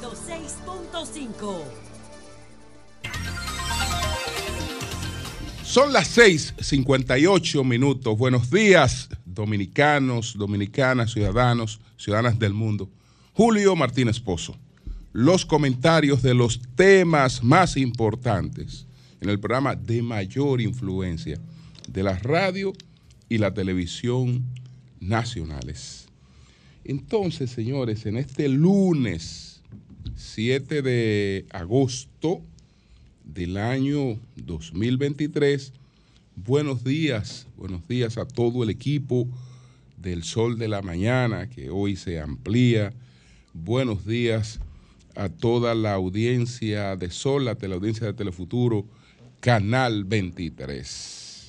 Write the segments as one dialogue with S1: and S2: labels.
S1: 106.5.
S2: Son las 6:58 minutos. Buenos días, dominicanos, dominicanas, ciudadanos, ciudadanas del mundo. Julio Martínez Pozo. Los comentarios de los temas más importantes en el programa de mayor influencia de la radio y la televisión nacionales. Entonces, señores, en este lunes 7 de agosto del año 2023, buenos días, buenos días a todo el equipo del Sol de la Mañana que hoy se amplía. Buenos días a toda la audiencia de Sol, la audiencia de Telefuturo, Canal 23.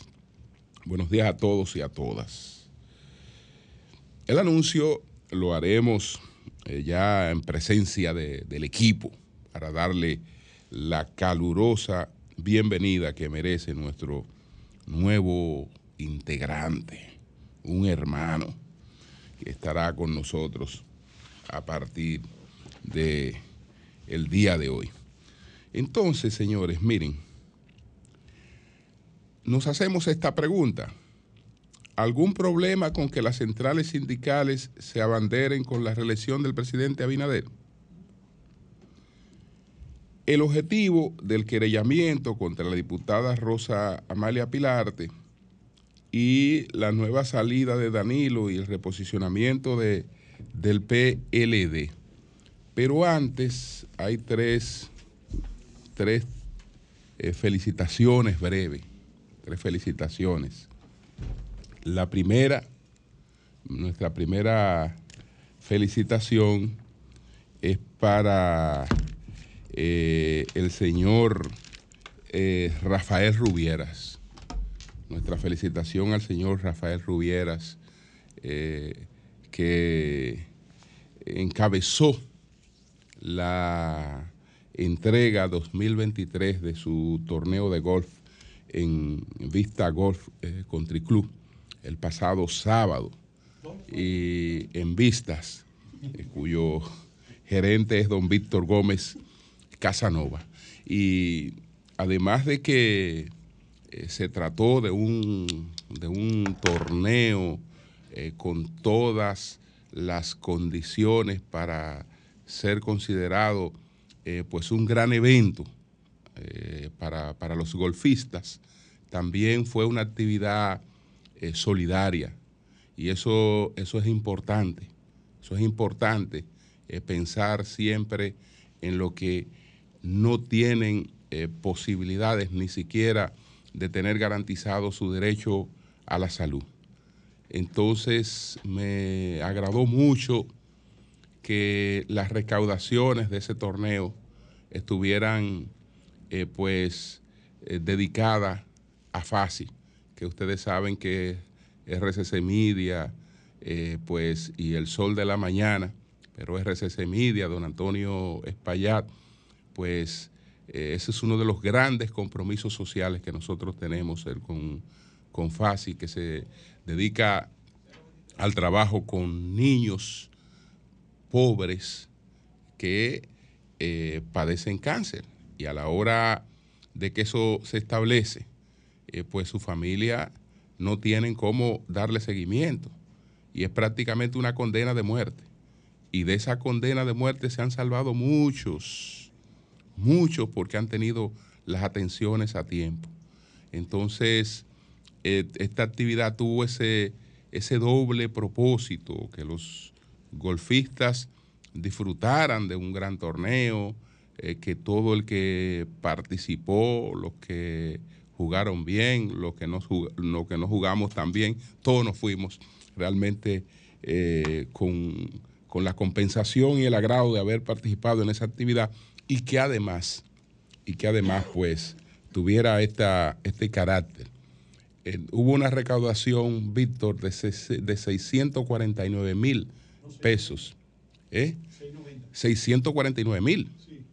S2: Buenos días a todos y a todas. El anuncio lo haremos eh, ya en presencia de- del equipo para darle la calurosa bienvenida que merece nuestro nuevo integrante, un hermano que estará con nosotros a partir de el día de hoy. Entonces, señores, miren, nos hacemos esta pregunta. ¿Algún problema con que las centrales sindicales se abanderen con la reelección del presidente Abinader? El objetivo del querellamiento contra la diputada Rosa Amalia Pilarte y la nueva salida de Danilo y el reposicionamiento de, del PLD. Pero antes hay tres, tres eh, felicitaciones breves, tres felicitaciones. La primera, nuestra primera felicitación es para eh, el señor eh, Rafael Rubieras. Nuestra felicitación al señor Rafael Rubieras, eh, que encabezó la entrega 2023 de su torneo de golf en Vista Golf Country Club el pasado sábado y en Vistas, eh, cuyo gerente es don Víctor Gómez Casanova. Y además de que eh, se trató de un, de un torneo eh, con todas las condiciones para ser considerado pues un gran evento para, para los golfistas. También fue una actividad eh, solidaria y eso, eso es importante. Eso es importante, eh, pensar siempre en lo que no tienen eh, posibilidades ni siquiera de tener garantizado su derecho a la salud. Entonces me agradó mucho que las recaudaciones de ese torneo estuvieran pues dedicadas a FASI, que ustedes saben que RCC Media eh, pues, y El Sol de la Mañana, pero RCC Media, don Antonio Espaillat, pues eh, ese es uno de los grandes compromisos sociales que nosotros tenemos con, con FASI, que se dedica al trabajo con niños pobres que eh, padecen cáncer. Y a la hora de que eso se establece, eh, pues su familia no tienen cómo darle seguimiento. Y es prácticamente una condena de muerte. Y de esa condena de muerte se han salvado muchos, muchos porque han tenido las atenciones a tiempo. Entonces, eh, esta actividad tuvo ese, ese doble propósito, que los golfistas disfrutaran de un gran torneo, eh, que todo el que participó, los que jugaron bien, los que no, jug- los que no jugamos tan bien, todos nos fuimos realmente eh, con, con la compensación y el agrado de haber participado en esa actividad y que además, y que además pues tuviera esta, este carácter. Eh, hubo una recaudación, Víctor, de, de 649 mil pesos. ¿Eh? 649 mil.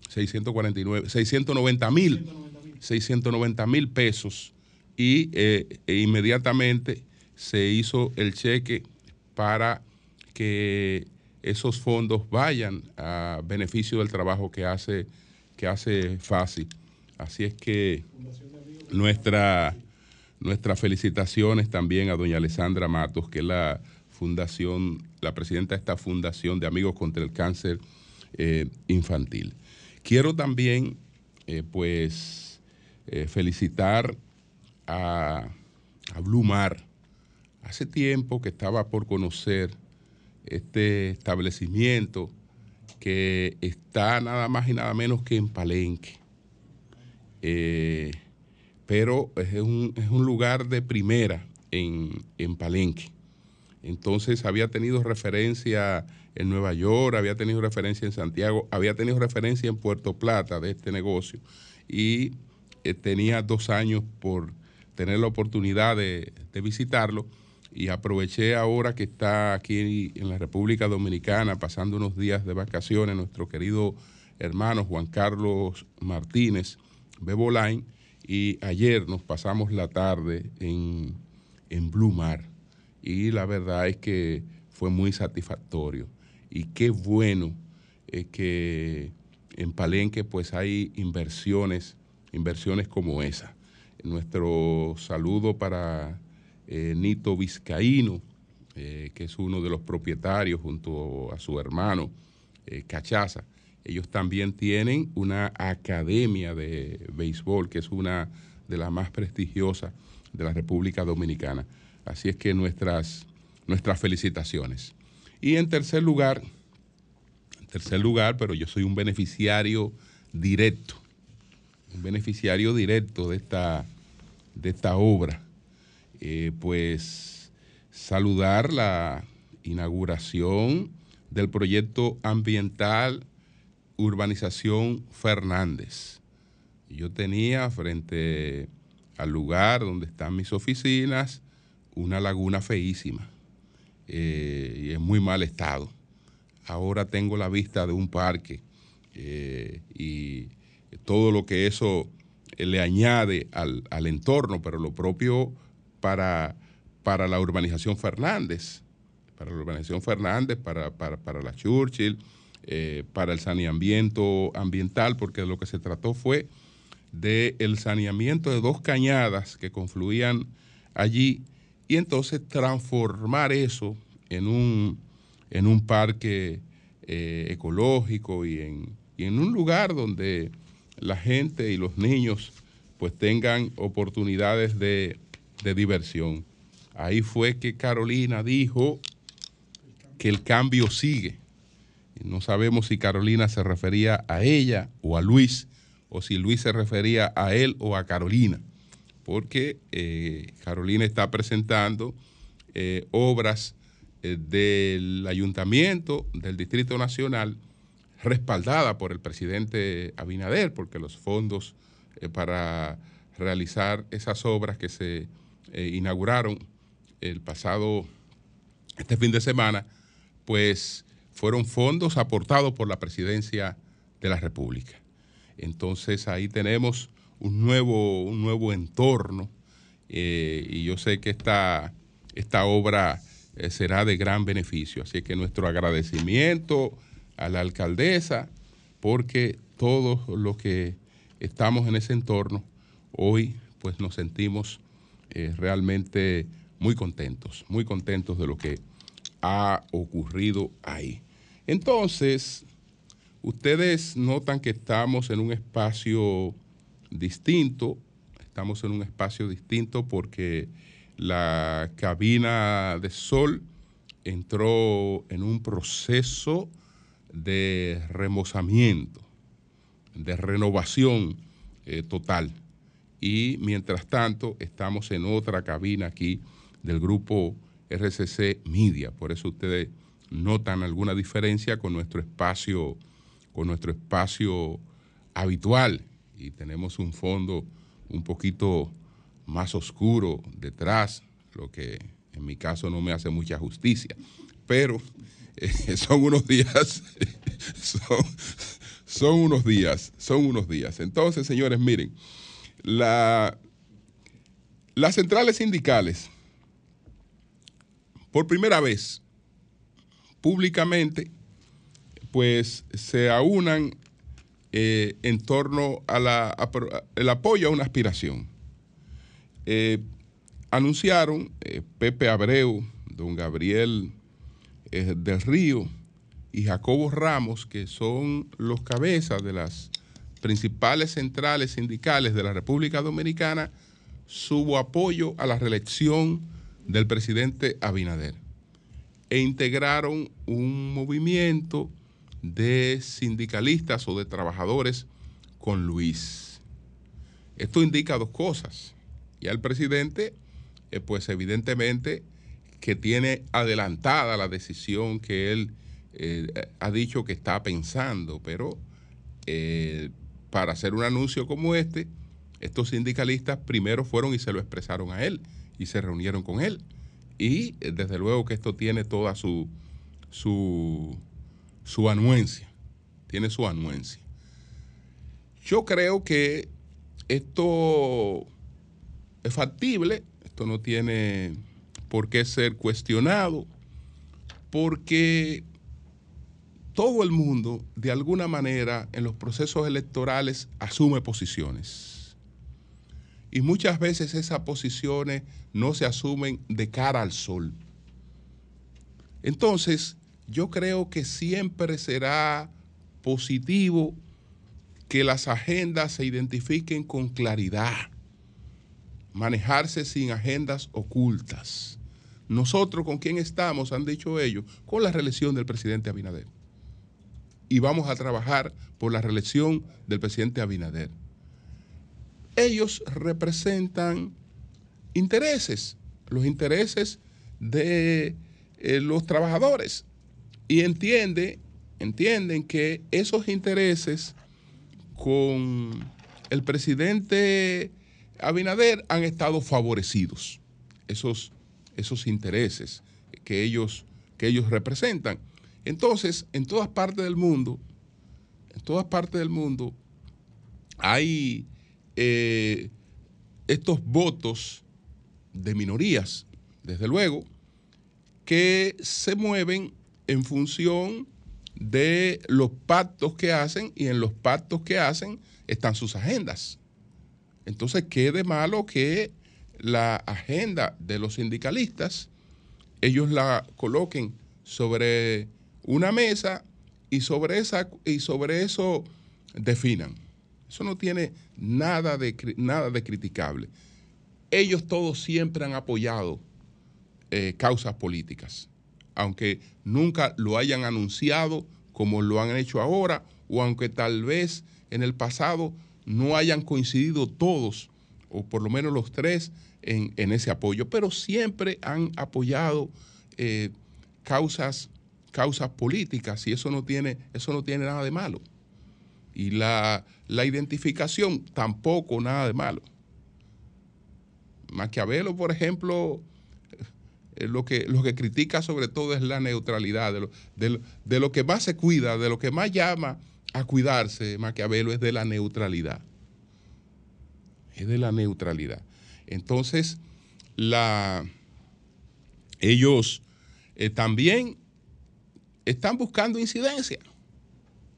S2: 649, 690 mil. 690 mil pesos. Y eh, e inmediatamente se hizo el cheque para que esos fondos vayan a beneficio del trabajo que hace, que hace FASI. Así es que nuestra, nuestras felicitaciones también a doña Alessandra Matos, que es la fundación, la presidenta de esta fundación de Amigos contra el Cáncer eh, Infantil. Quiero también, eh, pues, eh, felicitar a, a Blue. Hace tiempo que estaba por conocer este establecimiento que está nada más y nada menos que en Palenque. pero es un, es un, lugar de primera en, en Palenque. Entonces había tenido referencia en Nueva York, había tenido referencia en Santiago, había tenido referencia en Puerto Plata de este negocio y eh, tenía dos años por tener la oportunidad de, visitarlo y aproveché ahora que está aquí en la República Dominicana pasando unos días de vacaciones nuestro querido hermano Juan Carlos Martínez Bebolain y ayer nos pasamos la tarde en, en Blue Mar y la verdad es que fue muy satisfactorio. Y qué bueno que en Palenque pues hay inversiones, inversiones como esa. Nuestro saludo para eh, Nito Vizcaíno, eh, que es uno de los propietarios junto a su hermano eh, Cachaza. Ellos también tienen una academia de béisbol, que es una de las más prestigiosas de la República Dominicana. Así es que nuestras, nuestras felicitaciones. Y en tercer lugar, en tercer lugar, pero yo soy un beneficiario directo, un beneficiario directo de esta, de esta obra, eh, pues saludar la inauguración del proyecto ambiental Urbanización Fernández. Yo tenía frente al lugar donde están mis oficinas una laguna feísima eh, y en muy mal estado. Ahora tengo la vista de un parque eh, y todo lo que eso le añade al, entorno, pero lo propio para, para, la urbanización Fernández, para la urbanización Fernández, para, para, la Churchill, eh, para el saneamiento ambiental, porque lo que se trató fue del saneamiento de dos cañadas que confluían allí y entonces transformar eso en un, en un parque eh, ecológico y en, en, un lugar donde la gente y los niños pues tengan oportunidades de, de diversión. Ahí fue que Carolina dijo que el cambio sigue. No sabemos si Carolina se refería a ella o a Luis, o si Luis se refería a él o a Carolina porque eh, Carolina está presentando eh, obras eh, del ayuntamiento, del Distrito Nacional, respaldada por el presidente Abinader, porque los fondos para realizar esas obras que se inauguraron el pasado, este fin de semana, pues fueron fondos aportados por la presidencia de la República. Entonces ahí tenemos un nuevo, un nuevo entorno eh, y yo sé que esta, esta obra eh, será de gran beneficio. Así que nuestro agradecimiento a la alcaldesa porque todos los que estamos en ese entorno hoy pues nos sentimos eh, realmente muy contentos, muy contentos de lo que ha ocurrido ahí. Entonces, ustedes notan que estamos en un espacio distinto, estamos en un espacio distinto porque la cabina de sol entró en un proceso de remozamiento, de renovación eh, total. Y mientras tanto estamos en otra cabina aquí del grupo RCC Media. Por eso ustedes notan alguna diferencia con nuestro espacio, con nuestro espacio habitual y tenemos un fondo un poquito más oscuro detrás, lo que en mi caso no me hace mucha justicia. Pero son unos días, son, unos días, son unos días. Entonces, señores, miren, la, las centrales sindicales, por primera vez, públicamente, pues se aunan eh, en torno al apoyo a una aspiración. Eh, anunciaron eh, Pepe Abreu, don Gabriel del Río y Jacobo Ramos, que son los cabezas de las principales centrales sindicales de la República Dominicana, su apoyo a la reelección del presidente Abinader e integraron un movimiento de sindicalistas o de trabajadores con Luis. Esto indica dos cosas. Ya el presidente, eh, pues evidentemente que tiene adelantada la decisión que él eh, ha dicho que está pensando, pero eh, para hacer un anuncio como este, estos sindicalistas primero fueron y se lo expresaron a él y se reunieron con él. Y desde luego que esto tiene toda su, su, su anuencia, tiene su anuencia. Yo creo que esto es factible, esto no tiene por qué ser cuestionado, porque todo el mundo, de alguna manera, en los procesos electorales asume posiciones. Y muchas veces esas posiciones no se asumen de cara al sol. Entonces, yo creo que siempre será positivo que las agendas se identifiquen con claridad, manejarse sin agendas ocultas. Nosotros con quién estamos, han dicho ellos, con la reelección del presidente Abinader. Y vamos a trabajar por la reelección del presidente Abinader. Ellos representan intereses, los intereses de eh, los trabajadores y entiende, entienden que esos intereses con el presidente Abinader han estado favorecidos, esos, esos intereses que ellos, que ellos representan. Entonces, en todas partes del mundo, en todas partes del mundo, hay eh, estos votos de minorías, desde luego, que se mueven en función de los pactos que hacen y en los pactos que hacen están sus agendas. Entonces, ¿qué de malo que la agenda de los sindicalistas ellos la coloquen sobre una mesa y sobre, esa, y sobre eso definan? Eso no tiene nada de, nada de criticable. Ellos todos siempre han apoyado eh, causas políticas aunque nunca lo hayan anunciado como lo han hecho ahora, o aunque tal vez en el pasado no hayan coincidido todos, o por lo menos los tres, en, ese apoyo, pero siempre han apoyado eh, causas, causas políticas y eso no tiene, eso no tiene nada de malo. Y la, la identificación tampoco nada de malo. Maquiavelo, por ejemplo, eh, lo, que, lo que critica sobre todo es la neutralidad, de lo, de, lo, que más se cuida, de lo que más llama a cuidarse Maquiavelo es de la neutralidad. Es de la neutralidad. Entonces, la, ellos eh, también están buscando incidencia.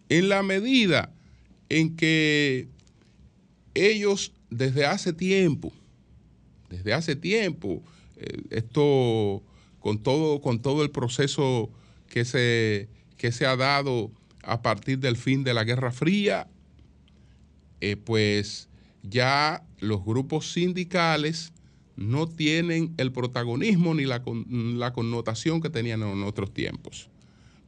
S2: En la medida en que ellos desde hace tiempo, desde hace tiempo, eh, esto con todo, con todo el proceso que se, que se ha dado a partir del fin de la Guerra Fría, eh, pues ya los grupos sindicales no tienen el protagonismo ni la, la, connotación que tenían en otros tiempos.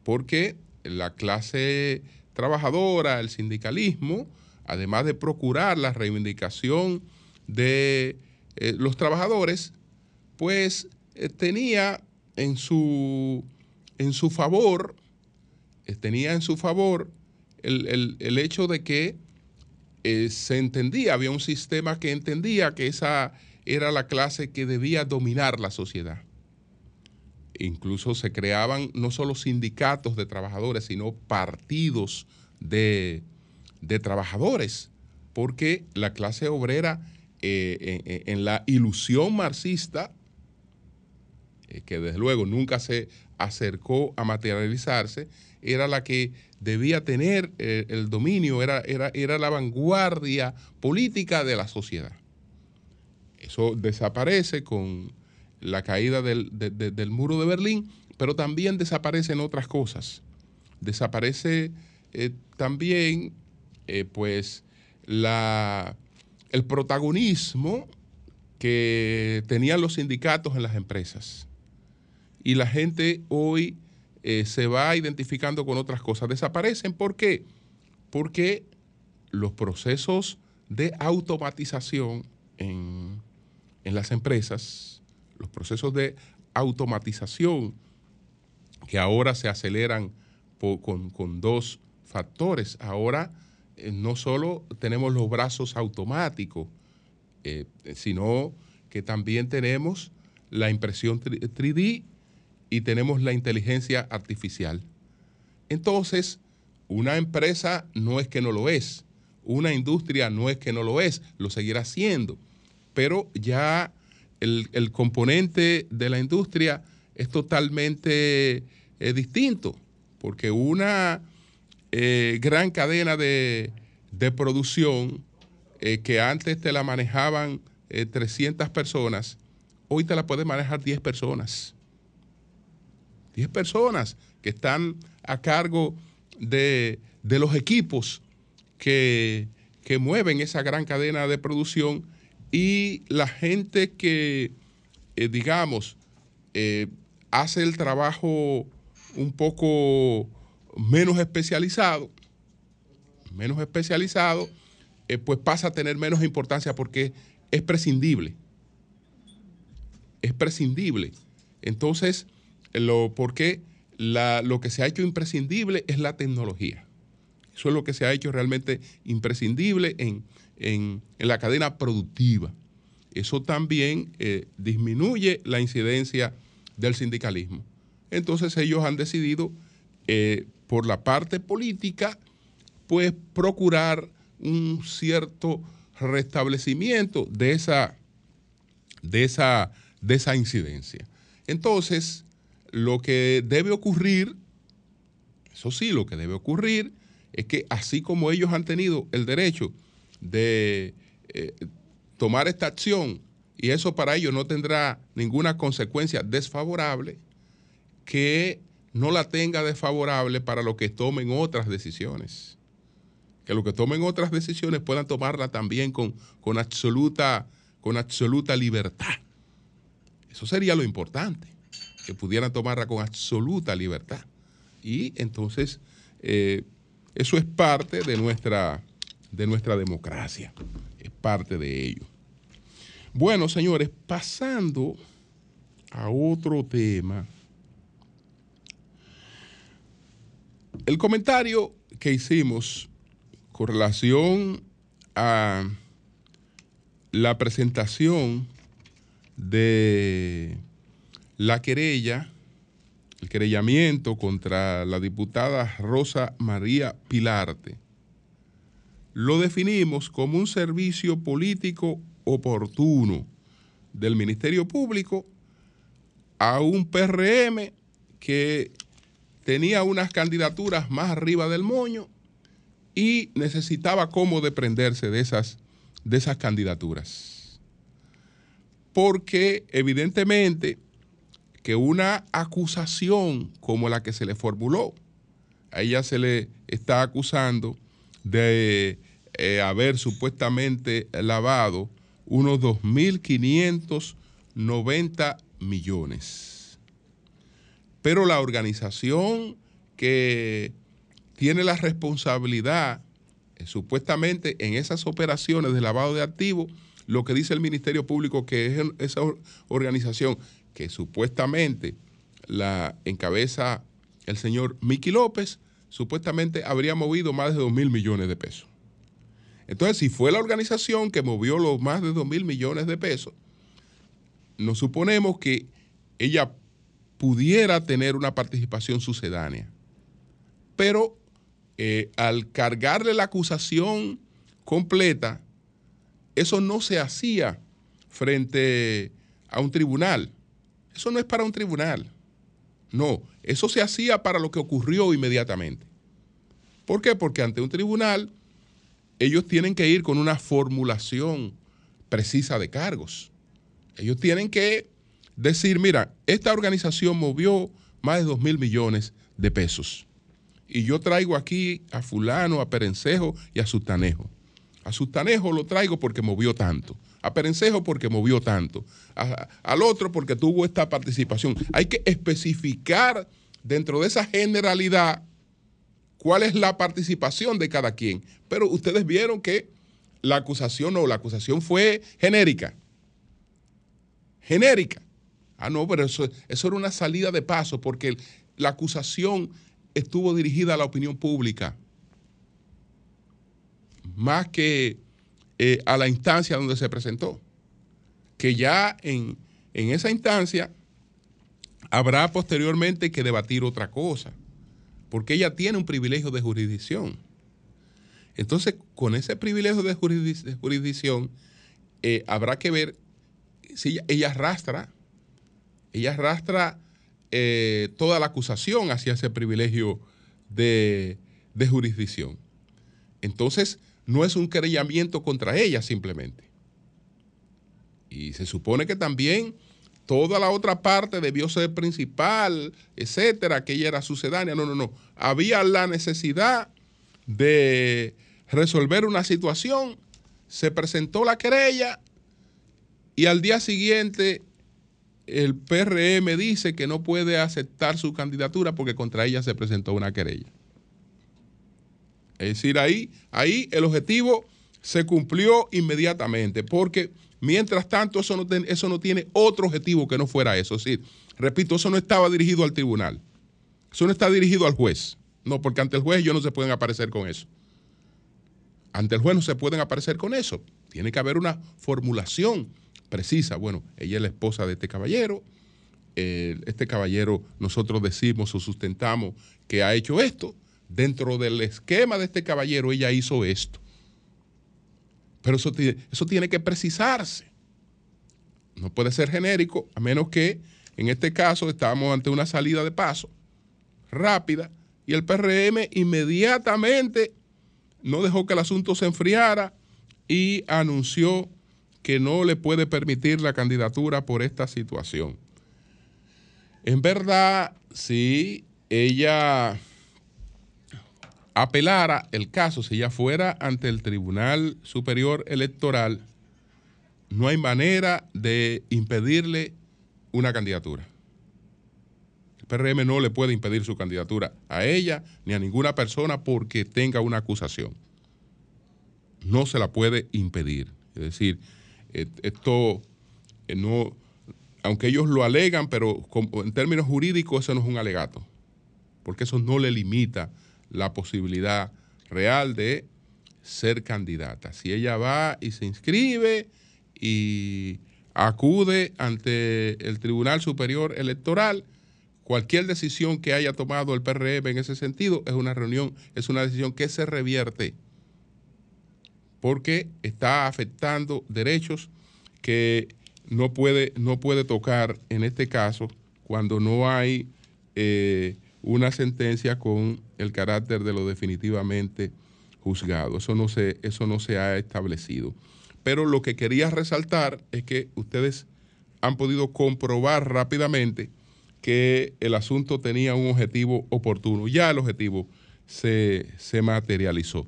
S2: Porque la clase trabajadora, el sindicalismo, además de procurar la reivindicación de eh, los trabajadores, pues eh, tenía en su, en su favor, eh, tenía en su favor el, hecho de que eh, se entendía, había un sistema que entendía que esa era la clase que debía dominar la sociedad. Incluso se creaban no solo sindicatos de trabajadores, sino partidos de, de trabajadores, porque la clase obrera en la ilusión marxista eh, que desde luego nunca se acercó a materializarse, era la que debía tener eh, el dominio, era, era, era la vanguardia política de la sociedad. Eso desaparece con la caída del, del muro de Berlín, pero también desaparecen otras cosas. Desaparece eh, también, pues, la, el protagonismo que tenían los sindicatos en las empresas. Y la gente hoy eh, se va identificando con otras cosas. Desaparecen. ¿Por qué? Porque los procesos de automatización en, las empresas, los procesos de automatización que ahora se aceleran con, dos factores. Ahora eh, no solo tenemos los brazos automáticos, eh, sino que también tenemos la impresión 3D y tenemos la inteligencia artificial. Entonces, una empresa no es que no lo es, una industria no es que no lo es, lo seguirá siendo, pero ya el, componente de la industria es totalmente eh, distinto, porque una eh, gran cadena de, producción eh, que antes te la manejaban 300 personas, hoy te la puede manejar 10 personas. 10 personas que están a cargo de, los equipos que, mueven esa gran cadena de producción y la gente que, eh, digamos, eh, hace el trabajo un poco menos especializado, menos especializado, eh, pues pasa a tener menos importancia porque es prescindible. Es prescindible. Entonces, lo, porque lo que se ha hecho imprescindible es la tecnología. Eso es lo que se ha hecho realmente imprescindible en, la cadena productiva. Eso también eh, disminuye la incidencia del sindicalismo. Entonces ellos han decidido, eh, por la parte política, pues procurar un cierto restablecimiento de esa, de esa, de esa incidencia. Entonces, lo que debe ocurrir, eso sí, lo que debe ocurrir es que así como ellos han tenido el derecho de eh, tomar esta acción y eso para ellos no tendrá ninguna consecuencia desfavorable, que no la tenga desfavorable para los que tomen otras decisiones. Que los que tomen otras decisiones puedan tomarla también con, con, absoluta, con absoluta libertad. Eso sería lo importante que pudieran tomarla con absoluta libertad. Y entonces eh, eso es parte de nuestra, de nuestra democracia, es parte de ello. Bueno, señores, pasando a otro tema, el comentario que hicimos con relación a la presentación de la querella, el querellamiento contra la diputada Rosa María Pilarte, lo definimos como un servicio político oportuno del Ministerio Público a un PRM que tenía unas candidaturas más arriba del moño y necesitaba cómo deprenderse de esas, de esas candidaturas. Porque evidentemente que una acusación como la que se le formuló, a ella se le está acusando de eh, haber supuestamente lavado unos 2.590 millones. Pero la organización que tiene la responsabilidad eh, supuestamente en esas operaciones de lavado de activos, lo que dice el Ministerio Público que es esa organización que supuestamente la encabeza el señor Miki López, supuestamente habría movido más de 2 mil millones de pesos. Entonces, si fue la organización que movió los más de 2 mil millones de pesos, nos suponemos que ella pudiera tener una participación sucedánea. Pero eh, al cargarle la acusación completa, eso no se hacía frente a un tribunal Eso no es para un tribunal. No, eso se hacía para lo que ocurrió inmediatamente. ¿Por qué? Porque ante un tribunal ellos tienen que ir con una formulación precisa de cargos. Ellos tienen que decir, mira, esta organización movió más de 2 mil millones de pesos. Y yo traigo aquí a fulano, a Perencejo y a Sustanejo. A Sustanejo lo traigo porque movió tanto. A Perencejo porque movió tanto. al otro porque tuvo esta participación. Hay que especificar dentro de esa generalidad cuál es la participación de cada quien. Pero ustedes vieron que la acusación no, la acusación fue genérica. Genérica. Ah, no, pero eso, eso era una salida de paso porque la acusación estuvo dirigida a la opinión pública más que eh, a la instancia donde se presentó. Que ya en, en esa instancia habrá posteriormente que debatir otra cosa, porque ella tiene un privilegio de jurisdicción. Entonces, con ese privilegio de jurisdicción, eh, habrá que ver si ella, arrastra, ella arrastra eh, toda la acusación hacia ese privilegio de, de jurisdicción. Entonces, no es un querellamiento contra ella simplemente. Y se supone que también toda la otra parte debió ser principal, etcétera, que ella era sucedánea. No, no, no. Había la necesidad de resolver una situación, se presentó la querella y al día siguiente el PRM dice que no puede aceptar su candidatura porque contra ella se presentó una querella. Es decir, ahí, ahí el objetivo se cumplió inmediatamente, porque mientras tanto eso no, eso no tiene otro objetivo que no fuera eso. Es decir, repito, eso no estaba dirigido al tribunal, eso no está dirigido al juez. No, porque ante el juez ellos no se pueden aparecer con eso. Ante el juez no se pueden aparecer con eso. Tiene que haber una formulación precisa. Bueno, ella es la esposa de este caballero. este caballero nosotros decimos o sustentamos que ha hecho esto dentro del esquema de este caballero ella hizo esto. Pero eso, eso tiene que precisarse. No puede ser genérico, a menos que en este caso estamos ante una salida de paso rápida y el PRM inmediatamente no dejó que el asunto se enfriara y anunció que no le puede permitir la candidatura por esta situación. En verdad, sí, ella apelara el caso, si ya fuera ante el Tribunal Superior Electoral, no hay manera de impedirle una candidatura. El PRM no le puede impedir su candidatura a ella ni a ninguna persona porque tenga una acusación. No se la puede impedir. Es decir, esto eh, no, aunque ellos lo alegan, pero en términos jurídicos eso no es un alegato, porque eso no le limita la posibilidad real de ser candidata. Si ella va y se inscribe y acude ante el Tribunal Superior Electoral, cualquier decisión que haya tomado el PRM en ese sentido es una reunión, es una decisión que se revierte porque está afectando derechos que no puede, no puede tocar en este caso cuando no hay eh, una sentencia con el carácter de lo definitivamente juzgado. Eso no se, eso no se ha establecido. Pero lo que quería resaltar es que ustedes han podido comprobar rápidamente que el asunto tenía un objetivo oportuno. Ya el objetivo se, materializó.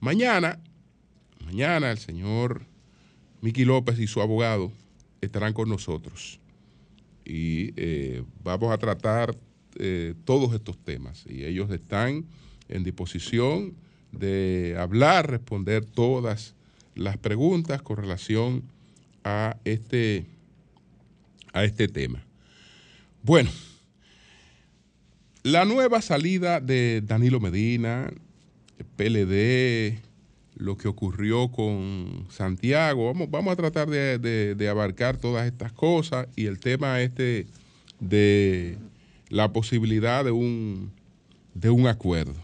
S2: Mañana, mañana el señor Miki López y su abogado estarán con nosotros y eh, vamos a tratar eh, todos estos temas y ellos están en disposición de hablar, responder todas las preguntas con relación a este, a este tema. Bueno, la nueva salida de Danilo Medina, PLD, lo que ocurrió con Santiago, vamos, vamos a tratar de, de abarcar todas estas cosas y el tema este de la posibilidad de un, de un acuerdo.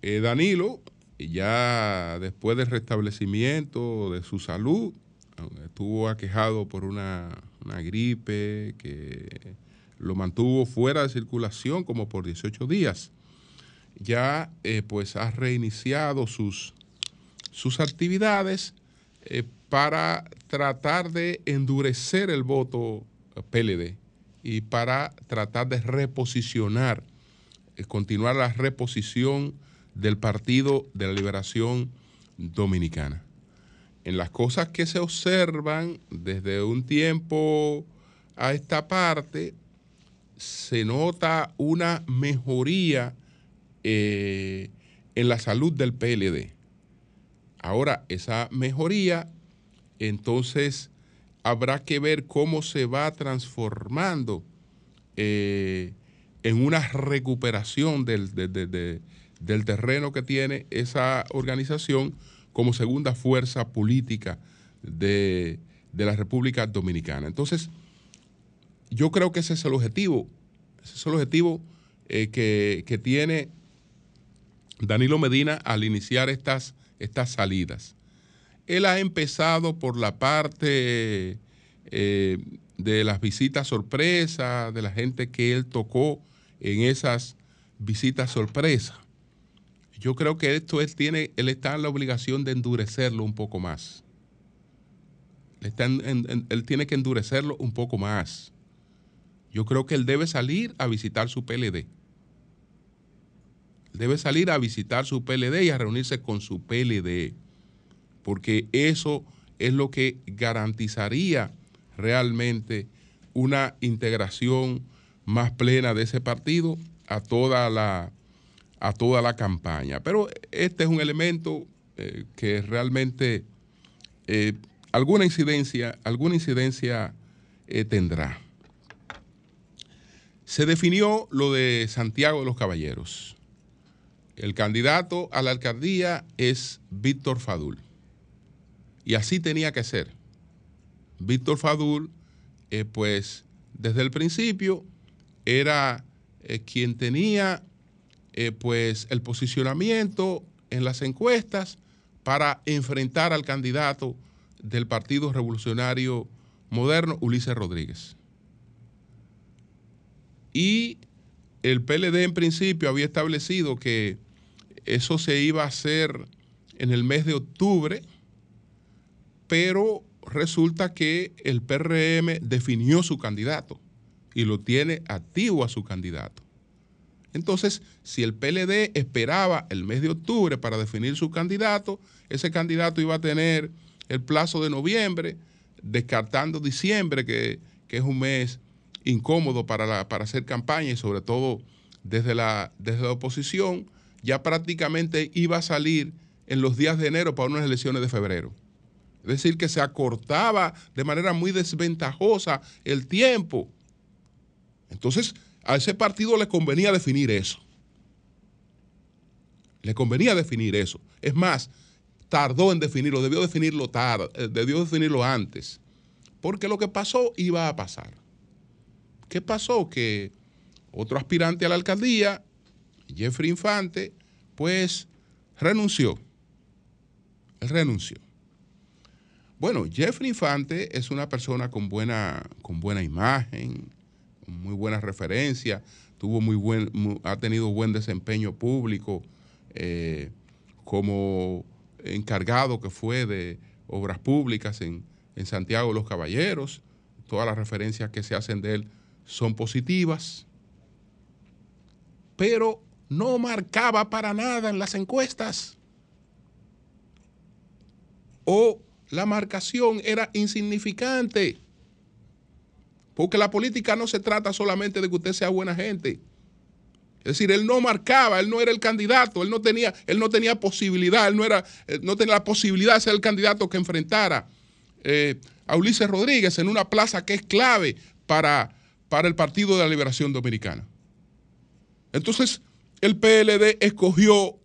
S2: Eh, Danilo, ya después del restablecimiento de su salud, estuvo aquejado por una una gripe que lo mantuvo fuera de circulación como por 18 días. Ya eh, pues ha reiniciado sus, sus actividades eh, para tratar de endurecer el voto PLD y para tratar de reposicionar, eh, continuar la reposición del Partido de la Liberación Dominicana. En las cosas que se observan desde un tiempo a esta parte, se nota una mejoría eh, en la salud del PLD. Ahora, esa mejoría, entonces habrá que ver cómo se va transformando eh, en una recuperación del, del terreno que tiene esa organización como segunda fuerza política de, la República Dominicana. Entonces, yo creo que ese es el objetivo, ese es el objetivo eh, que, tiene Danilo Medina al iniciar estas, estas salidas. Él ha empezado por la parte eh, de las visitas sorpresas, de la gente que él tocó en esas visitas sorpresas. Yo creo que esto él tiene, él está en la obligación de endurecerlo un poco más. él tiene que endurecerlo un poco más. Yo creo que él debe salir a visitar su PLD. Debe salir a visitar su PLD y a reunirse con su PLD. Porque eso es lo que garantizaría realmente una integración más plena de ese partido a toda la, a toda la campaña. Pero este es un elemento eh, que realmente eh, alguna incidencia, alguna incidencia eh, tendrá se definió lo de Santiago de los Caballeros. El candidato a la alcaldía es Víctor Fadul. Y así tenía que ser. Víctor Fadul, eh, pues desde el principio era eh, quien tenía eh, pues el posicionamiento en las encuestas para enfrentar al candidato del Partido Revolucionario Moderno, Ulises Rodríguez. Y el PLD en principio había establecido que eso se iba a hacer en el mes de octubre, pero resulta que el PRM definió su candidato y lo tiene activo a su candidato. Entonces, si el PLD esperaba el mes de octubre para definir su candidato, ese candidato iba a tener el plazo de noviembre, descartando diciembre, que, es un mes incómodo para, para hacer campaña y sobre todo desde la, desde la oposición, ya prácticamente iba a salir en los días de enero para unas elecciones de febrero. Es decir, que se acortaba de manera muy desventajosa el tiempo. Entonces, a ese partido le convenía definir eso. Le convenía definir eso. Es más, tardó en definirlo, debió definirlo tarde, eh, debió definirlo antes. Porque lo que pasó iba a pasar. ¿Qué pasó? Que otro aspirante a la alcaldía, Jeffrey Infante, pues renunció. Él renunció. Bueno, Jeffrey Infante es una persona con buena, con buena imagen, con muy buena referencia, tuvo muy buen, ha tenido buen desempeño público eh, como encargado que fue de obras públicas en, en Santiago de los Caballeros. Todas las referencias que se hacen de él son positivas, pero no marcaba para nada en las encuestas. O la marcación era insignificante. Porque la política no se trata solamente de que usted sea buena gente. Es decir, él no marcaba, él no era el candidato, él no tenía, él no tenía posibilidad, él no, era, eh, no tenía la posibilidad de ser el candidato que enfrentara eh, a Ulises Rodríguez en una plaza que es clave para para el Partido de la Liberación Dominicana. Entonces, el PLD escogió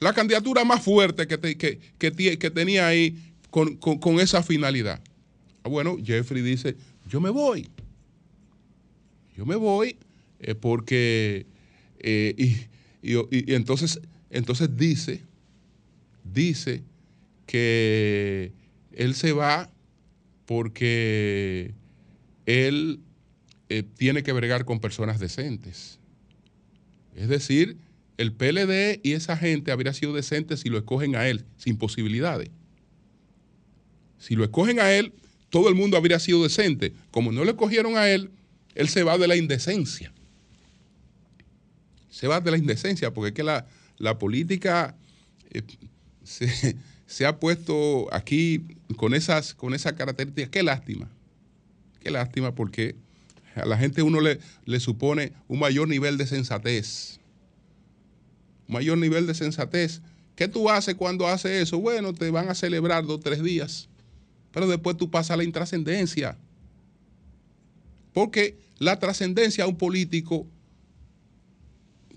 S2: la candidatura más fuerte que, que, tenía ahí con, esa finalidad. Ah, bueno, Jeffrey dice, yo me voy. Yo me voy eh, porque, eh, y, y, entonces, entonces dice, dice que él se va porque él eh, tiene que bregar con personas decentes. Es decir, el PLD y esa gente habría sido decente si lo escogen a él, sin posibilidades. Si lo escogen a él, todo el mundo habría sido decente. Como no lo escogieron a él, él se va de la indecencia. Se va de la indecencia, porque es que la, la política eh, se, ha puesto aquí con esas, con características. Qué lástima. Qué lástima porque a la gente uno le, le supone un mayor nivel de sensatez. Un mayor nivel de sensatez. ¿Qué tú haces cuando haces eso? Bueno, te van a celebrar dos o tres días. Pero después tú pasas a la intrascendencia. Porque la trascendencia a un político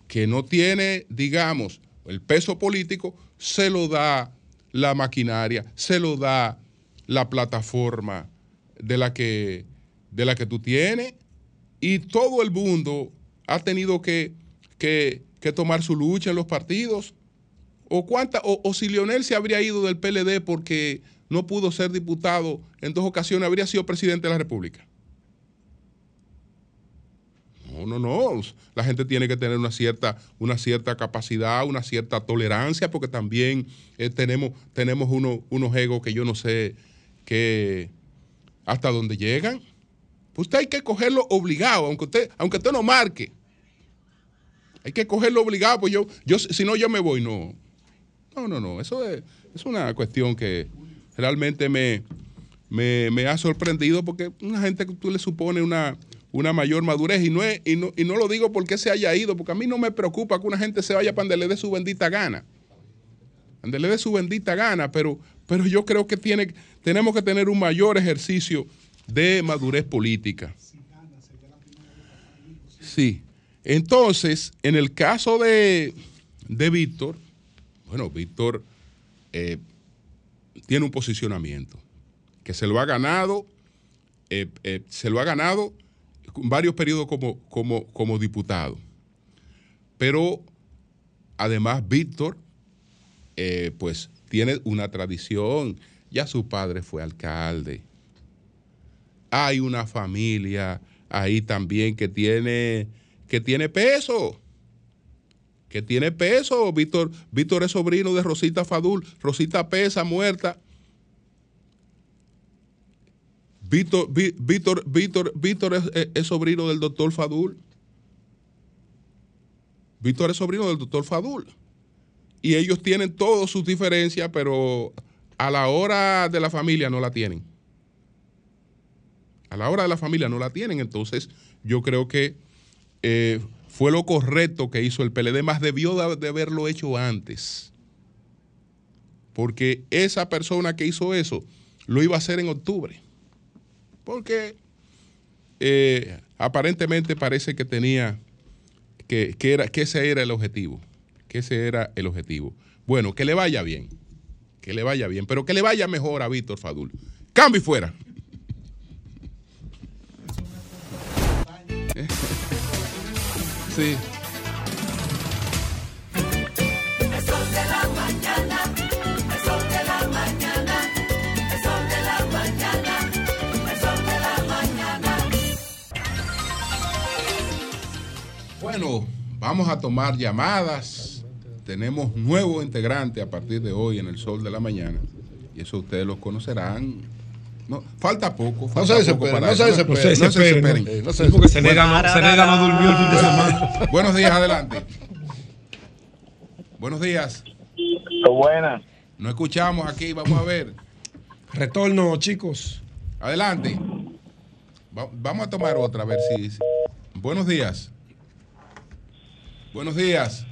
S2: que no tiene, digamos, el peso político, se lo da la maquinaria, se lo da la plataforma de la que, de la que tú tienes. Y todo el mundo ha tenido que, que, tomar su lucha en los partidos. O, o, si Lionel se habría ido del PLD porque no pudo ser diputado en dos ocasiones, habría sido presidente de la República. No, no, no. La gente tiene que tener una cierta, una cierta capacidad, una cierta tolerancia, porque también eh, tenemos, tenemos unos egos que yo no sé que hasta dónde llegan. Pues usted hay que cogerlo obligado, aunque usted, aunque usted no marque. Hay que cogerlo obligado, pues yo, yo, si no, yo me voy. No. No, no, no. Eso es, es una cuestión que realmente me, me, ha sorprendido porque una gente que tú le supone una una mayor madurez. Y no, y, no, y no lo digo porque se haya ido, porque a mí no me preocupa que una gente se vaya para donde le dé su bendita gana. Donde le dé su bendita gana, pero, pero yo creo que tiene, tenemos que tener un mayor ejercicio de madurez política. Sí. Entonces, en el caso de, de Víctor, bueno, Víctor eh, tiene un posicionamiento que se lo ha ganado, eh, eh, se lo ha ganado varios periodos como, como, como diputado. Pero además Víctor, eh, pues tiene una tradición. Ya su padre fue alcalde. Hay una familia ahí también que tiene, que tiene peso. Que tiene peso. Víctor, Víctor es sobrino de Rosita Fadul. Rosita Pesa, muerta. Víctor, Víctor, Víctor, Víctor es, sobrino del doctor Fadul. Víctor es sobrino del doctor Fadul. Y ellos tienen todas sus diferencias, pero a la hora de la familia no la tienen. A la hora de la familia no la tienen. Entonces, yo creo que eh, fue lo correcto que hizo el PLD, más debió de haberlo hecho antes. Porque esa persona que hizo eso lo iba a hacer en octubre porque eh, aparentemente parece que tenía, que, era, que ese era el objetivo, que ese era el objetivo. Bueno, que le vaya bien, que le vaya bien, pero que le vaya mejor a Víctor Fadul. Cambio y fuera. Sí. Bueno, vamos a tomar llamadas. Tenemos nuevo integrante a partir de hoy en el Sol de la Mañana. Y eso ustedes los conocerán. No, falta poco. no se desesperen. No se desesperen. No se desesperen. se no durmió el fin de semana. Buenos días, adelante. Buenos días.
S1: Buenas.
S2: No escuchamos aquí, vamos a ver.
S3: Retorno, chicos.
S2: Adelante. vamos a tomar otra, a ver si. Buenos días. Buenos días.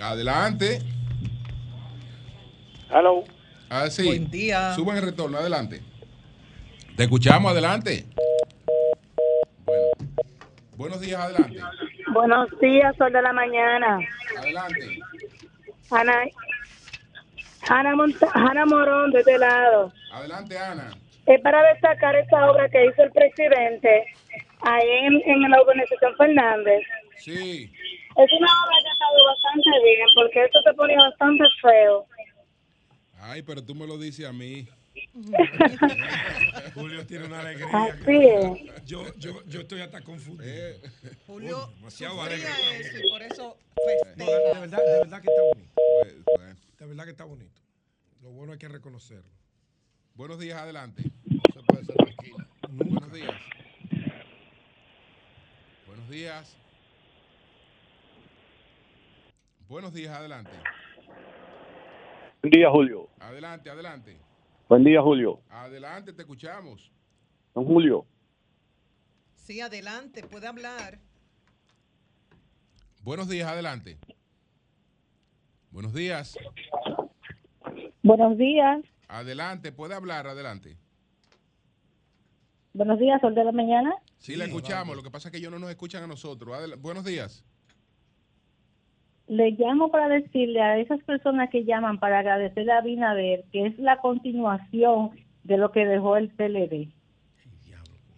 S2: Adelante.
S1: Hello.
S2: Ah, sí. Buen día. Suban el retorno, adelante. Te escuchamos, adelante. Bueno. Buenos días, adelante.
S4: Buenos días, sol de la mañana.
S2: Adelante.
S4: Ana, Ana, Ana Morón, de este lado.
S2: Adelante, Ana.
S4: Es para destacar esta obra que hizo el presidente ahí en, la organización Fernández.
S2: Sí.
S4: Es una obra que ha estado bastante bien, porque esto se ponía bastante feo.
S2: Ay, pero tú me lo dices a mí.
S3: Julio tiene una alegría.
S4: Así
S3: que-
S4: es.
S3: Yo, yo, yo estoy hasta confundido.
S1: Julio
S3: Uy, demasiado alegre.
S1: eso y por eso
S3: No, de, verdad, de verdad que está bonito.
S2: Pues, pues,
S3: De verdad que está bonito. Lo bueno hay que reconocerlo.
S2: buenos días, adelante.
S5: Se puede ser la esquina.
S2: Buenos días. Buenos días. Buenos días, adelante.
S6: Buen día, Julio.
S2: Adelante, adelante.
S6: Buen día, Julio.
S2: Adelante, te escuchamos.
S6: Don Julio.
S1: Sí, adelante, puede hablar.
S2: Buenos días, adelante. Buenos días.
S4: Buenos días.
S2: Adelante, puede hablar, adelante.
S4: Buenos días, Sol de la Mañana.
S2: Sí, la escuchamos. Lo que pasa es que ellos no nos escuchan a nosotros. Adel- buenos días.
S4: Le llamo para decirle a esas personas que llaman para agradecerle a Abinader que es la continuación de lo que dejó el PLD.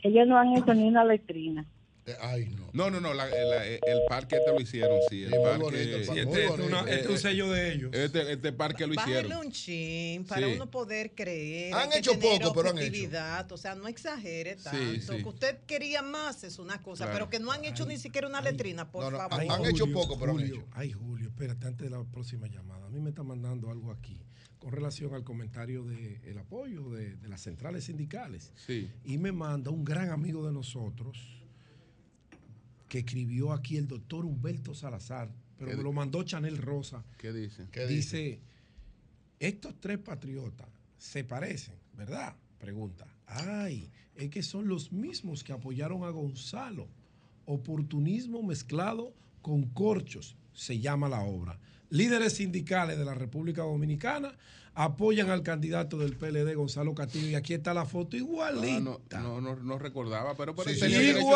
S4: Ellos no han hecho ni una letrina.
S5: Eh, Ay, no.
S2: No, no, no. la- la- el parque te lo hicieron, sí. El
S5: Sí,
S2: parque,
S5: bonito el
S3: Sí,
S5: parque.
S3: este, este es una- este es un sello de ellos.
S2: Este, este parque lo
S1: Bájale
S2: hicieron.
S1: un chin para
S2: Sí.
S1: uno poder creer.
S5: Han hecho poco, pero han hecho.
S1: O sea, no exagere tanto.
S2: sí.
S1: Que usted quería más es una cosa,
S2: Claro.
S1: pero que no han hecho ni siquiera una letrina, por
S5: No, no,
S1: favor.
S5: han hecho poco, pero han hecho.
S3: Ay, Julio, espérate, antes de la próxima llamada. A mí me está mandando algo aquí con relación al comentario del apoyo de, de las centrales sindicales.
S2: Sí.
S3: Y me manda un gran amigo de nosotros que escribió aquí el doctor Humberto Salazar, pero
S2: ¿Qué
S3: me lo mandó Chanel Rosa.
S2: ¿Qué dice?
S5: ¿Qué dice?
S3: Dice, estos tres patriotas se parecen, ¿verdad? Pregunta. Ay, es que son los mismos que apoyaron a Gonzalo. Oportunismo mezclado con corchos, se llama la obra. Líderes sindicales de la República Dominicana apoyan al candidato del PLD, Gonzalo Castillo, y aquí está la foto
S2: Ah,
S3: igualita.
S2: no, no, no, no recordaba, pero, pero
S5: Sí,
S2: eso,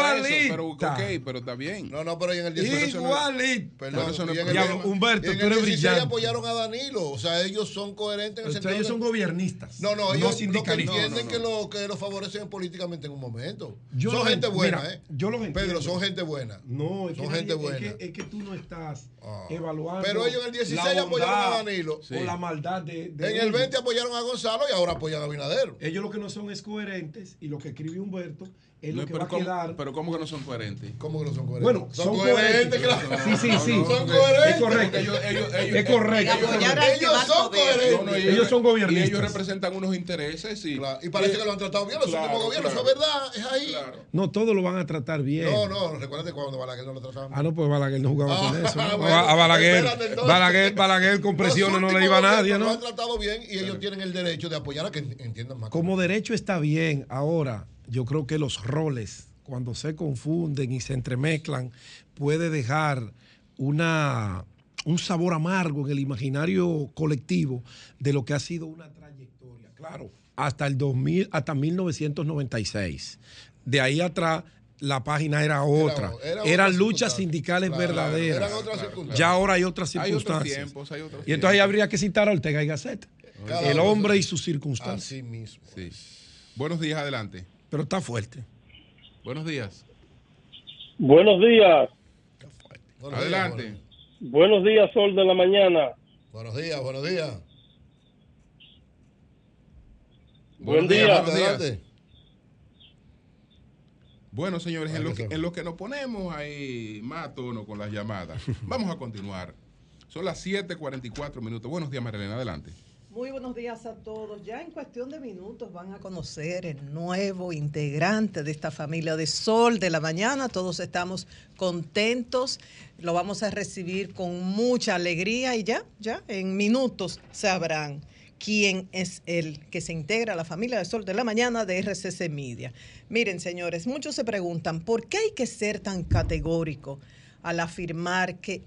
S2: pero ok, pero está bien.
S5: No, no, pero en el 16.
S3: Igualita.
S5: Perdón,
S2: Pero eso no
S5: y en el-
S3: Diablo, Humberto,
S5: en
S3: tú
S5: el
S3: eres
S5: 16
S3: brillante.
S5: apoyaron a Danilo. O sea, ellos son coherentes en el
S3: O sea,
S5: sentido
S3: ellos son gobiernistas.
S5: No, no, ellos lo que
S3: sindicalistas.
S5: entienden
S2: No, no,
S5: que,
S2: no.
S5: lo, que lo favorecen políticamente en un momento.
S3: Yo
S5: son gente
S3: en-
S5: buena,
S3: mira,
S5: ¿eh?
S3: yo los entiendo.
S5: Pedro, son gente buena.
S3: No, es
S5: Son
S3: que,
S5: gente buena.
S3: Es que, es que tú no estás
S5: Ah.
S3: evaluando.
S5: Pero ellos en el 16
S3: la
S5: apoyaron a Danilo.
S2: Sí.
S3: O la maldad de.
S5: En el
S3: ellos.
S5: 20 apoyaron a Gonzalo y ahora apoyan a Binader.
S3: Ellos lo que no son es coherentes y lo que escribe Humberto es
S2: No,
S3: lo que
S2: pero,
S3: va a
S2: ¿cómo,
S3: quedar.
S2: pero ¿cómo que no son coherentes?
S5: ¿Cómo que no son coherentes?
S3: bueno, son, coherentes.
S5: claro.
S3: Sí, sí, sí.
S5: Son
S3: Es
S5: coherentes.
S3: correcto.
S2: Ellos, ellos, ellos,
S3: Es correcto.
S1: Que
S5: Ellos son coherentes.
S2: No, no, y
S3: Ellos son gobiernistas.
S2: Y ellos representan unos intereses y,
S5: Claro, Y parece que lo han tratado bien los
S2: Claro,
S5: últimos gobiernos.
S2: claro.
S5: Eso es verdad, es ahí.
S2: Claro.
S3: No, todos lo van a tratar bien.
S5: No, no, recuérdate cuando Balaguer no lo trataban
S3: Ah, no, pues Balaguer no jugaba
S5: Ah,
S3: con eso. ¿no?
S5: bueno,
S3: a Balaguer,
S5: entonces.
S3: Balaguer, Balaguer con presiones no le iba a nadie, ¿no?
S5: Lo han tratado bien y ellos tienen el derecho de apoyar a que entiendan más.
S3: Como derecho está bien. Ahora, yo creo que los roles, cuando se confunden y se entremezclan, puede dejar una, un sabor amargo en el imaginario colectivo de lo que ha sido una trayectoria. Claro, hasta el 2000, hasta 1996. De ahí atrás la página era otra.
S5: era
S3: Eran
S5: otra
S3: luchas sindicales
S5: Claro,
S3: verdaderas.
S5: eran otras circunstancias.
S3: Ya ahora hay otras
S2: Hay otros
S3: circunstancias.
S2: tiempos, hay otros
S3: y entonces ahí habría que citar a Ortega y Gasset.
S5: Cada
S3: El hombre y sus circunstancias.
S5: Así mismo.
S2: Sí. Buenos días, adelante.
S3: Pero está fuerte.
S2: Buenos días.
S7: Buenos días,
S5: Buenos
S2: Adelante.
S5: días,
S7: buenos días, Sol de la Mañana.
S5: buenos días, buenos días.
S2: Buenos
S7: Buen
S2: días,
S7: día.
S2: buenos días.
S5: Adelante.
S2: Bueno, señores, en lo,
S5: que
S2: en lo que nos ponemos ahí más a tono con las llamadas, vamos a continuar. Son las 7:44 minutos. Buenos días, Marilena, adelante.
S1: Muy buenos días a todos. Ya en cuestión de minutos van a conocer el nuevo integrante de esta familia de Sol de la Mañana. Todos estamos contentos. Lo vamos a recibir con mucha alegría y ya, ya, en minutos sabrán quién es el que se integra a la familia de Sol de la Mañana de RCC Media. Miren, señores, muchos se preguntan, ¿por qué hay que ser tan categórico al afirmar que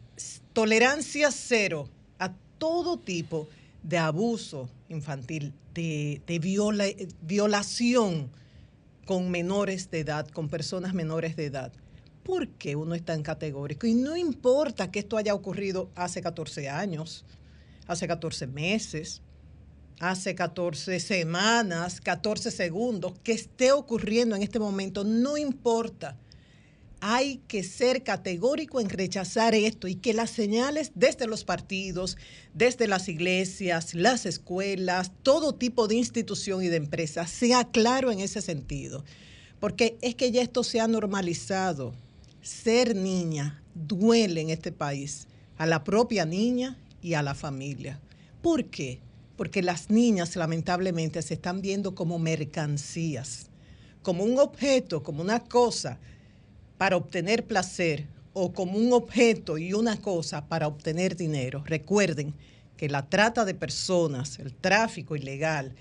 S1: tolerancia cero a todo tipo de abuso infantil, de, de viola- violación con menores de edad, con personas menores de edad? ¿Por qué uno es tan categórico? Y no importa que esto haya ocurrido hace 14 años, hace 14 meses, hace 14 semanas, 14 segundos, que esté ocurriendo en este momento, no importa. Hay que ser categórico en rechazar esto y que las señales desde los partidos, desde las iglesias, las escuelas, todo tipo de institución y de empresa sea claro en ese sentido. Porque es que ya esto se ha normalizado. Ser niña duele en este país a la propia niña y a la familia. ¿Por qué? Porque las niñas lamentablemente se están viendo como mercancías, como un objeto, como una cosa para obtener placer o como un objeto y una cosa para obtener dinero. Recuerden que la trata de personas, el tráfico ilegal,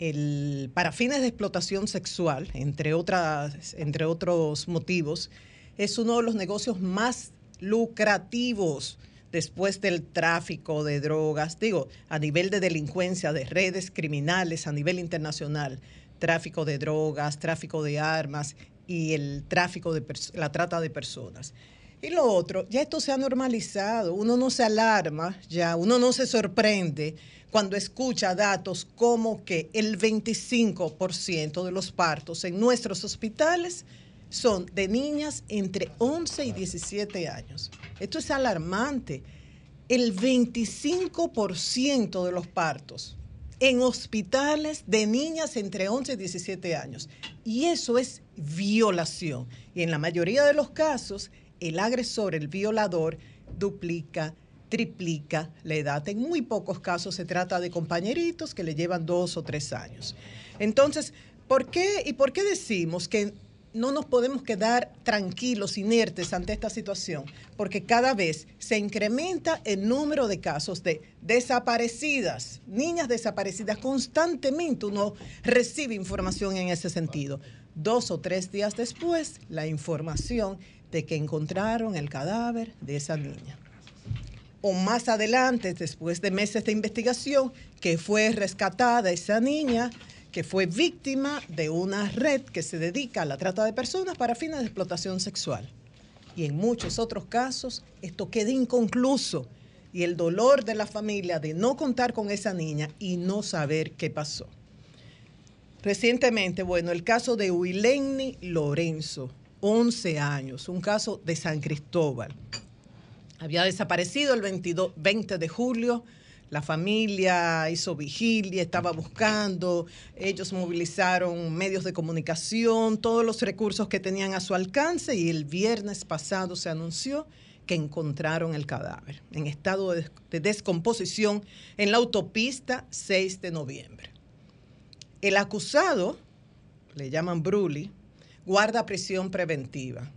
S1: el, para fines de explotación sexual, entre, otras, entre otros motivos, es uno de los negocios más lucrativos después del tráfico de drogas, digo, a nivel de delincuencia, de redes criminales a nivel internacional, tráfico de drogas, tráfico de armas y el tráfico de la trata de personas. Y lo otro, ya esto se ha normalizado, uno no se alarma, ya uno no se sorprende cuando escucha datos como que el 25% de los partos en nuestros hospitales son de niñas entre 11 y 17 años. Esto es alarmante. El 25% de los partos en hospitales de niñas entre 11 y 17 años. Y eso es violación. Y en la mayoría de los casos, el agresor, el violador, duplica, triplica la edad. En muy pocos casos se trata de compañeritos que le llevan dos o tres años. Entonces, ¿por qué y por qué decimos que no nos podemos quedar tranquilos, inertes ante esta situación, porque cada vez se incrementa el número de casos de desaparecidas, niñas desaparecidas. Constantemente uno recibe información en ese sentido. Dos o tres días después, la información de que encontraron el cadáver de esa niña. O más adelante, después de meses de investigación, que fue rescatada esa niña que fue víctima de una red que se dedica a la trata de personas para fines de explotación sexual. Y en muchos otros casos esto queda inconcluso y el dolor de la familia de no contar con esa niña y no saber qué pasó. Recientemente, bueno, el caso de Wileni Lorenzo, 11 años, un caso de San Cristóbal. Había desaparecido el 22, 20 de julio la familia hizo vigilia, estaba buscando, ellos movilizaron medios de comunicación, todos los recursos que tenían a su alcance y el viernes pasado se anunció que encontraron el cadáver en estado de, descomposición en la autopista 6 de noviembre. El acusado, le llaman Bruli, guarda prisión preventiva,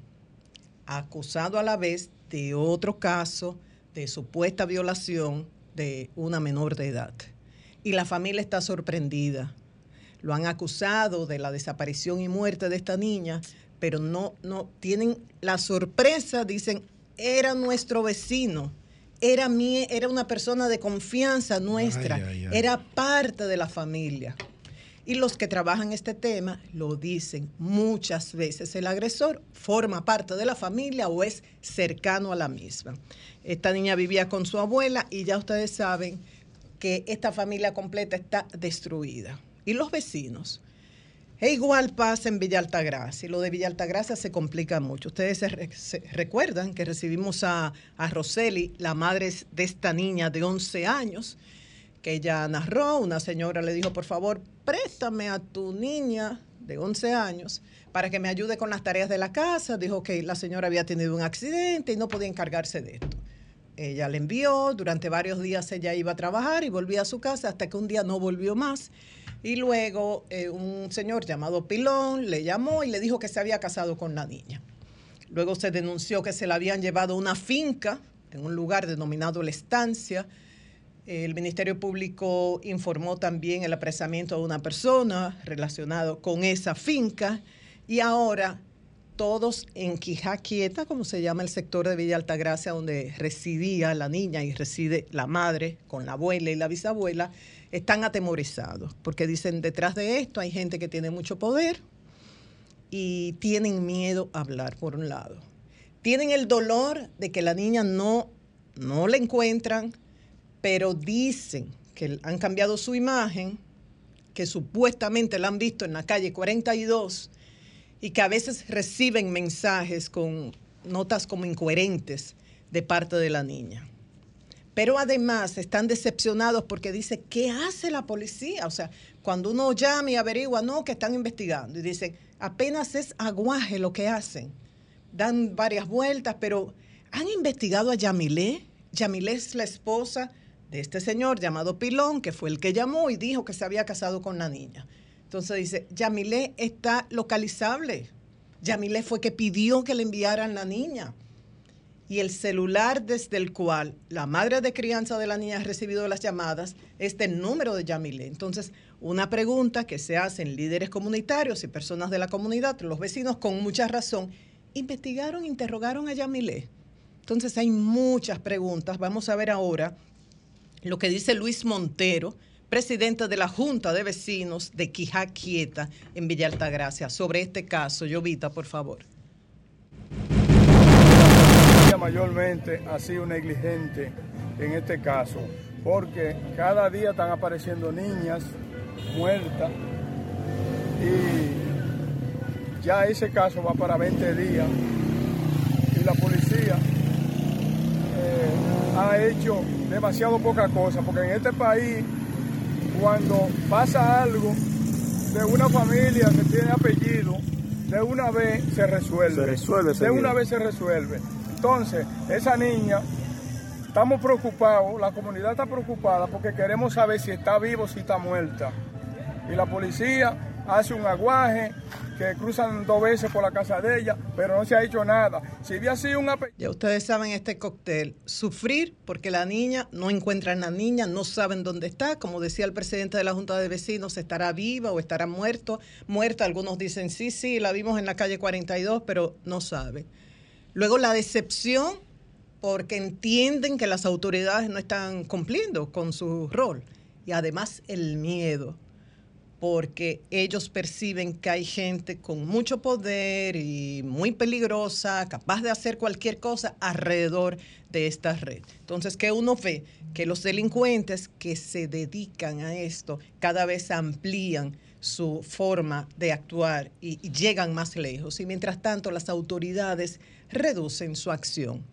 S1: acusado a la vez de otro caso de supuesta violación de una menor de edad. Y la familia está sorprendida. Lo han acusado de la desaparición y muerte de esta niña, pero no, no tienen la sorpresa, dicen, era nuestro vecino, era, mi, era una persona de confianza nuestra, era parte de la familia. Y los que trabajan este tema lo dicen muchas veces. El agresor forma parte de la familia o es cercano a la misma. Esta niña vivía con su abuela y ya ustedes saben que esta familia completa está destruida. Y los vecinos. E igual pasa en Villa Altagracia. Y lo de Villa Altagracia se complica mucho. Ustedes se, recuerdan que recibimos a, a Roseli, la madre de esta niña de 11 años, que ella narró. Una señora le dijo, por favor, préstame a tu niña de 11 años para que me ayude con las tareas de la casa. Dijo que la señora había tenido un accidente y no podía encargarse de esto. Ella le envió, durante varios días ella iba a trabajar y volvía a su casa hasta que un día no volvió más. Y luego eh, un señor llamado Pilón le llamó y le dijo que se había casado con la niña. Luego se denunció que se la habían llevado a una finca en un lugar denominado La Estancia. El Ministerio Público informó también el apresamiento de una persona relacionado con esa finca y ahora todos en Quijaquieta, como se llama el sector de Villa Altagracia, donde residía la niña y reside la madre con la abuela y la bisabuela, están atemorizados, porque dicen, detrás de esto hay gente que tiene mucho poder y tienen miedo a hablar, por un lado. Tienen el dolor de que la niña no, no la encuentran, pero dicen que han cambiado su imagen, que supuestamente la han visto en la calle 42 y que a veces reciben mensajes con notas como incoherentes de parte de la niña. Pero además están decepcionados porque dice, ¿qué hace la policía? O sea, cuando uno llama y averigua, no, que están investigando. Y dicen, apenas es aguaje lo que hacen. Dan varias vueltas, pero ¿han investigado a Yamilé? Yamilé es la esposa de este señor llamado Pilón, que fue el que llamó y dijo que se había casado con la niña. Entonces dice, Yamilé está localizable. Yamilé fue que pidió que le enviaran la niña y el celular desde el cual la madre de crianza de la niña ha recibido las llamadas es número de Yamile. Entonces, una pregunta que se hacen líderes comunitarios y personas de la comunidad, los vecinos con mucha razón, investigaron, interrogaron a Yamile. Entonces, hay muchas preguntas. Vamos a ver ahora lo que dice Luis Montero, presidente de la Junta de Vecinos de Quijá Quieta en Villa Altagracia, sobre este caso. Llovita, por favor
S8: mayormente ha sido negligente en este caso, porque cada día están apareciendo niñas muertas y ya ese caso va para 20 días y la policía eh, ha hecho demasiado poca cosa, porque en este país cuando pasa algo de una familia que tiene apellido, de una vez se resuelve.
S6: Se resuelve.
S8: De una vez se resuelve. Entonces, esa niña, estamos preocupados, la comunidad está preocupada porque queremos saber si está viva o si está muerta. Y la policía hace un aguaje, que cruzan dos veces por la casa de ella, pero no se ha hecho nada. Si había sido una...
S1: Ya ustedes saben este cóctel, sufrir porque la niña no encuentran a la niña, no saben dónde está, como decía el presidente de la Junta de Vecinos, estará viva o estará muerto, muerta, algunos dicen sí, sí, la vimos en la calle 42, pero no sabe. Luego la decepción porque entienden que las autoridades no están cumpliendo con su rol. Y además el miedo, porque ellos perciben que hay gente con mucho poder y muy peligrosa, capaz de hacer cualquier cosa alrededor de esta red. Entonces, ¿qué uno ve? Que los delincuentes que se dedican a esto cada vez amplían su forma de actuar y, y llegan más lejos. Y mientras tanto, las autoridades reducen su acción,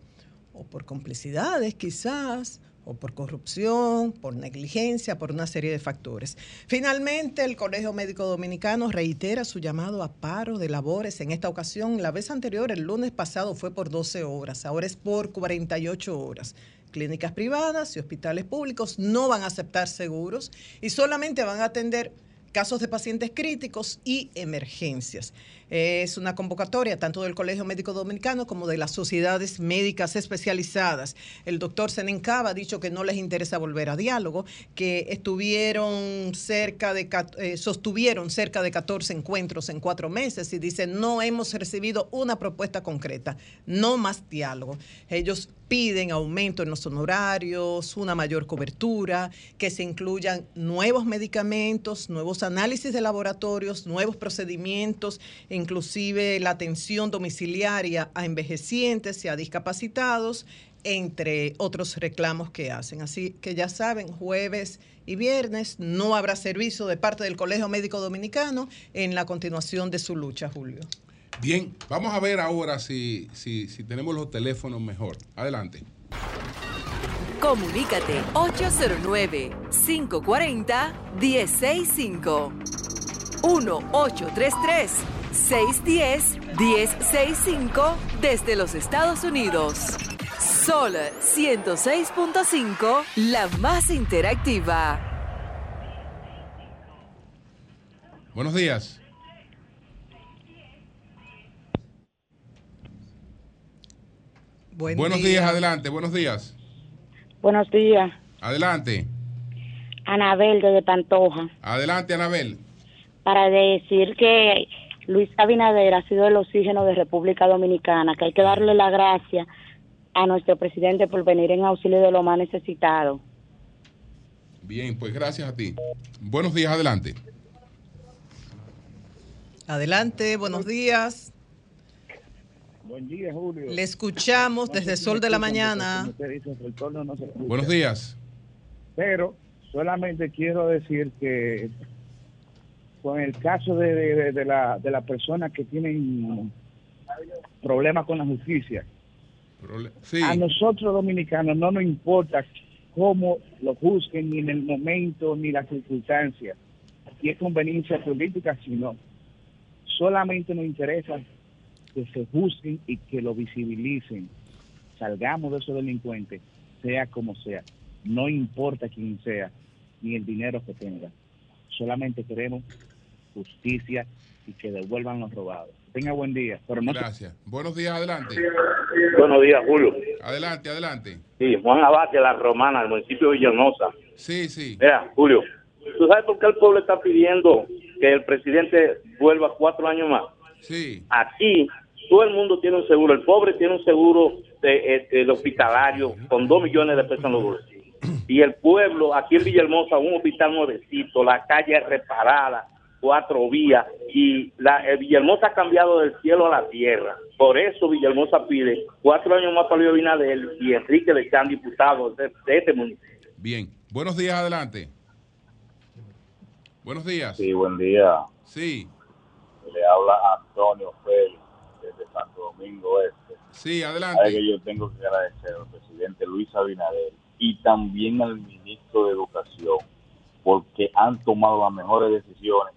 S1: o por complicidades quizás, o por corrupción, por negligencia, por una serie de factores. Finalmente, el Colegio Médico Dominicano reitera su llamado a paro de labores. En esta ocasión, la vez anterior, el lunes pasado, fue por 12 horas, ahora es por 48 horas. Clínicas privadas y hospitales públicos no van a aceptar seguros y solamente van a atender casos de pacientes críticos y emergencias. Es una convocatoria tanto del Colegio Médico Dominicano como de las sociedades médicas especializadas. El doctor Senencaba ha dicho que no les interesa volver a diálogo, que estuvieron cerca de, eh, sostuvieron cerca de 14 encuentros en cuatro meses y dicen no hemos recibido una propuesta concreta, no más diálogo. Ellos piden aumento en los honorarios, una mayor cobertura, que se incluyan nuevos medicamentos, nuevos análisis de laboratorios, nuevos procedimientos, inclusive la atención domiciliaria a envejecientes y a discapacitados, entre otros reclamos que hacen. Así que ya saben, jueves y viernes no habrá servicio de parte del Colegio Médico Dominicano en la continuación de su lucha, Julio.
S2: Bien, vamos a ver ahora si, si, si tenemos los teléfonos mejor. Adelante.
S9: Comunícate 809-540-1065. 1-833-610-1065 desde los Estados Unidos. Sol 106.5, la más interactiva.
S2: Buenos días. buenos días,
S10: día.
S2: adelante, buenos días.
S10: Buenos días.
S2: Adelante.
S10: Anabel de Pantoja.
S2: Adelante, Anabel.
S10: Para decir que Luis Abinader ha sido el oxígeno de República Dominicana, que hay que darle la gracia a nuestro presidente por venir en auxilio de lo más necesitado.
S2: Bien, pues gracias a ti. Buenos días, adelante.
S1: Adelante, buenos días.
S11: Buen día, Julio.
S1: Le escuchamos desde Sol de la Mañana.
S2: Buenos días.
S11: Pero solamente quiero decir que con el caso de, de, de la, de las personas que tienen problemas con la justicia. A nosotros dominicanos no nos importa cómo lo juzguen, ni en el momento, ni las circunstancias. Aquí es conveniencia política, sino solamente nos interesa que se juzguen y que lo visibilicen. Salgamos de esos delincuentes, sea como sea. No importa quién sea, ni el dinero que tenga. Solamente queremos justicia y que devuelvan los robados. Tenga buen día. Pero no
S2: Gracias. Buenos días, adelante.
S12: Buenos días, Julio.
S2: Adelante, adelante.
S12: Sí, Juan Abate, La Romana, del municipio de Villahermosa.
S2: Sí, sí.
S12: Mira, Julio, ¿tú sabes por qué el pueblo está pidiendo que el presidente vuelva cuatro años más?
S2: Sí.
S12: Aquí todo el mundo tiene un seguro. El pobre tiene un seguro de, de- de hospitalario con dos millones de pesos en los bolsillos. Y el pueblo, aquí en Villahermosa, un hospital nuevecito, la calle reparada, cuatro vías. Y la, el Villahermosa ha cambiado del cielo a la tierra. Por eso Villahermosa pide cuatro años más para Luis Abinader y Enrique de Chan, diputado de, de este municipio.
S2: Bien. Buenos días, adelante. Buenos días.
S13: Sí, buen día.
S2: Sí,
S13: Le habla Antonio Félix desde Santo Domingo Este.
S2: sí, adelante.
S13: que yo tengo que agradecer al presidente Luis Abinader y también al ministro de Educación porque han tomado las mejores decisiones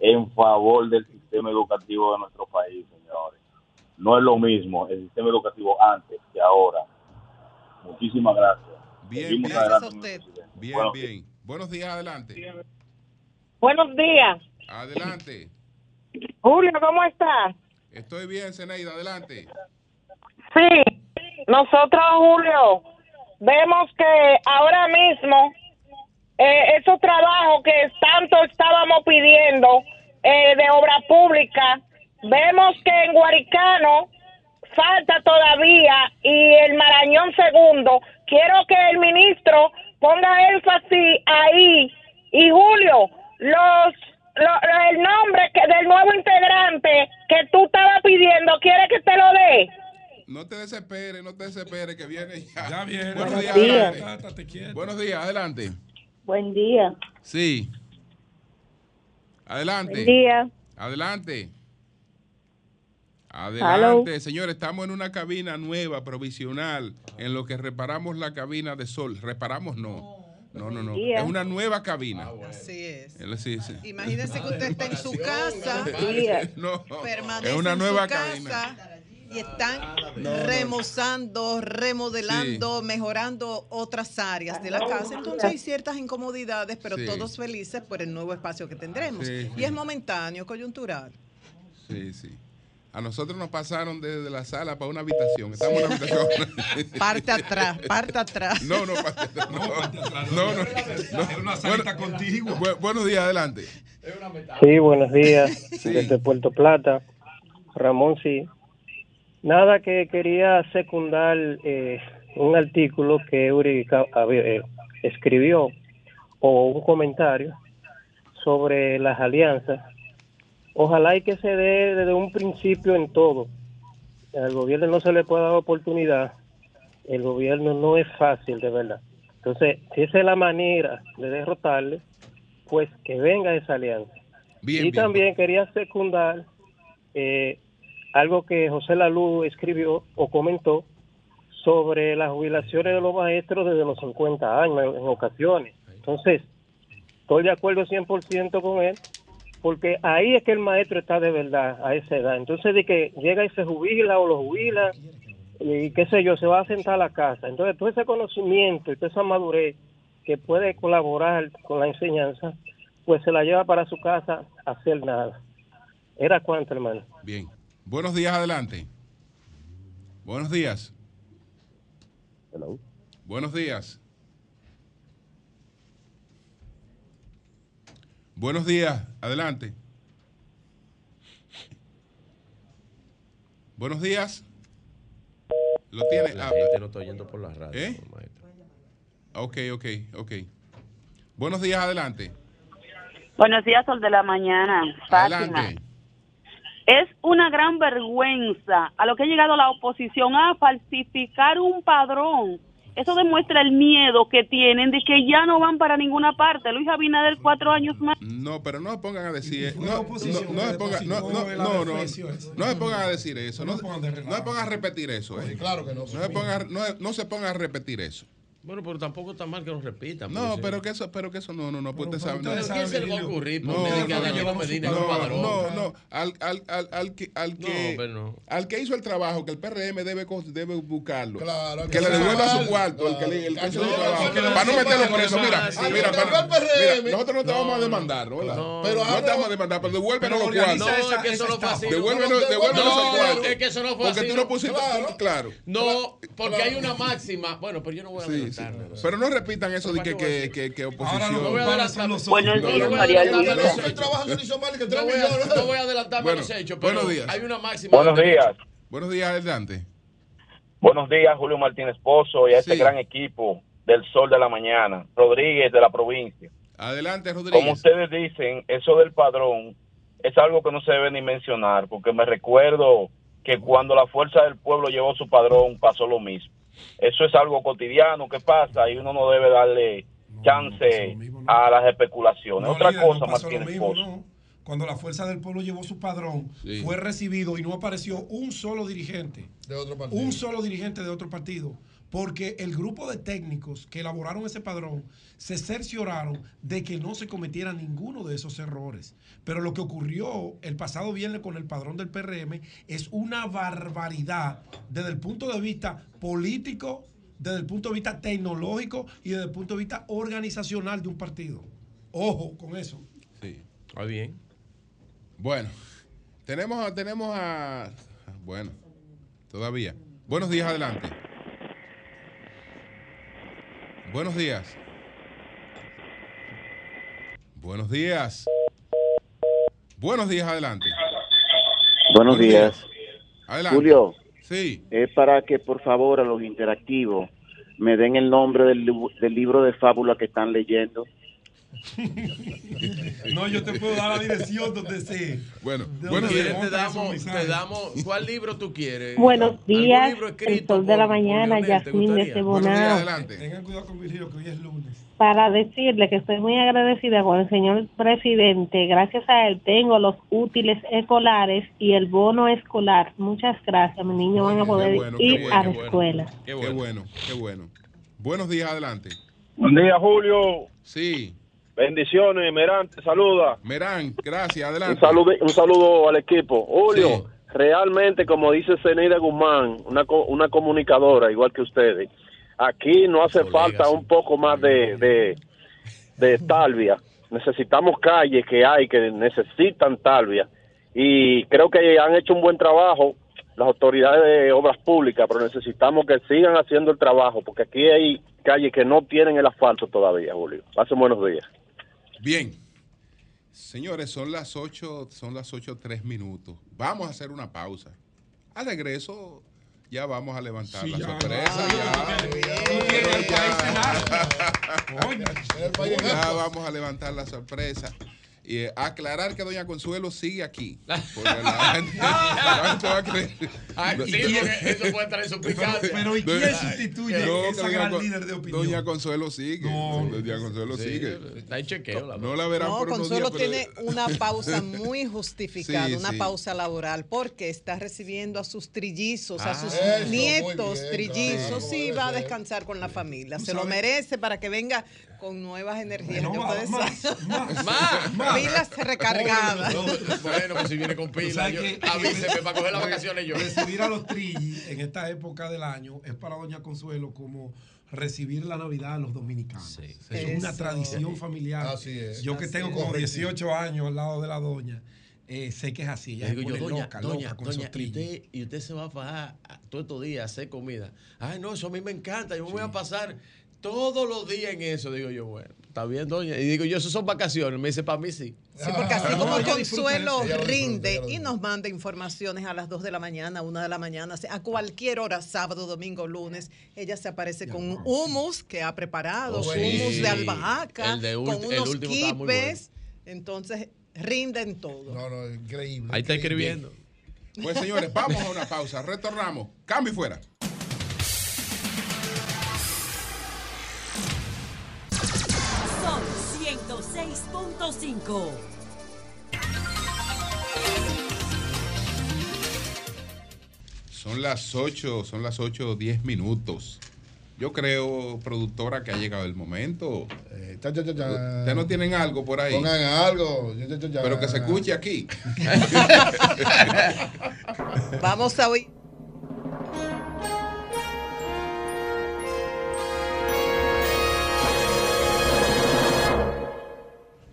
S13: en favor del sistema educativo de nuestro país, señores. No es lo mismo el sistema educativo antes que ahora. Muchísimas gracias.
S2: Bien, bien.
S13: adelante,
S2: Gracias a usted. Bien,
S13: Buenos
S2: bien. Buenos días, adelante.
S14: Buenos días.
S2: Adelante.
S14: Julio, ¿cómo estás?
S2: Estoy bien, Zeneida, adelante.
S14: Sí, nosotros, Julio, vemos que ahora mismo eh, esos trabajos que tanto estábamos pidiendo eh, de obra pública, vemos que en Guaricano falta todavía y el Marañón segundo. Quiero que el ministro ponga énfasis ahí. Y Julio, los, lo- el nombre que del nuevo integrante que tú estabas pidiendo, ¿quiere que te lo dé?
S2: No te desesperes, no te desesperes, que viene ya.
S3: Ya viene.
S2: Buenos
S4: Buenos
S2: días,
S4: días.
S2: adelante. Buenos días, adelante.
S4: Buen día.
S2: Sí. Adelante.
S4: Buen día.
S2: Adelante. Adelante, señores, estamos en una cabina nueva, provisional, en lo que reparamos la cabina de sol. Reparamos no. No, no, no. Es una nueva cabina.
S1: Así es.
S2: Él- sí, sí.
S1: Imagínese que usted está en su casa,
S2: No,
S1: permanece
S2: es una
S1: en
S2: nueva
S1: su casa
S2: cabina.
S1: Y están
S2: No, no.
S1: remozando, remodelando, mejorando otras áreas de la casa. Entonces hay ciertas incomodidades, pero
S2: Sí.
S1: todos felices por el nuevo espacio que tendremos.
S2: Sí,
S1: Y
S2: sí.
S1: es momentáneo, coyuntural.
S2: Sí, sí. A nosotros nos pasaron desde la sala para una habitación. Estamos en una habitación.
S1: Parte atrás, parte atrás.
S2: No, no, parte atrás. No, no, no.
S3: Es una salita contigua.
S2: Bu- buenos días, adelante.
S15: Sí, buenos días. Desde Puerto Plata. Ramón, sí. Nada que quería secundar eh, un artículo que Uri eh, escribió o un comentario sobre las alianzas. Ojalá y que se dé desde un principio en todo. Al gobierno no se le puede dar oportunidad. El gobierno no es fácil, de verdad. Entonces, si esa es la manera de derrotarle, pues que venga esa alianza.
S2: Bien,
S15: y
S2: bien.
S15: también quería secundar eh, algo que José Lalú escribió o comentó sobre las jubilaciones de los maestros desde los 50 años en, en ocasiones. Entonces, estoy de acuerdo 100% con él, porque ahí es que el maestro está de verdad a esa edad. Entonces, de que llega y se jubila o lo jubila, y qué sé yo, se va a sentar a la casa. Entonces, todo ese conocimiento y toda esa madurez que puede colaborar con la enseñanza, pues se la lleva para su casa a hacer nada. ¿Era cuánto, hermano?
S2: Bien. Buenos días, adelante. Buenos días. Buenos días. Buenos días, adelante. Buenos días. Lo tiene.
S16: La
S2: ah,
S16: gente lo está oyendo por la radio.
S2: ¿Eh? Ok, ok, ok. Buenos días, adelante.
S10: Buenos días, Sol de la Mañana. Fátima.
S2: Adelante.
S10: Es una gran vergüenza a lo que ha llegado la oposición a falsificar un padrón
S16: eso demuestra el miedo que tienen de que ya no van para ninguna parte. Luis Abinader cuatro años más.
S2: No, pero no se pongan a decir, no, no, no, se pongan, no, no, no, no, no se pongan a decir eso, no, no se pongan a repetir eso. Eh.
S5: Claro que no,
S2: no se pongan a repetir eso.
S17: Bueno, pero tampoco está mal que lo repitan.
S2: No, pero que eso, pero que eso no, no, no, pues usted sabe.
S17: ¿Pero qué se le va a ocurrir?
S2: No, no, no, no, al, al, al, al que, al que, al que hizo el trabajo, que el PRM debe, debe buscarlo. Claro, que le devuelva su cuarto, el que le hizo el trabajo. Para no meterlo por eso, mira, mira, mira, nosotros no te vamos a demandar, ¿no? Pero no te vamos a demandar, pero devuélvenos los cuartos.
S17: No, es que eso no fue así.
S2: Devuélvenos, devuélvenos los cuartos.
S17: Es que eso no fue así.
S2: Porque tú no pusiste, claro.
S17: No, porque hay una máxima. Bueno, pero yo no voy a adelantar.
S2: Pero no repitan eso de que, que, que, que oposición.
S17: no voy a adelantar
S16: los Buenos días, María Luisa.
S17: No voy a adelantarme los hechos, pero
S2: buenos días.
S17: hay una máxima.
S13: Buenos días.
S2: Buenos días, adelante.
S13: Buenos días, Julio Martínez Pozo y a este
S2: Sí.
S13: gran equipo del Sol de la Mañana, Rodríguez de la provincia.
S2: Adelante, Rodríguez.
S13: Como ustedes dicen, eso del padrón es algo que no se debe ni mencionar, porque me recuerdo que cuando la Fuerza del Pueblo llevó su padrón pasó lo mismo. Eso es algo cotidiano que pasa y uno no debe darle chance a las especulaciones.
S3: No,
S13: Otra
S3: líder,
S13: cosa, Martínez
S3: mismo,
S13: Pozo.
S3: no. Cuando la Fuerza del Pueblo llevó su padrón,
S5: Sí.
S3: fue recibido y no apareció un solo dirigente.
S5: De otro partido.
S3: Un solo dirigente de otro partido. Porque el grupo de técnicos que elaboraron ese padrón se cercioraron de que no se cometieran ninguno de esos errores. Pero lo que ocurrió el pasado viernes con el padrón del PRM es una barbaridad desde el punto de vista político, desde el punto de vista tecnológico y desde el punto de vista organizacional de un partido. Ojo con eso.
S2: Sí.
S17: Está bien.
S2: Bueno, tenemos, a- tenemos a. Bueno, todavía. Buenos días, adelante. Buenos días. Buenos días. Buenos días, adelante.
S18: Buenos días.
S2: Adelante.
S18: Julio,
S2: Sí.
S18: es para que por favor a los interactivos me den el nombre del, del libro de fábula que están leyendo.
S3: No, yo te puedo dar la dirección donde se.
S2: Bueno,
S3: de
S17: Bueno, te damos, te damos, ¿cuál libro tú quieres?
S4: Buenos
S17: ¿Algún
S4: días,
S17: libro
S4: el sol de la mañana, Yasmín de Bonao.
S3: Tengan cuidado con Virgilio, que hoy es lunes.
S4: Para decirle que estoy muy agradecida con el señor presidente. Gracias a él tengo los útiles escolares y el bono escolar. Muchas gracias. Mis niños van a poder
S2: Qué bueno, qué
S4: ir
S2: bueno,
S4: a
S2: qué
S4: la
S2: bueno.
S4: escuela.
S2: Qué bueno, qué bueno. Buenos días, adelante.
S7: Buen día, Julio.
S2: Sí.
S7: Bendiciones, Merán, te saluda.
S2: Merán, gracias, adelante.
S7: Un saludo, un saludo al equipo. Julio, realmente, como dice Zeneida Guzmán, una, una comunicadora igual que ustedes, aquí no hace falta un poco más de, de, de talvia. Necesitamos calles que hay que necesitan talvia. Y creo que han hecho un buen trabajo las autoridades de obras públicas, pero necesitamos que sigan haciendo el trabajo, porque aquí hay calles que no tienen el asfalto todavía, Julio. Hace buenos días.
S2: Bien. Señores, son las 8, son las 8, 3 minutos. Vamos a hacer una pausa. Al regreso, ya vamos a levantar
S3: Sí,
S2: la
S3: ya,
S2: sorpresa. ya. Ya vamos a levantar la sorpresa. Y eh, aclarar que Doña Consuelo sigue aquí. Porque la gente, la gente va a creer.
S17: Ah, sí, porque eso puede traer suspicacia.
S3: Pero ¿y quién sustituye
S2: No,
S3: esa gran
S2: Doña-
S3: líder de opinión?
S2: Doña Consuelo sigue. Doña Consuelo
S17: Sí,
S2: sigue.
S17: Está en chequeo. La
S2: No la verán
S1: No,
S2: por unos
S1: Consuelo
S2: días, pero-
S1: tiene una pausa muy justificada,
S2: Sí,
S1: una
S2: sí.
S1: pausa laboral, porque está recibiendo a sus trillizos, a
S2: Ah,
S1: sus
S2: eso,
S1: nietos
S2: bien,
S1: trillizos.
S2: claro,
S1: sí, va a descansar con la familia. Se lo
S2: sabes-
S1: merece para que venga con nuevas energías. que ustedes saben.
S17: Más, más.
S1: Pilas recargadas.
S17: No, bueno, pues si viene con
S3: Tú
S17: pila,
S3: sabes
S17: yo-
S3: que-
S17: avíseme para coger las vacaciones yo.
S3: Recibir a los trillis en esta época del año es para Doña Consuelo como recibir la Navidad a los dominicanos. Es una
S5: Eso.
S3: tradición familiar.
S5: Así es.
S3: Yo que
S5: Así
S3: tengo
S5: es.
S3: como
S5: Correctísimo.
S3: 18 años al lado de la doña, eh, sé que es así. Ella se
S17: digo yo, doña,
S3: loca,
S17: doña,
S3: loca con
S17: doña,
S3: esos
S17: y
S3: trillis.
S17: usted, y usted se va a fajar todos estos días a hacer comida. Ay, no, eso a mí me encanta. Yo me voy a pasar todos los días en eso. Digo yo, bueno, está bien, doña. Y digo yo, eso son vacaciones. Me dice, para mí sí.
S1: Sí, porque así
S17: Ah,
S1: como
S17: no,
S1: Consuelo rinde y nos manda informaciones a las 2 de la mañana, 1 de la mañana, a cualquier hora, sábado, domingo, lunes, ella se aparece con un hummus que ha preparado,
S17: Oh, sí.
S1: hummus de albahaca,
S17: El de
S1: con unos quipes, entonces rinden todo.
S5: No, no, increíble.
S17: Ahí está
S5: increíble.
S17: escribiendo.
S2: Pues señores, vamos a una pausa. Retornamos. Cambio y fuera.
S19: 106.5.
S2: Son las 8, son las 8 o 10 minutos. Yo creo, productora, que ha llegado el momento.
S5: Eh,
S2: Ustedes no tienen algo por ahí.
S5: Pongan algo.
S2: Pero que se escuche aquí.
S1: Vamos a oír.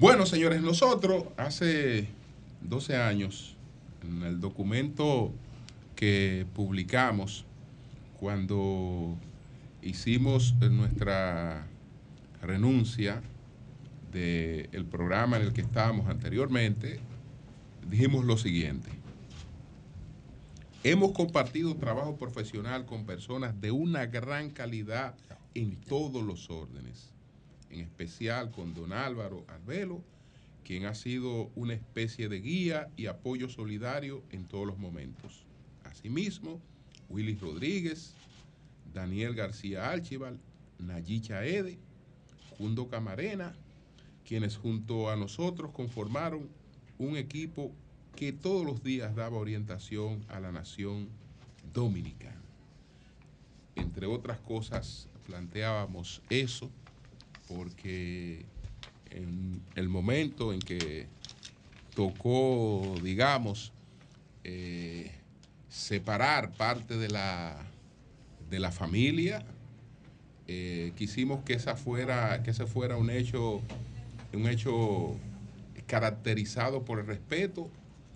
S2: Bueno, señores, nosotros hace 12 años, en el documento que publicamos, cuando hicimos nuestra renuncia del programa en el que estábamos anteriormente, dijimos lo siguiente. Hemos compartido trabajo profesional con personas de una gran calidad en todos los órdenes, en especial con don Álvaro Albelo, quien ha sido una especie de guía y apoyo solidario en todos los momentos. Asimismo, Willy Rodríguez, Daniel García Archival, Nayicha Ede, Jundo Camarena, quienes junto a nosotros conformaron un equipo que todos los días daba orientación a la nación dominicana. Entre otras cosas, planteábamos eso porque en el momento en que tocó, digamos, eh, separar parte de la, de la familia, eh, quisimos que esa fuera, que ese fuera un hecho, un hecho caracterizado por el respeto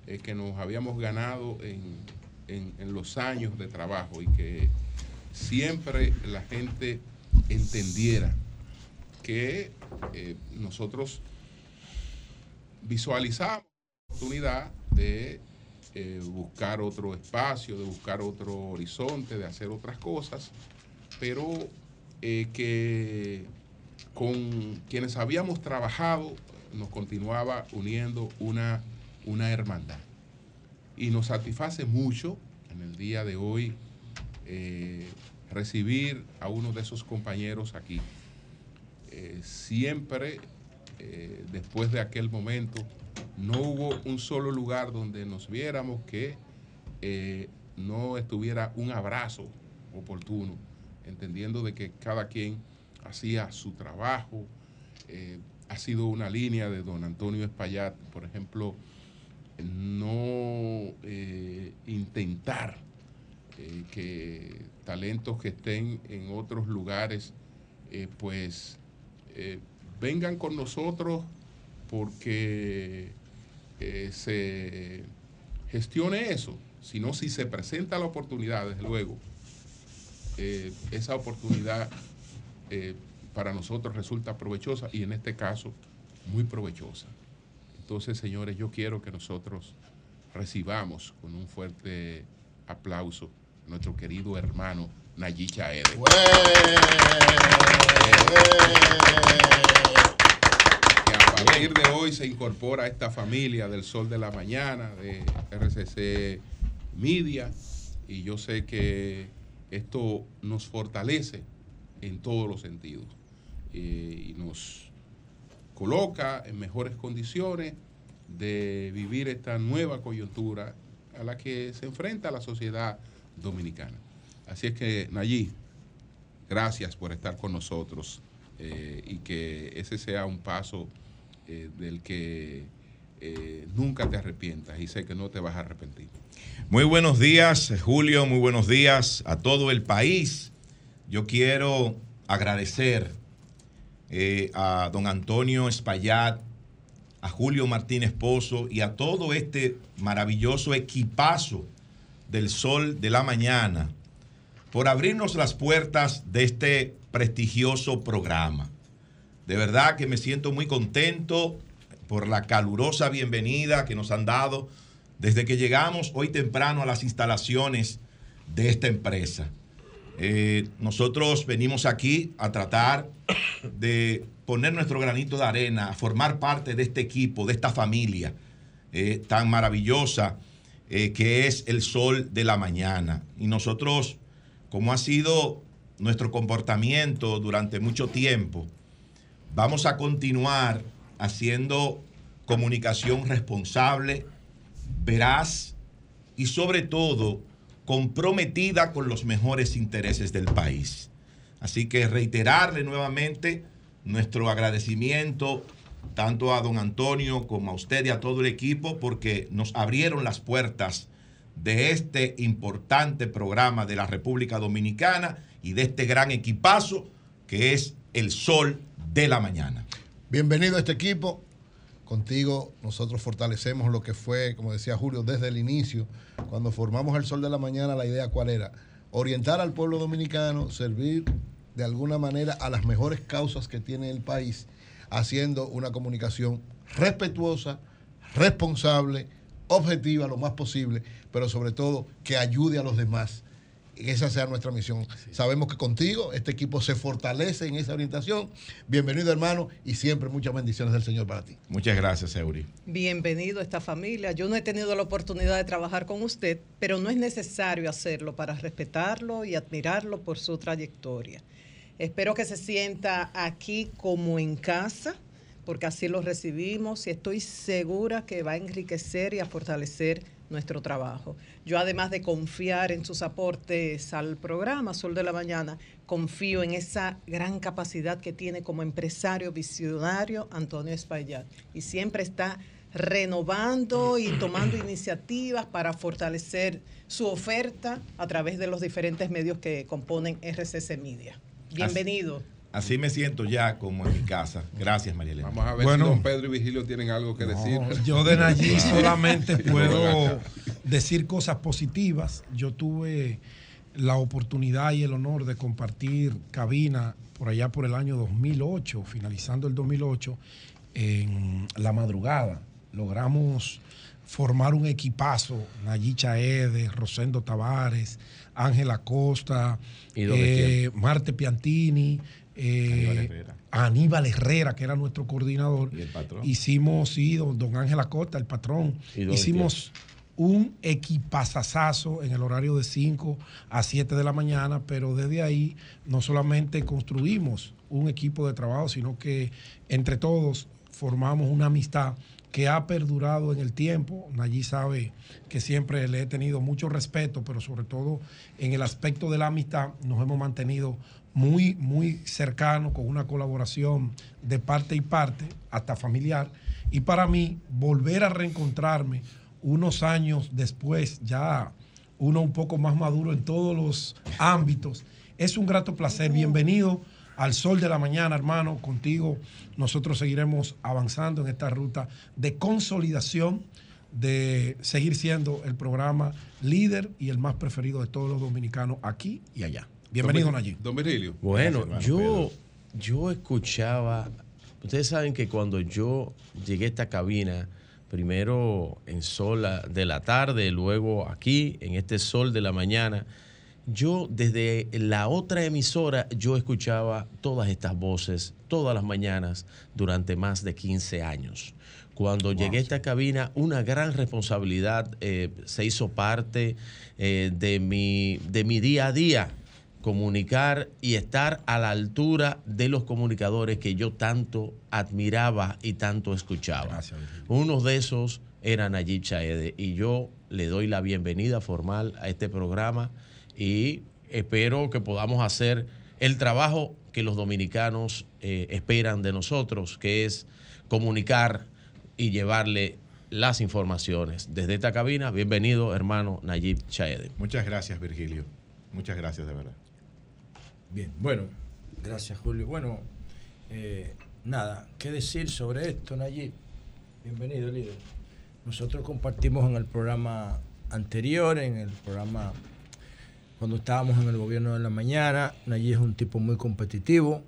S2: eh, que nos habíamos ganado en, en- en los años de trabajo y que siempre la gente entendiera que eh, nosotros visualizamos la oportunidad de eh, buscar otro espacio, de buscar otro horizonte, de hacer otras cosas, pero eh, que con quienes habíamos trabajado nos continuaba uniendo una, una hermandad. Y nos satisface mucho en el día de hoy recibir a uno de esos compañeros aquí. Eh, siempre, eh, después de aquel momento, no hubo un solo lugar donde nos viéramos que eh, no estuviera un abrazo oportuno, entendiendo de que cada quien hacía su trabajo. Ha sido una línea de don Antonio Espaillat, por ejemplo, no intentar que talentos que estén en otros lugares, pues eh, vengan con nosotros porque eh, se gestione eso, sino si se presenta la oportunidad, desde luego, eh, esa oportunidad para nosotros resulta provechosa y en este caso muy provechosa. Entonces, señores, yo quiero que nosotros recibamos con un fuerte aplauso a nuestro querido hermano Nayicha Ede. Que a partir de hoy se incorpora a esta familia del Sol de la Mañana, de RCC Media, y yo sé que esto nos fortalece en todos los sentidos eh, y nos coloca en mejores condiciones de vivir esta nueva coyuntura a la que se enfrenta la sociedad dominicana. Así es que, Nayí, gracias por estar con nosotros eh, y que ese sea un paso eh, del que eh, nunca te arrepientas y sé que no te vas a arrepentir.
S20: Muy buenos días, Julio, muy buenos días a todo el país. Yo quiero agradecer a don Antonio Espaillat, a Julio Martínez Pozo y a todo este maravilloso equipazo del Sol de la Mañana por abrirnos las puertas de este prestigioso programa. De verdad que me siento muy contento por la calurosa bienvenida que nos han dado desde que llegamos hoy temprano a las instalaciones de esta empresa. Eh, nosotros venimos aquí a tratar de poner nuestro granito de arena, a formar parte de este equipo, de esta familia eh, tan maravillosa eh, que es el sol de la mañana. Y nosotros, como ha sido nuestro comportamiento durante mucho tiempo, vamos a continuar haciendo comunicación responsable, veraz y sobre todo comprometida con los mejores intereses del país. Así que reiterarle nuevamente nuestro agradecimiento tanto a don Antonio como a usted y a todo el equipo porque nos abrieron las puertas de este importante programa de la República Dominicana y de este gran equipazo que es el Sol de la Mañana.
S5: Bienvenido a este equipo. Contigo nosotros fortalecemos lo que fue, como decía Julio, desde el inicio, cuando formamos el Sol de la Mañana, la idea cuál era? Orientar al pueblo dominicano, servir de alguna manera a las mejores causas que tiene el país, haciendo una comunicación respetuosa, responsable, objetiva lo más posible, pero sobre todo que ayude a los demás esa sea nuestra misión. Sabemos que contigo este equipo se fortalece en esa orientación. Bienvenido hermano y siempre muchas bendiciones del Señor para ti.
S20: Muchas gracias, Eury.
S1: Bienvenido a esta familia. Yo no he tenido la oportunidad de trabajar con usted, pero no es necesario hacerlo para respetarlo y admirarlo por su trayectoria. Espero que se sienta aquí como en casa, porque así lo recibimos y estoy segura que va a enriquecer y a fortalecer nuestro trabajo. Yo además de confiar en sus aportes al programa Sol de la Mañana, confío en esa gran capacidad que tiene como empresario visionario Antonio Espaillat y siempre está renovando y tomando iniciativas para fortalecer su oferta a través de los diferentes medios que componen RCC Media. Bienvenido.
S20: Así me siento ya como en mi casa. Gracias, María Elena.
S2: Vamos a ver si don Pedro y Vigilio tienen algo que decir.
S3: Yo de Nayib solamente puedo decir cosas positivas. Yo tuve la oportunidad y el honor de compartir cabina por allá por el año 2008, finalizando el 2008, en la madrugada. Logramos formar un equipazo, Nayib Chaede, Rosendo Tavares, Ángel Acosta, eh, Marte Piantini, eh, Aníbal, Herrera. que era nuestro coordinador. Hicimos, sí, don, Ángel Acosta, el patrón. Hicimos un equipazazazo en el horario de 5 a 7 de la mañana, pero desde ahí no solamente construimos un equipo de trabajo, sino que entre todos formamos una amistad que ha perdurado en el tiempo. Allí sabe que siempre le he tenido mucho respeto, pero sobre todo en el aspecto de la amistad nos hemos mantenido muy, muy cercano, con una colaboración de parte y parte, hasta familiar. Y para mí, volver a reencontrarme unos años después, ya uno un poco más maduro en todos los ámbitos, es un grato placer. Bienvenido al sol de la mañana, hermano. Contigo nosotros seguiremos avanzando en esta ruta de consolidación, de seguir siendo el programa líder y el más preferido de todos los dominicanos aquí y allá. Bienvenido, Nayib.
S2: Don Virgilio.
S17: Bueno, yo, yo escuchaba, ustedes saben que cuando yo llegué a esta cabina, primero en sol de la tarde, luego aquí, en este sol de la mañana, yo desde la otra emisora, yo escuchaba todas estas voces todas las mañanas durante más de 15 años. Cuando llegué a esta cabina, una gran responsabilidad eh, se hizo parte eh, de, mi, de mi día a día comunicar y estar a la altura de los comunicadores que yo tanto admiraba y tanto escuchaba. Uno de esos era Nayib Chaede y yo le doy la bienvenida formal a este programa y espero que podamos hacer el trabajo que los dominicanos eh, esperan de nosotros, que es comunicar y llevarle las informaciones. Desde esta cabina, bienvenido hermano Nayib Chaede.
S20: Muchas gracias Virgilio, muchas gracias de verdad.
S19: Bien, bueno, gracias Julio. Bueno, eh, nada, ¿qué decir sobre esto, Nayib? Bienvenido, líder. Nosotros compartimos en el programa anterior, en el programa cuando estábamos en el gobierno de la mañana. Nayib es un tipo muy competitivo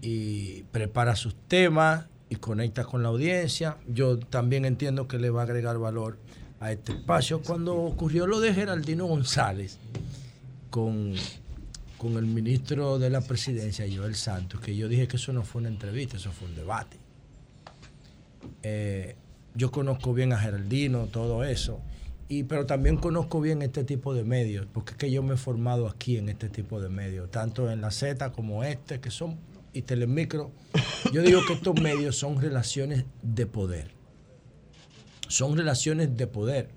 S19: y prepara sus temas y conecta con la audiencia. Yo también entiendo que le va a agregar valor a este espacio. Cuando ocurrió lo de Geraldino González con con el ministro de la presidencia, Joel Santos, que yo dije que eso no fue una entrevista, eso fue un debate. Eh, yo conozco bien a Geraldino, todo eso, y, pero también conozco bien este tipo de medios, porque es que yo me he formado aquí en este tipo de medios, tanto en la Z como este, que son y Telemicro, yo digo que estos medios son relaciones de poder. Son relaciones de poder.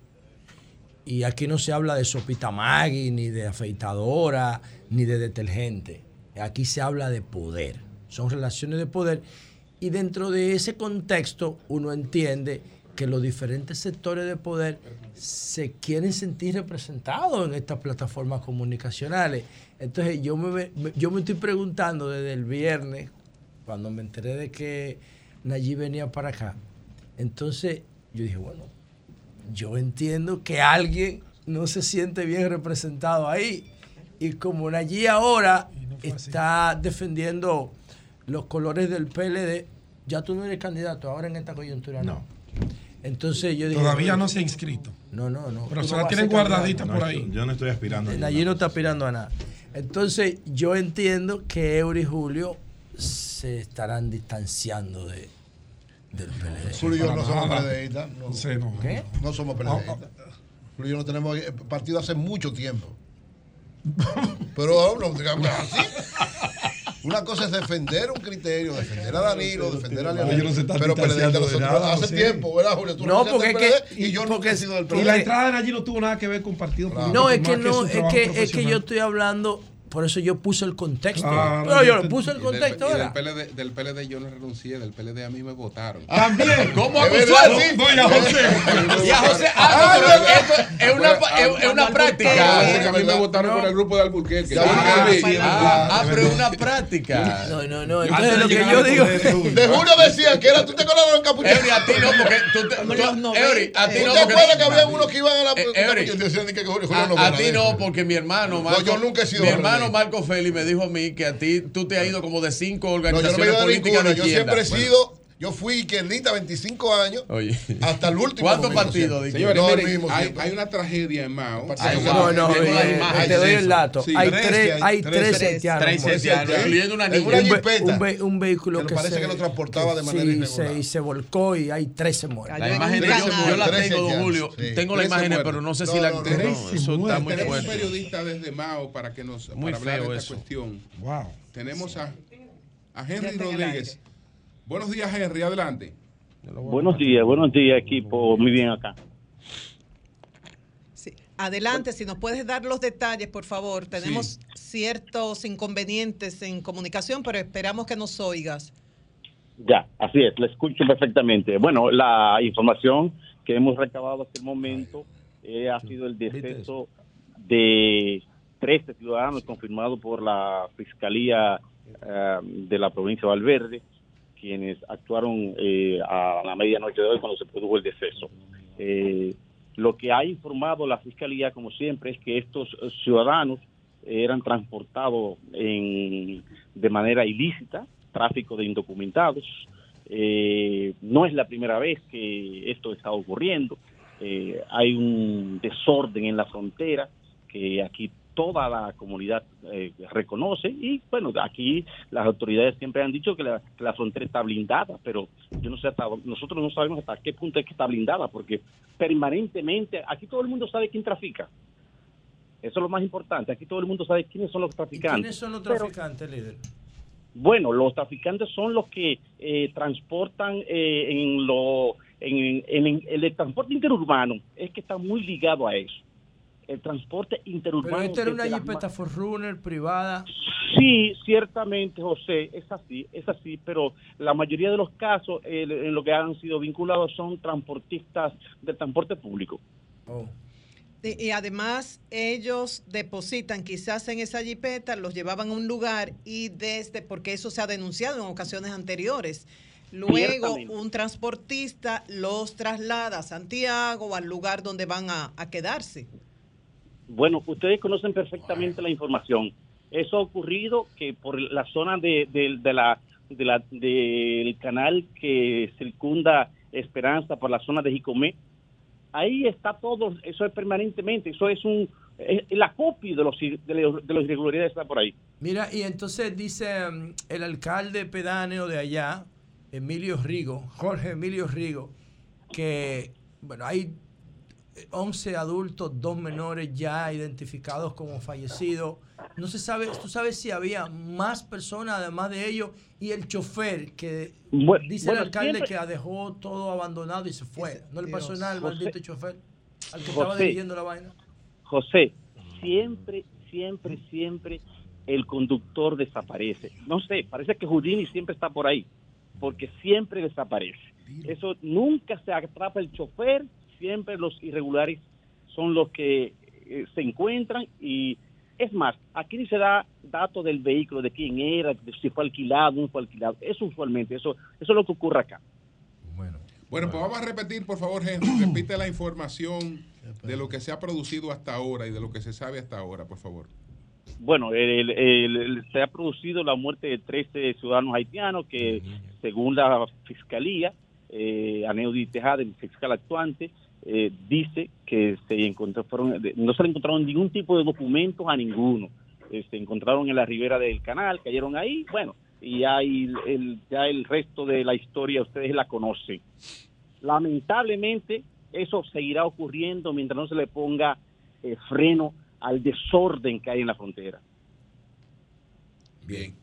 S19: Y aquí no se habla de sopita Maggi, ni de afeitadora, ni de detergente. Aquí se habla de poder. Son relaciones de poder. Y dentro de ese contexto uno entiende que los diferentes sectores de poder se quieren sentir representados en estas plataformas comunicacionales. Entonces yo me, yo me estoy preguntando desde el viernes, cuando me enteré de que Nayib venía para acá, entonces yo dije, bueno, yo entiendo que alguien no se siente bien representado ahí. Y como Nayib ahora está defendiendo los colores del PLD, ya tú no eres candidato ahora en esta coyuntura. No. Entonces yo dije.
S3: Todavía no se ha inscrito.
S19: No, no, no.
S3: Pero se la tienen guardadita por ahí.
S20: Yo no estoy aspirando.
S19: Allí no está aspirando a nada. Entonces yo entiendo que Eury y Julio se estarán distanciando de, del PLD.
S5: Julio y yo no somos PLDistas. No,
S3: Sí, no.
S19: ¿Qué?
S5: no somos PLDistas. Julio y yo no tenemos partido hace mucho tiempo. Pero no digamos así. Una cosa es defender un criterio, defender a Danilo, defender a Leonel.
S3: No
S5: pero PLD nosotros
S3: nada,
S5: hace tiempo, ¿verdad, Julio? Tú
S19: No,
S5: no,
S19: porque es que-
S5: y yo he sido del
S3: Y
S5: PLD.
S3: la entrada de allí no tuvo nada que ver con partido político.
S19: No, es que no, es que, es que yo estoy hablando, por eso yo puse el contexto.
S3: Claro,
S19: Pero yo puse el
S2: Y del-
S19: contexto
S2: y del,
S19: ahora.
S2: PLD, del PLD yo no renuncié, del PLD a mí me votaron.
S3: También.
S20: ¿Cómo acusó?
S5: verdad, sí.
S3: No, y a José.
S20: Y a José, ah, no, pero esto es una, es, es una
S2: Ah,
S20: práctica.
S2: a mí me votaron por el grupo de Alburquerque.
S5: Ah,
S20: Ah, ah, pero es una práctica.
S19: No, no, no. Entonces
S3: de
S19: lo que yo digo.
S5: De Julio decían que era, tú te acuerdas de los capuchinos.
S20: Eury, a ti no, porque tú te.
S1: Como
S20: tú-
S1: los 90,
S20: Eury, a ti no,
S5: ¿Tú te acuerdas que había unos que iban a la
S20: Eh, Eury. A, ti no, porque mi hermano
S5: yo nunca he sido
S20: mi
S5: PLD.
S20: Hermano Marco Félix me dijo a mí que a ti tú te has ido como de cinco
S5: No, yo no me he
S20: organizaciones
S5: ido de
S20: políticas
S5: ninguna.
S20: de
S5: Yo
S20: izquierda.
S5: siempre he sido, yo fui izquierdista 25 años
S20: Oye.
S5: hasta el último.
S20: ¿Cuántos partidos.
S2: Señores, miren, hay, hay una tragedia en Mao.
S19: No, no, eh,
S20: imágenes
S19: te doy el dato.
S2: Sí,
S19: hay
S5: trece
S19: tres,
S5: hay,
S19: tres haitianos.
S20: Tres haitianos, incluyendo una niña.
S5: una
S19: Un, ve-
S5: jipeta.
S19: un ve- un vehículo
S5: Que
S19: que,
S5: parece
S19: se,
S5: que lo transportaba de manera
S19: sí,
S5: irregular.
S19: se, y se volcó y hay 13 muertos.
S20: La imagen
S1: un
S20: de yo, yo la tengo, don Julio.
S5: sí.
S20: Tengo la imagen, pero no sé si la. eso está muy
S2: Tenemos
S20: fuerte.
S2: periodistas desde Mao para que nos
S20: Muy
S2: para hablar
S20: feo
S2: de esta cuestión.
S3: Wow.
S2: Tenemos a, Henry Rodríguez. Buenos días, Henry, adelante.
S6: Buenos días, buenos días equipo, muy bien acá.
S1: Sí. Adelante, si nos puedes dar los detalles, por favor. Tenemos ciertos inconvenientes en comunicación, pero esperamos que nos oigas.
S6: Ya, así es, la escucho perfectamente. Bueno, la información que hemos recabado hasta el momento eh, ha sido el deceso de 13 ciudadanos confirmados por la Fiscalía eh, de la provincia de Valverde, quienes actuaron eh, a la medianoche de hoy cuando se produjo el deceso. Eh, lo que ha informado la Fiscalía, como siempre, es que estos ciudadanos eran transportados en, de manera ilícita, tráfico de indocumentados. Eh, no es la primera vez que esto está ocurriendo. Eh, hay un desorden en la frontera que aquí toda la comunidad eh, reconoce y bueno, aquí las autoridades siempre han dicho que la, que la frontera está blindada, pero yo no sé hasta, nosotros no sabemos hasta qué punto es que está blindada, porque permanentemente, aquí todo el mundo sabe quién trafica. Eso es lo más importante, aquí todo el mundo sabe quiénes son los
S19: ¿Y
S6: traficantes.
S19: quiénes son los
S6: Pero-
S19: traficantes, líder?
S6: bueno, los traficantes son los que eh, transportan eh, en lo en, en- en el transporte interurbano es que está muy ligado a eso. El transporte interurbano.
S19: Pero esta era una jipeta Forerunner privada.
S6: Sí, ciertamente, José, es así, es así, pero la mayoría de los casos eh, en lo que han sido vinculados son transportistas del transporte público.
S19: Oh.
S1: Y, y además ellos depositan quizás en esa jipeta, los llevaban a un lugar y desde, porque eso se ha denunciado en ocasiones anteriores, luego un transportista los traslada a Santiago o al lugar donde van a, a quedarse.
S6: Bueno, ustedes conocen perfectamente la información. Eso ha ocurrido que por la zona de, de- de la, de la- del canal que circunda Esperanza por la zona de Jicomé, ahí está todo, eso es permanentemente, eso es un la copia de los de los irregularidades está por ahí.
S19: Mira, y entonces dice mm, el alcalde pedáneo de allá, Emilio Rigo, Jorge Emilio Rigo, que, bueno, hay 11 adultos, dos menores ya identificados como fallecidos no se sabe, tú sabes si había más personas además de ellos y el chofer que dice el alcalde que dejó todo abandonado y se fue. ¿No le pasó nada al maldito chofer? Al que estaba dirigiendo la vaina.
S6: José, siempre, siempre, siempre el conductor desaparece. No sé, parece que Houdini siempre está por ahí, porque siempre desaparece. Eso nunca se atrapa el chofer, siempre los irregulares son los que eh, se encuentran y es más, aquí ni se da datos del vehículo, de quién era, de si fue alquilado, no fue alquilado. Eso usualmente, eso, eso es lo que ocurre acá.
S2: Bueno, bueno, pues vamos a repetir, por favor, Henry, repite la información de lo que se ha producido hasta ahora y de lo que se sabe hasta ahora, por favor.
S6: Bueno, se ha producido la muerte de 13 ciudadanos haitianos que, según la fiscalía, eh, Aneudi Tejada, el fiscal actuante, eh, dice que se encontró, no se le encontraron ningún tipo de documentos a ninguno. Eh, se encontraron en la ribera del canal, cayeron ahí, bueno, y hay el, ya el resto de la historia ustedes la conocen. Lamentablemente, eso seguirá ocurriendo mientras no se le ponga eh, freno al desorden que hay en la frontera.
S2: Bien,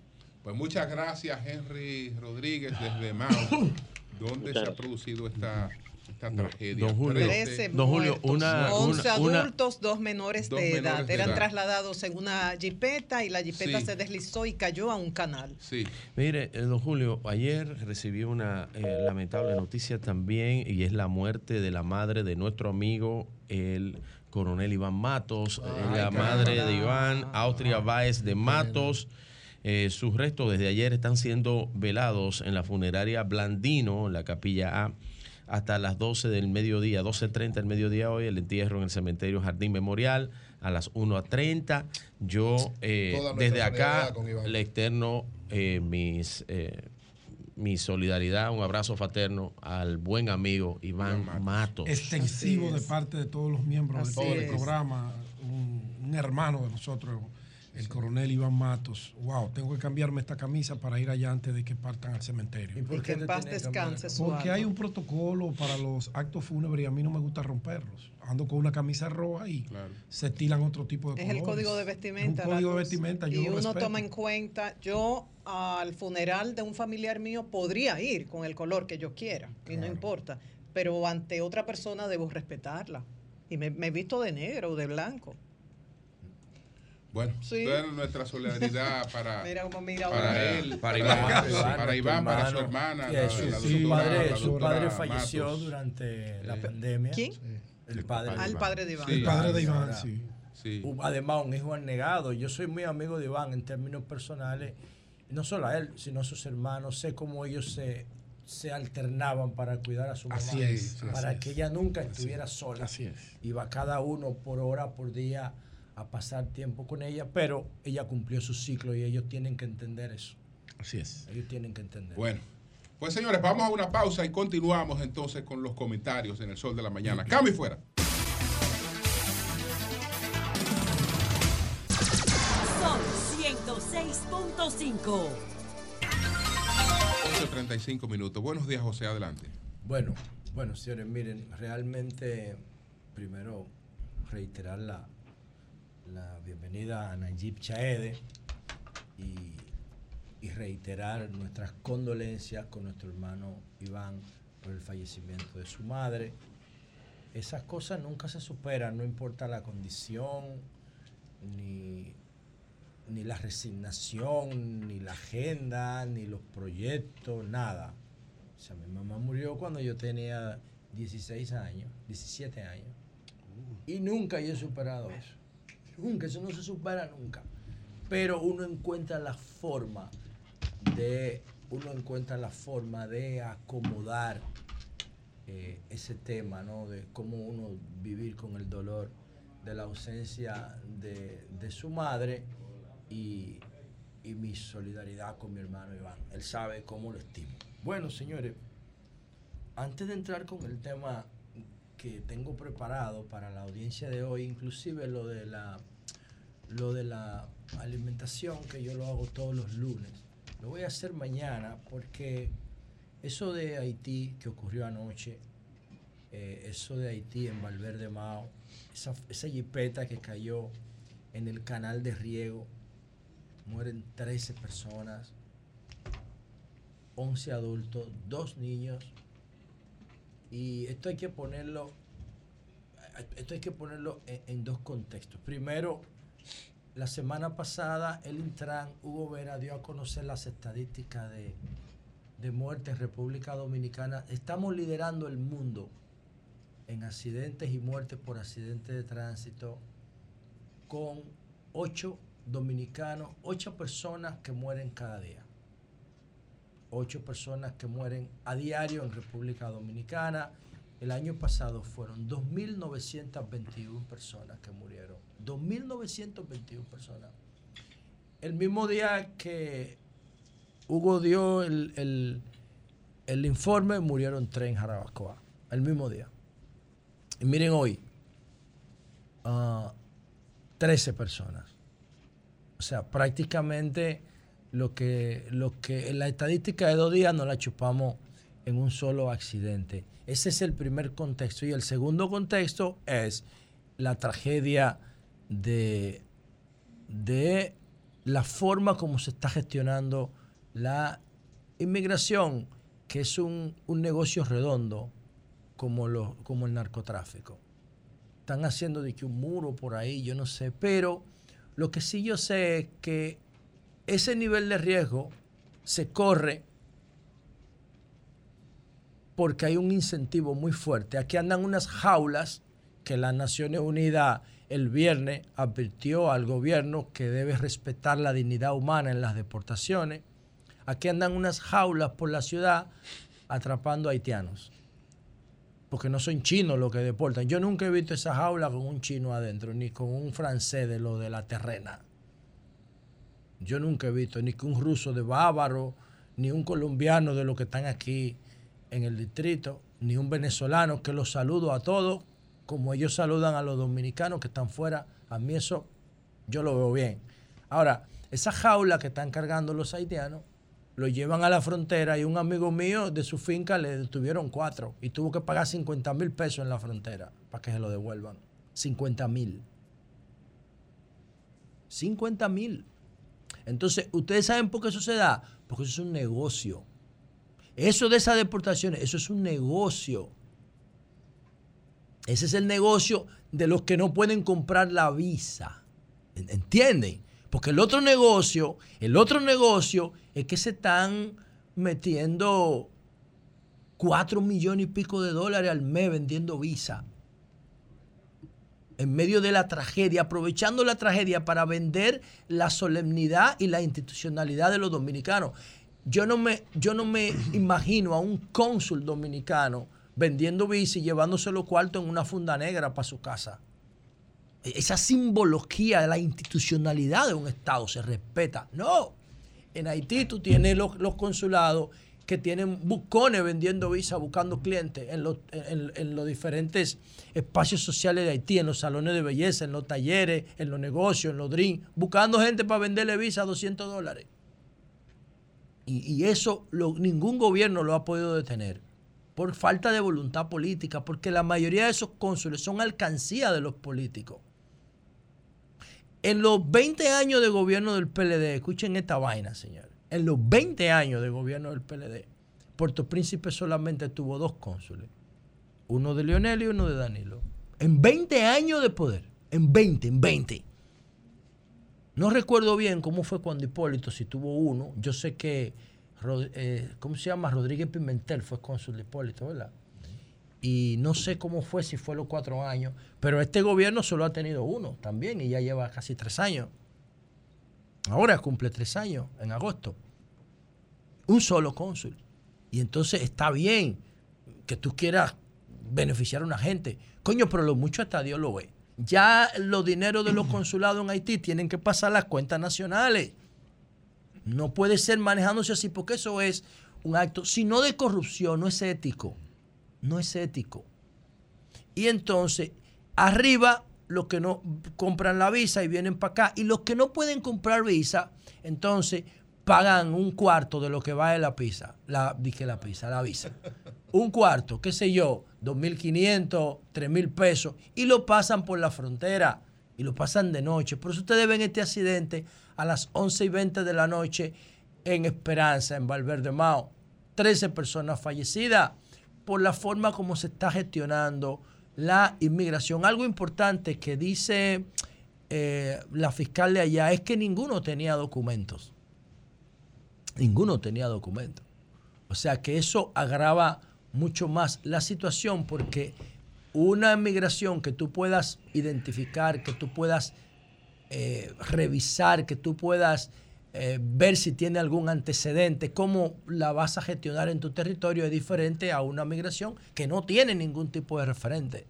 S2: pues muchas gracias Henry Rodríguez desde Mao, donde se ha producido esta esta tragedia.
S1: Don Julio, 13 don Julio una, 11 adultos, dos menores de edad. Eran trasladados en una jipeta y la jipeta se deslizó y cayó a un canal.
S17: Sí. Mire, eh, don Julio, ayer recibí una eh, lamentable noticia también y es la muerte de la madre de nuestro amigo, el coronel Iván Matos, eh, la madre de Iván, Austria Báez de Matos. sus restos desde ayer están siendo velados en la funeraria Blandino, en la capilla A hasta las 12 del mediodía, 12.30 del mediodía hoy, el entierro en el cementerio Jardín Memorial a las 1.30. Yo eh, desde acá le externo eh, mis, eh, mi solidaridad, un abrazo fraterno al buen amigo Iván Matos.
S3: Extensivo de parte de todos los miembros de todo el programa, un hermano de nosotros el coronel Iván Matos. Wow, tengo que cambiarme esta camisa para ir allá antes de que partan al cementerio.
S1: ¿Y por qué en paz descanse
S3: Porque hay un protocolo para los actos fúnebres y a mí no me gusta romperlos. Ando con una camisa roja y se estilan otro tipo de
S1: es
S3: Es
S1: el código de vestimenta.
S3: un código de vestimenta.
S1: y uno toma en cuenta, yo al funeral de un familiar mío podría ir con el color que yo quiera y no importa, pero ante otra persona debo respetarla. Y me he visto de negro o de blanco.
S2: Bueno, nuestra solidaridad para,
S1: para
S2: él, para, Iván, para, Iván, para su hermana.
S19: su, padre, su padre falleció durante la pandemia.
S1: ¿Quién?
S19: El padre,
S1: ah, el padre de Iván.
S3: el padre de Iván, sí.
S19: Además, un hijo negado. Yo soy muy amigo de Iván en términos personales. No solo a él, sino a sus hermanos. Sé cómo ellos se, se alternaban para cuidar a su mamá.
S3: Así es,
S19: para que ella nunca estuviera sola.
S3: Así es.
S19: Iba cada uno por hora, por día a pasar tiempo con ella, pero ella cumplió su ciclo y ellos tienen que entender eso.
S3: Así es.
S19: Ellos tienen que entender.
S2: Bueno, pues señores, vamos a una pausa y continuamos entonces con los comentarios en el sol de la mañana. Cambio y fuera.
S9: Sol 106.5.
S2: 11.35 minutos. Buenos días, José, adelante.
S19: Bueno, bueno, señores, miren, realmente, primero, reiterar la, la bienvenida a Nayib Chaede y, reiterar nuestras condolencias con nuestro hermano Iván por el fallecimiento de su madre. Esas cosas nunca se superan, no importa la condición, ni, ni la resignación, ni la agenda, ni los proyectos, nada. O sea, mi mamá murió cuando yo tenía 16 años, 17 años. Y nunca yo he superado eso. Nunca, eso no se supera nunca. Pero uno encuentra la forma de, uno encuentra la forma de acomodar eh, ese tema, ¿no? De cómo uno vivir con el dolor de la ausencia de, su madre y, y, mi solidaridad con mi hermano Iván. Él sabe cómo lo estimo. Bueno, señores, antes de entrar con el tema que tengo preparado para la audiencia de hoy, inclusive lo de la lo de la alimentación que yo lo hago todos los lunes. Lo voy a hacer mañana porque eso de Haití que ocurrió anoche, eh, eso de Haití en Valverde Mao, esa, esa que cayó en el canal de riego, mueren 13 personas, 11 adultos, dos niños. Y esto hay que ponerlo, esto hay que ponerlo en, dos contextos. Primero, la semana pasada el Intran, Hugo Vera, dio a conocer las estadísticas de, de muerte en República Dominicana. Estamos liderando el mundo en accidentes y muertes por accidentes de tránsito con ocho dominicanos, ocho personas que mueren cada día. Ocho personas que mueren a diario en República Dominicana. El año pasado fueron 2.921 personas que murieron. 2.921 personas. El mismo día que Hugo dio el, el informe, murieron tres en Jarabacoa. El mismo día. Y miren hoy, 13 ah, personas. O sea, prácticamente lo que, lo que la estadística de dos días no la chupamos en un solo accidente. Ese es el primer contexto. Y el segundo contexto es la tragedia de, de la forma como se está gestionando la inmigración, que es un, un negocio redondo como, lo, como el narcotráfico. Están haciendo de que un muro por ahí, yo no sé, pero lo que sí yo sé es que ese nivel de riesgo se corre porque hay un incentivo muy fuerte. Aquí andan unas jaulas que las Naciones Unidas el viernes advirtió al gobierno que debe respetar la dignidad humana en las deportaciones. Aquí andan unas jaulas por la ciudad atrapando haitianos porque no son chinos los que deportan. Yo nunca he visto esa jaula con un chino adentro, ni con un francés de lo de la terrena. Yo nunca he visto ni con un ruso de bávaro, ni un colombiano de los que están aquí en el distrito, ni un venezolano que los saludo a todos, como ellos saludan a los dominicanos que están fuera. A mí eso yo lo veo bien. Ahora, esa jaula que están cargando los haitianos, lo llevan a la frontera y un amigo mío de su finca le detuvieron cuatro y tuvo que pagar 50 mil pesos en la frontera para que se lo devuelvan. 50 mil. 50 mil. Entonces, ¿ustedes saben por qué eso se da? Porque eso es un negocio. Eso de esas deportaciones, eso es un negocio. Ese es el negocio de los que no pueden comprar la visa. ¿Entienden? Porque el otro negocio, el otro negocio es que se están metiendo cuatro millones y pico de dólares al mes vendiendo visa. En medio de la tragedia, aprovechando la tragedia para vender la solemnidad y la institucionalidad de los dominicanos. Yo no me, yo no me imagino a un cónsul dominicano vendiendo y llevándose los cuartos en una funda negra para su casa esa simbología de la institucionalidad de un Estado se respeta. No. En Haití tú tienes los, consulados que tienen bucones vendiendo visas, buscando clientes en los, en, los diferentes espacios sociales de Haití, en los salones de belleza, en los talleres, en los negocios, en los drinks, buscando gente para venderle visas a 200 dólares. Y, eso ningún gobierno lo ha podido detener por falta de voluntad política, porque la mayoría de esos cónsules son alcancía de los políticos. En los 20 años de gobierno del PLD, escuchen esta vaina, señores. En los 20 años de gobierno del PLD, Puerto Príncipe solamente tuvo dos cónsules. Uno de Leonel y uno de Danilo. En 20 años de poder. En 20, en 20. No recuerdo bien cómo fue cuando Hipólito, si tuvo uno. Yo sé que, eh, ¿cómo se llama? Rodríguez Pimentel fue cónsul de Hipólito, ¿verdad? y no sé cómo fue, si fue los cuatro años, pero este gobierno solo ha tenido uno también y ya lleva casi tres años. Ahora cumple tres años, en agosto. Un solo cónsul. Y entonces está bien que tú quieras beneficiar a una gente. Coño, pero lo mucho hasta Dios lo ve. Ya los dineros de los consulados en Haití tienen que pasar las cuentas nacionales. No puede ser manejándose así porque eso es un acto, si no de corrupción, no es ético no es ético. Y entonces, arriba, los que no compran la visa y vienen para acá, y los que no pueden comprar visa, entonces pagan un cuarto de lo que vale la pizza, la, dije la pizza, la visa. Un cuarto, qué sé yo, 2.500, 3.000 pesos, y lo pasan por la frontera. y lo pasan de noche. Por eso ustedes ven este accidente a las 11 y 20 de la noche en Esperanza, en Valverde Mao. 13 personas fallecidas por la forma como se está gestionando la inmigración. Algo importante que dice eh, la fiscal de allá es que ninguno tenía documentos. Ninguno tenía documentos. O sea que eso agrava mucho más la situación porque una inmigración que tú puedas identificar, que tú puedas eh, revisar, que tú puedas eh, ver si tiene algún antecedente, cómo la vas a gestionar en tu territorio es diferente a una migración que no tiene ningún tipo de referente,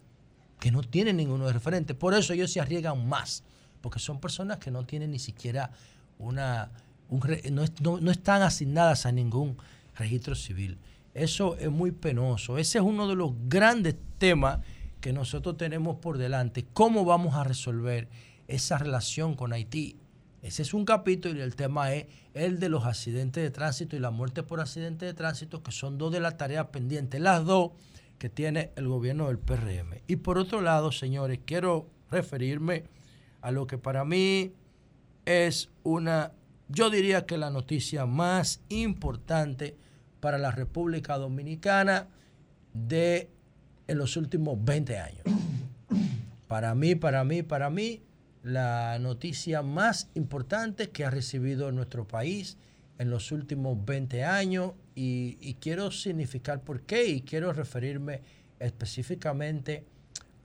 S19: que no tiene ninguno referente. Por eso ellos se arriesgan más, porque son personas que no tienen ni siquiera una, no están asignadas a ningún registro civil. Eso es muy penoso. Ese es uno de los grandes temas que nosotros tenemos por delante. ¿Cómo vamos a resolver esa relación con Haití? Ese es un capítulo y el tema es el de los accidentes de tránsito y la muerte por accidente de tránsito, que son dos de las tareas pendientes, las dos que tiene el gobierno del PRM. Y por otro lado, señores, quiero referirme a lo que para mí es una, yo diría que la noticia más importante para la República Dominicana de en los últimos 20 años. Para mí, para mí, para mí, la noticia más importante que ha recibido nuestro país en los últimos 20 años y, quiero significar por qué y quiero referirme específicamente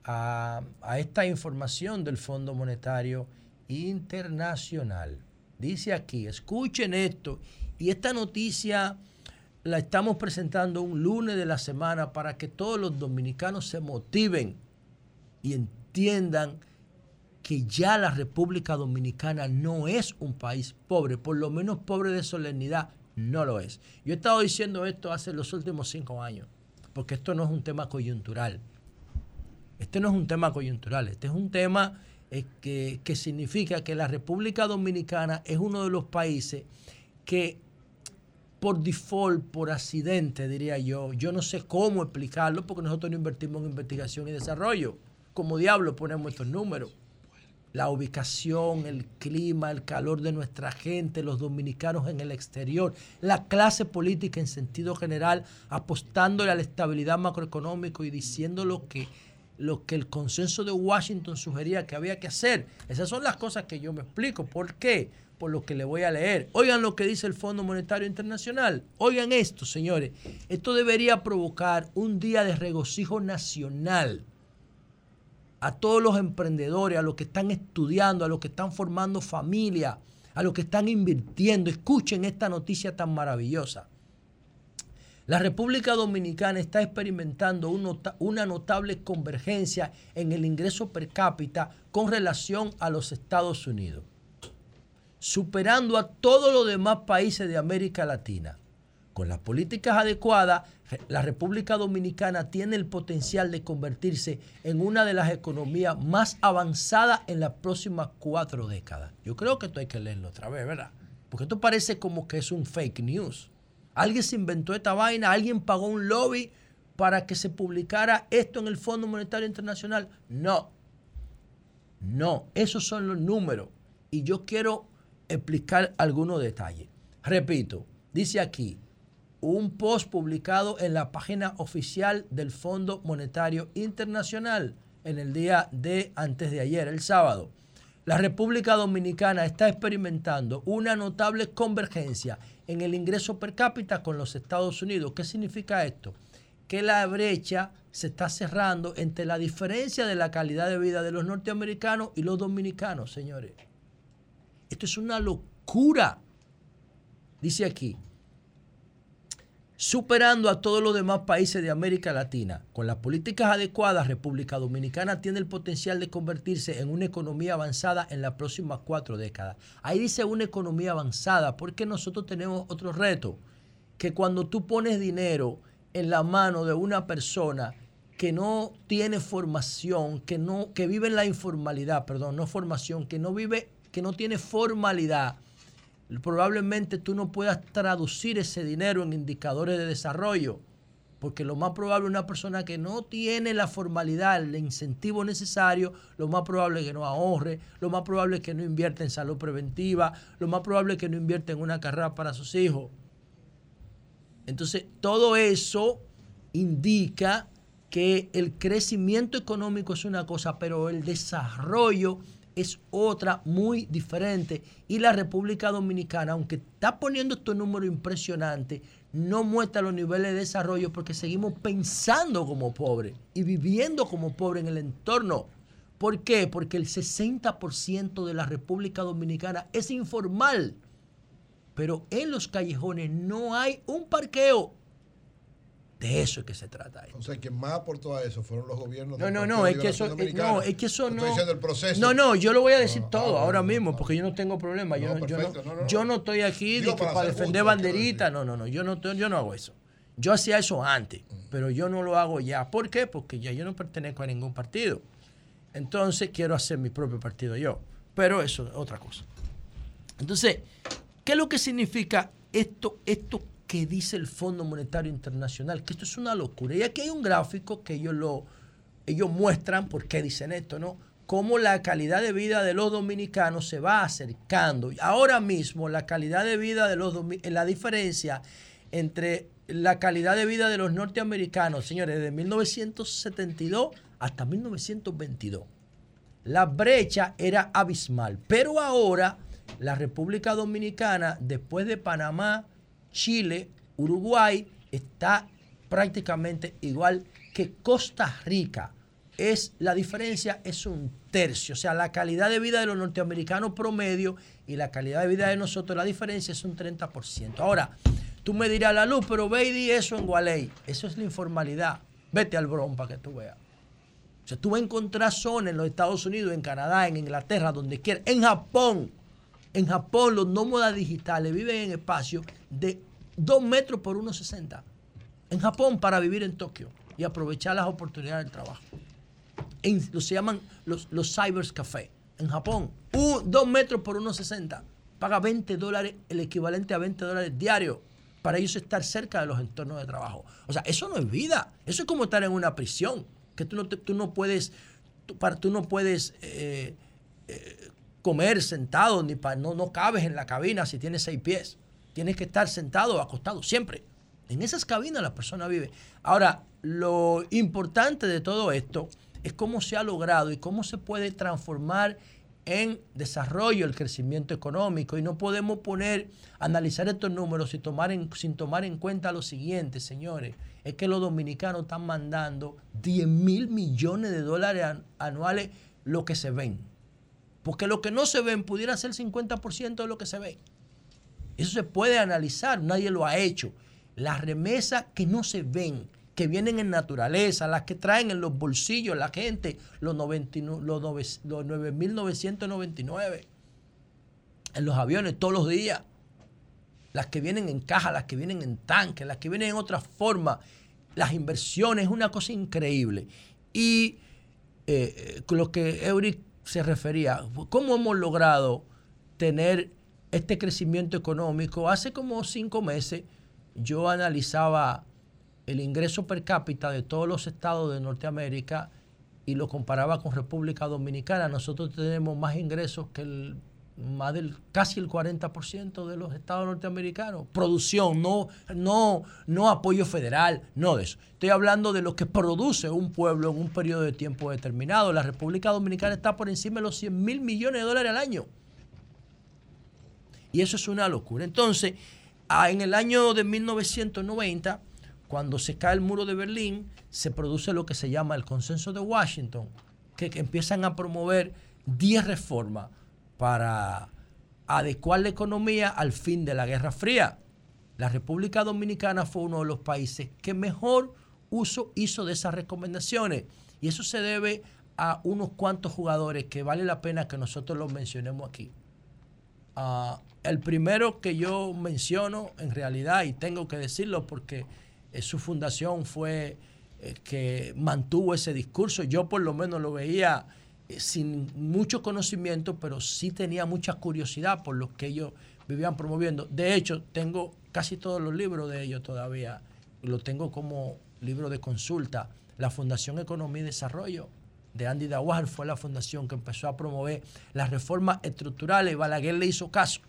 S19: a, a esta información del Fondo Monetario Internacional. Dice aquí, escuchen esto, y esta noticia la estamos presentando un lunes de la semana para que todos los dominicanos se motiven y entiendan que ya la República Dominicana no es un país pobre, por lo menos pobre de solemnidad, no lo es. Yo he estado diciendo esto hace los últimos cinco años, porque esto no es un tema coyuntural. Este no es un tema coyuntural, este es un tema eh, que, que significa que la República Dominicana es uno de los países que por default, por accidente, diría yo, yo no sé cómo explicarlo porque nosotros no invertimos en investigación y desarrollo. Como diablo ponemos estos números la ubicación, el clima, el calor de nuestra gente, los dominicanos en el exterior, la clase política en sentido general, apostándole a la estabilidad macroeconómica y diciendo lo que, lo que el consenso de Washington sugería que había que hacer. Esas son las cosas que yo me explico. ¿Por qué? Por lo que le voy a leer. Oigan lo que dice el Fondo Monetario Internacional. Oigan esto, señores. Esto debería provocar un día de regocijo nacional a todos los emprendedores, a los que están estudiando, a los que están formando familia, a los que están invirtiendo. Escuchen esta noticia tan maravillosa. La República Dominicana está experimentando una notable convergencia en el ingreso per cápita con relación a los Estados Unidos, superando a todos los demás países de América Latina. Con las políticas adecuadas, la República Dominicana tiene el potencial de convertirse en una de las economías más avanzadas en las próximas cuatro décadas. Yo creo que esto hay que leerlo otra vez, ¿verdad? Porque esto parece como que es un fake news. Alguien se inventó esta vaina, alguien pagó un lobby para que se publicara esto en el Fondo Monetario Internacional. No, no, esos son los números. Y yo quiero explicar algunos detalles. Repito, dice aquí, un post publicado en la página oficial del Fondo Monetario Internacional en el día de antes de ayer, el sábado. La República Dominicana está experimentando una notable convergencia en el ingreso per cápita con los Estados Unidos. ¿Qué significa esto? Que la brecha se está cerrando entre la diferencia de la calidad de vida de los norteamericanos y los dominicanos, señores. Esto es una locura. Dice aquí, superando a todos los demás países de América Latina. Con las políticas adecuadas, República Dominicana tiene el potencial de convertirse en una economía avanzada en las próximas cuatro décadas. Ahí dice una economía avanzada porque nosotros tenemos otro reto, que cuando tú pones dinero en la mano de una persona que no tiene formación, que no que vive en la informalidad, perdón, no formación, que no vive que no tiene formalidad, probablemente tú no puedas traducir ese dinero en indicadores de desarrollo, Porque lo más probable una persona que no tiene la formalidad, el incentivo necesario, lo más probable es que no ahorre, lo más probable es que no invierta en salud preventiva, lo más probable es que no invierta en una carrera para sus hijos. Entonces, todo eso indica que el crecimiento económico es una cosa, pero el desarrollo es otra muy diferente. Y la República Dominicana, aunque está poniendo estos números impresionantes, no muestra los niveles de desarrollo porque seguimos pensando como pobres y viviendo como pobres en el entorno. ¿Por qué? Porque el 60% de la República Dominicana es informal. Pero en los callejones no hay un parqueo. De eso es que se trata.
S5: O sea, que más aportó a eso fueron los gobiernos.
S19: No, no, no, es que eso, eh, no, es que eso no.
S5: Estoy diciendo el proceso.
S19: No, no, yo lo voy a decir todo ahora mismo porque yo no tengo problema. Yo no, yo no, yo no estoy aquí para, defender banderitas. No, no, no, yo no, yo no hago eso. Yo hacía eso antes, pero yo no lo hago ya. ¿Por qué? Porque ya yo no pertenezco a ningún partido. Entonces quiero hacer mi propio partido yo. Pero eso es otra cosa. Entonces, ¿qué es lo que significa esto, esto que dice el Fondo Monetario Internacional, que esto es una locura. Y aquí hay un gráfico que ellos, lo, ellos muestran, por qué dicen esto, ¿no? Cómo la calidad de vida de los dominicanos se va acercando. Ahora mismo la calidad de vida de los la diferencia entre la calidad de vida de los norteamericanos, señores, de 1972 hasta 1922. La brecha era abismal, pero ahora la República Dominicana, después de Panamá, Chile, Uruguay está prácticamente igual que Costa Rica. Es, la diferencia es un tercio, o sea, la calidad de vida de los norteamericanos promedio y la calidad de vida de nosotros, la diferencia es un 30%. Ahora, tú me dirás la luz, pero ve y di eso en Gualey. Eso es la informalidad. Vete al Bronx para que tú veas. O sea, tú vas a encontrar zonas en los Estados Unidos, en Canadá, en Inglaterra, donde quieras, en Japón en Japón los nómadas digitales viven en espacios de 2 metros por 1,60. En Japón para vivir en Tokio y aprovechar las oportunidades del trabajo. En, se llaman los, los Cybers Café. En Japón, 2 metros por 1,60. Paga 20 dólares, el equivalente a 20 dólares diarios para ellos estar cerca de los entornos de trabajo. O sea, eso no es vida. Eso es como estar en una prisión, que tú no, tú no puedes, tú no puedes eh, eh, comer sentado, ni no, no cabes en la cabina si tienes seis pies. Tienes que estar sentado o acostado, siempre. En esas cabinas la persona vive. Ahora, lo importante de todo esto es cómo se ha logrado y cómo se puede transformar en desarrollo el crecimiento económico. Y no podemos poner, analizar estos números sin tomar sin tomar en cuenta lo siguiente, señores. Es que los dominicanos están mandando 10 mil millones de dólares anuales lo que se ven. Porque lo que no se ven pudiera ser 50% de lo que se ve. Eso se puede analizar, nadie lo ha hecho. Las remesas que no se ven, que vienen en naturaleza, las que traen en los bolsillos la gente, los, los 9.999, en los aviones todos los días, las que vienen en caja, las que vienen en tanque, las que vienen en otra forma, las inversiones, es una cosa increíble. Y eh, con lo que Euric se refería, ¿cómo hemos logrado tener este crecimiento económico? Hace como cinco meses yo analizaba el ingreso per cápita de todos los estados de Norteamérica y lo comparaba con República Dominicana. Nosotros tenemos más ingresos que el más del casi el 40% de los estados norteamericanos. Producción, no, no, no apoyo federal, no de eso. Estoy hablando de lo que produce un pueblo en un periodo de tiempo determinado. La República Dominicana está por encima de los 100 mil millones de dólares al año. Y eso es una locura. Entonces, en el año de 1990, cuando se cae el muro de Berlín, se produce lo que se llama el consenso de Washington, que empiezan a promover 10 reformas para adecuar la economía al fin de la Guerra Fría. La República Dominicana fue uno de los países que mejor uso hizo de esas recomendaciones. Y eso se debe a unos cuantos jugadores que vale la pena que nosotros los mencionemos aquí. Ah, el primero que yo menciono en realidad, y tengo que decirlo porque eh, su fundación fue eh, que mantuvo ese discurso, yo por lo menos lo veía sin mucho conocimiento, pero sí tenía mucha curiosidad por lo que ellos vivían promoviendo. De hecho, tengo casi todos los libros de ellos todavía. Lo tengo como libro de consulta, la Fundación Economía y Desarrollo de Andy Dawar fue la fundación que empezó a promover las reformas estructurales y Balaguer le hizo caso.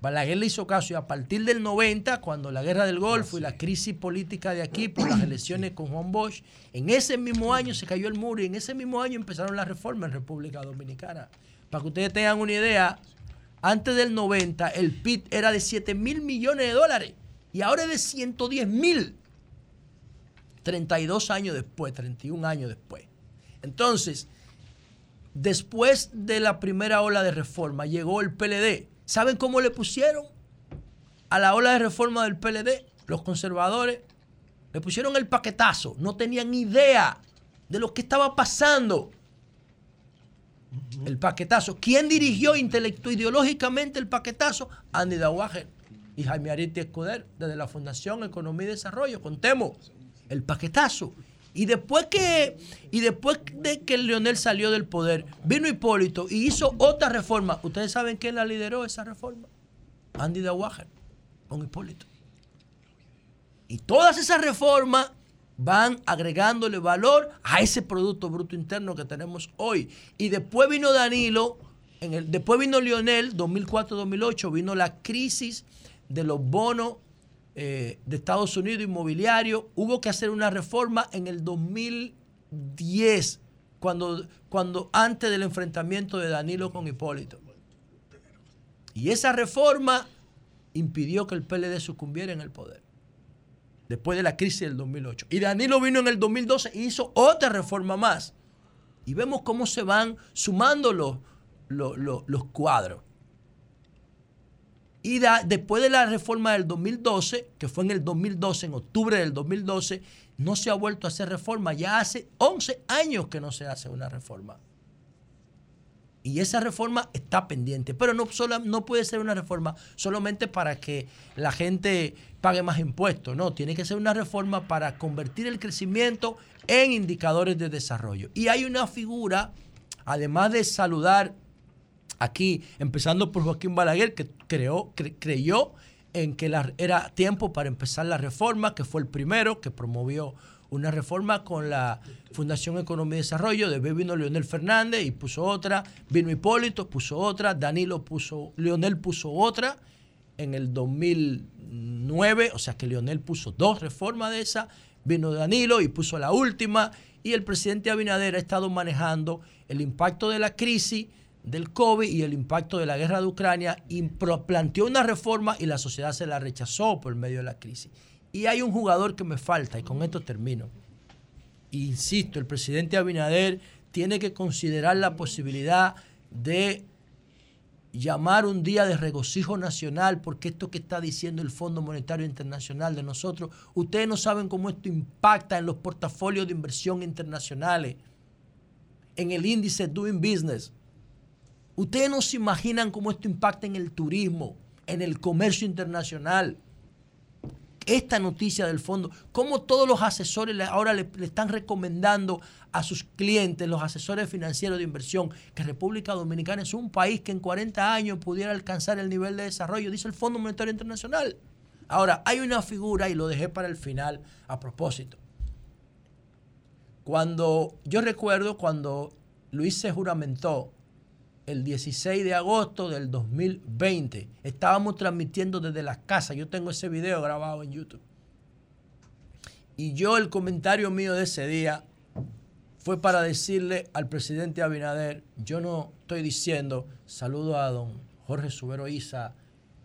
S19: Balaguer le hizo caso y a partir del 90, cuando la guerra del Golfo y la crisis política de aquí por las elecciones con Juan Bosch, en ese mismo año se cayó el muro y en ese mismo año empezaron las reformas en República Dominicana. Para que ustedes tengan una idea, antes del 90 el PIB era de 7 mil millones de dólares y ahora es de 110 mil. 32 años después, 31 años después. Entonces, después de la primera ola de reforma llegó el PLD ¿Saben cómo le pusieron a la ola de reforma del PLD? Los conservadores le pusieron el paquetazo. No tenían idea de lo que estaba pasando. El paquetazo. ¿Quién dirigió intelecto ideológicamente el paquetazo? Andy Dawager y Jaime Ariti Escuder, desde la Fundación Economía y Desarrollo. Contemos el paquetazo. Y después que y después de que Leonel salió del poder, vino Hipólito y hizo otra reforma. ¿Ustedes saben quién la lideró esa reforma? Andy Dawager con Hipólito. Y todas esas reformas van agregándole valor a ese Producto Bruto Interno que tenemos hoy. Y después vino Danilo, en el, después vino Lionel, 2004-2008, vino la crisis de los bonos eh, de Estados Unidos inmobiliario. Hubo que hacer una reforma en el 2010, cuando, cuando antes del enfrentamiento de Danilo con Hipólito. Y esa reforma impidió que el PLD sucumbiera en el poder. Después de la crisis del 2008. Y Danilo vino en el 2012 y hizo otra reforma más. Y vemos cómo se van sumando los, los cuadros. Y después de la reforma del 2012, que fue en el 2012, en octubre del 2012, no se ha vuelto a hacer reforma. Ya hace 11 años que no se hace una reforma. Y esa reforma está pendiente. Pero no, solo, no puede ser una reforma solamente para que la gente pague más impuestos. No, tiene que ser una reforma para convertir el crecimiento en indicadores de desarrollo. Y hay una figura, además de saludar aquí, empezando por Joaquín Balaguer, que creó, creyó en que era tiempo para empezar la reforma, que fue el primero que promovió una reforma con la Fundación Economía y Desarrollo, después vino Leonel Fernández y puso otra, vino Hipólito, puso otra, Danilo puso, Leonel puso otra en el 2009, o sea que Leonel puso dos reformas de esa, vino Danilo y puso la última, y el presidente Abinader ha estado manejando el impacto de la crisis del COVID y el impacto de la guerra de Ucrania planteó una reforma y la sociedad se la rechazó por medio de la crisis. Y hay un jugador que me falta y con esto termino. Insisto, el presidente Abinader tiene que considerar la posibilidad de llamar un día de regocijo nacional, porque esto que está diciendo el Fondo Monetario Internacional de nosotros, ustedes no saben cómo esto impacta en los portafolios de inversión internacionales, en el índice Doing Business. Ustedes no se imaginan cómo esto impacta en el turismo, en el comercio internacional. Esta noticia del fondo, cómo todos los asesores ahora le, están recomendando a sus clientes, los asesores financieros de inversión, que República Dominicana es un país que en 40 años pudiera alcanzar el nivel de desarrollo, dice el Fondo Monetario Internacional. Ahora, hay una figura, y lo dejé para el final a propósito. Cuando yo recuerdo cuando Luis se juramentó el 16 de agosto del 2020. Estábamos transmitiendo desde las casas. Yo tengo ese video grabado en YouTube. Y yo el comentario mío de ese día fue para decirle al presidente Abinader, yo no estoy diciendo, saludo a don Jorge Subero Isa,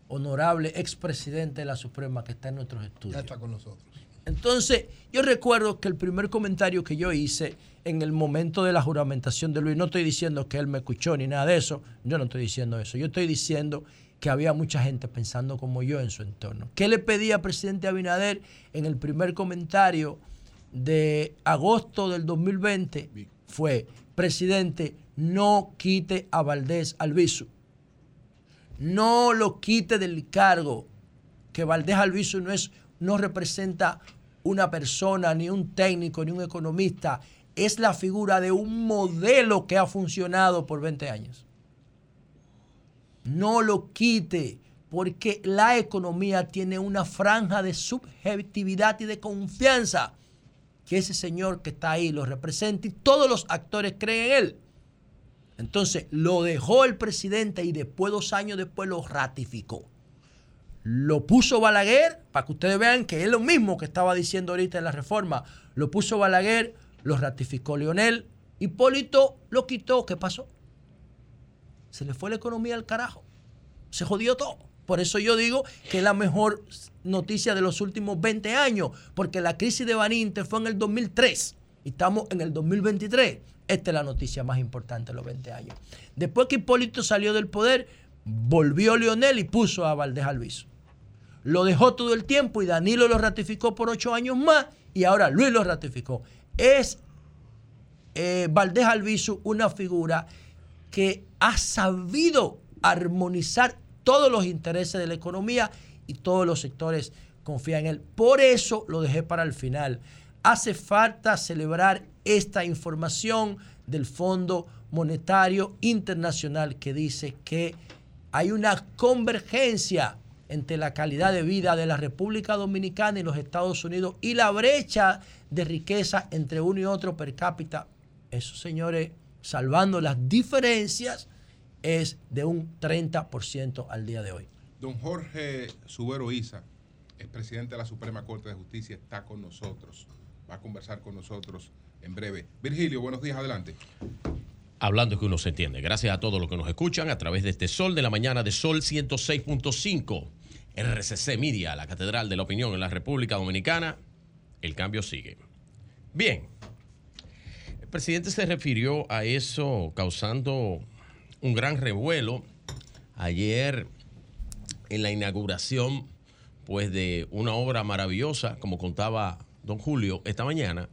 S19: honorable expresidente de la Suprema que está en nuestros estudios.
S5: Ya está con nosotros.
S19: Entonces, yo recuerdo que el primer comentario que yo hice en el momento de la juramentación de Luis, no estoy diciendo que él me escuchó ni nada de eso, yo no estoy diciendo eso, yo estoy diciendo que había mucha gente pensando como yo en su entorno. ¿Qué le pedía al presidente Abinader en el primer comentario de agosto del 2020? Fue, presidente, no quite a Valdés Albizu. No lo quite del cargo, que Valdés Albizu no es no representa una persona, ni un técnico, ni un economista. Es la figura de un modelo que ha funcionado por 20 años. No lo quite, porque la economía tiene una franja de subjetividad y de confianza que ese señor que está ahí lo representa y todos los actores creen en él. Entonces lo dejó el presidente y después, dos años después, lo ratificó. Lo puso Balaguer, para que ustedes vean que es lo mismo que estaba diciendo ahorita en la reforma. Lo puso Balaguer, lo ratificó Leonel. Hipólito lo quitó. ¿Qué pasó? Se le fue la economía al carajo. Se jodió todo. Por eso yo digo que es la mejor noticia de los últimos 20 años, porque la crisis de Baninter fue en el 2003 y estamos en el 2023. Esta es la noticia más importante de los 20 años. Después que Hipólito salió del poder, volvió Leonel y puso a Valdés Alviso. Lo dejó todo el tiempo y Danilo lo ratificó por ocho años más y ahora Luis lo ratificó. Es eh, Valdés Alviso una figura que ha sabido armonizar todos los intereses de la economía y todos los sectores confían en él. Por eso lo dejé para el final. Hace falta celebrar esta información del Fondo Monetario Internacional que dice que hay una convergencia entre la calidad de vida de la República Dominicana y los Estados Unidos y la brecha de riqueza entre uno y otro per cápita. Eso, señores, salvando las diferencias, es de un 30% al día de hoy.
S2: Don Jorge Subero Isa, el presidente de la Suprema Corte de Justicia, está con nosotros. Va a conversar con nosotros en breve. Virgilio, buenos días, adelante.
S17: Hablando que uno se entiende. Gracias a todos los que nos escuchan a través de este Sol de la Mañana de Sol 106.5. RCC Media, la Catedral de la Opinión en la República Dominicana. El cambio sigue. Bien. El presidente se refirió a eso causando un gran revuelo ayer en la inauguración pues de una obra maravillosa, como contaba don Julio esta mañana,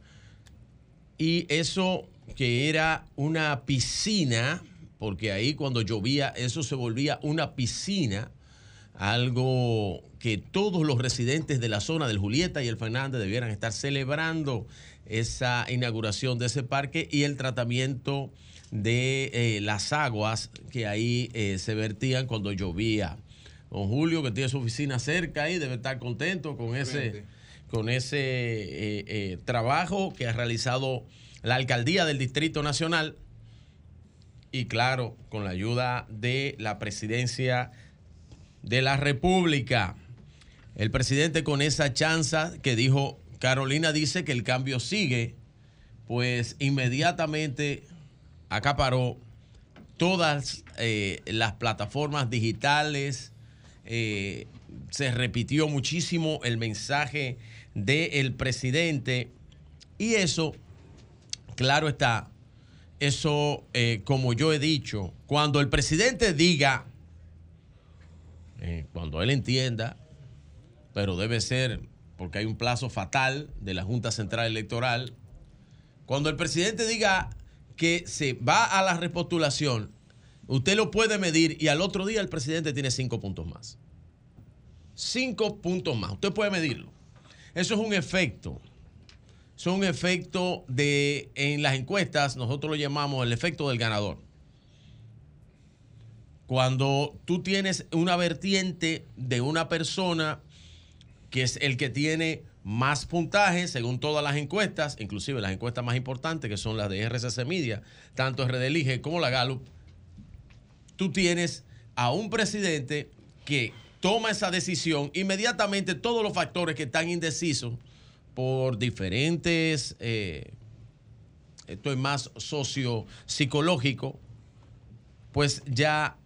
S17: y eso que era una piscina, porque ahí cuando llovía eso se volvía una piscina, algo que todos los residentes de la zona del Julieta y el Fernández debieran estar celebrando esa inauguración de ese parque y el tratamiento de eh, las aguas que ahí eh, se vertían cuando llovía. Don Julio, que tiene su oficina cerca ahí, debe estar contento con ese, con ese eh, trabajo que ha realizado la alcaldía del Distrito Nacional y claro, con la ayuda de la presidencia de la República. El presidente con esa chanza que dijo, Carolina dice que el cambio sigue, pues inmediatamente acaparó todas eh, las plataformas digitales, eh, se repitió muchísimo el mensaje del presidente y eso claro está, eso, eh, como yo he dicho, cuando el presidente diga, eh, cuando él entienda, pero debe ser porque hay un plazo fatal de la Junta Central Electoral, cuando el presidente diga que se va a la repostulación, usted lo puede medir y al otro día el presidente tiene cinco puntos más. Cinco puntos más, usted puede medirlo. Eso es un efecto son un efecto de, en las encuestas, nosotros lo llamamos el efecto del ganador. Cuando tú tienes una vertiente de una persona que es el que tiene más puntaje según todas las encuestas, inclusive las encuestas más importantes que son las de RCC Media, tanto RDLIGE como la Gallup, tú tienes a un presidente que toma esa decisión, inmediatamente todos los factores que están indecisos por diferentes, eh, esto es más socio-psicológico, pues ya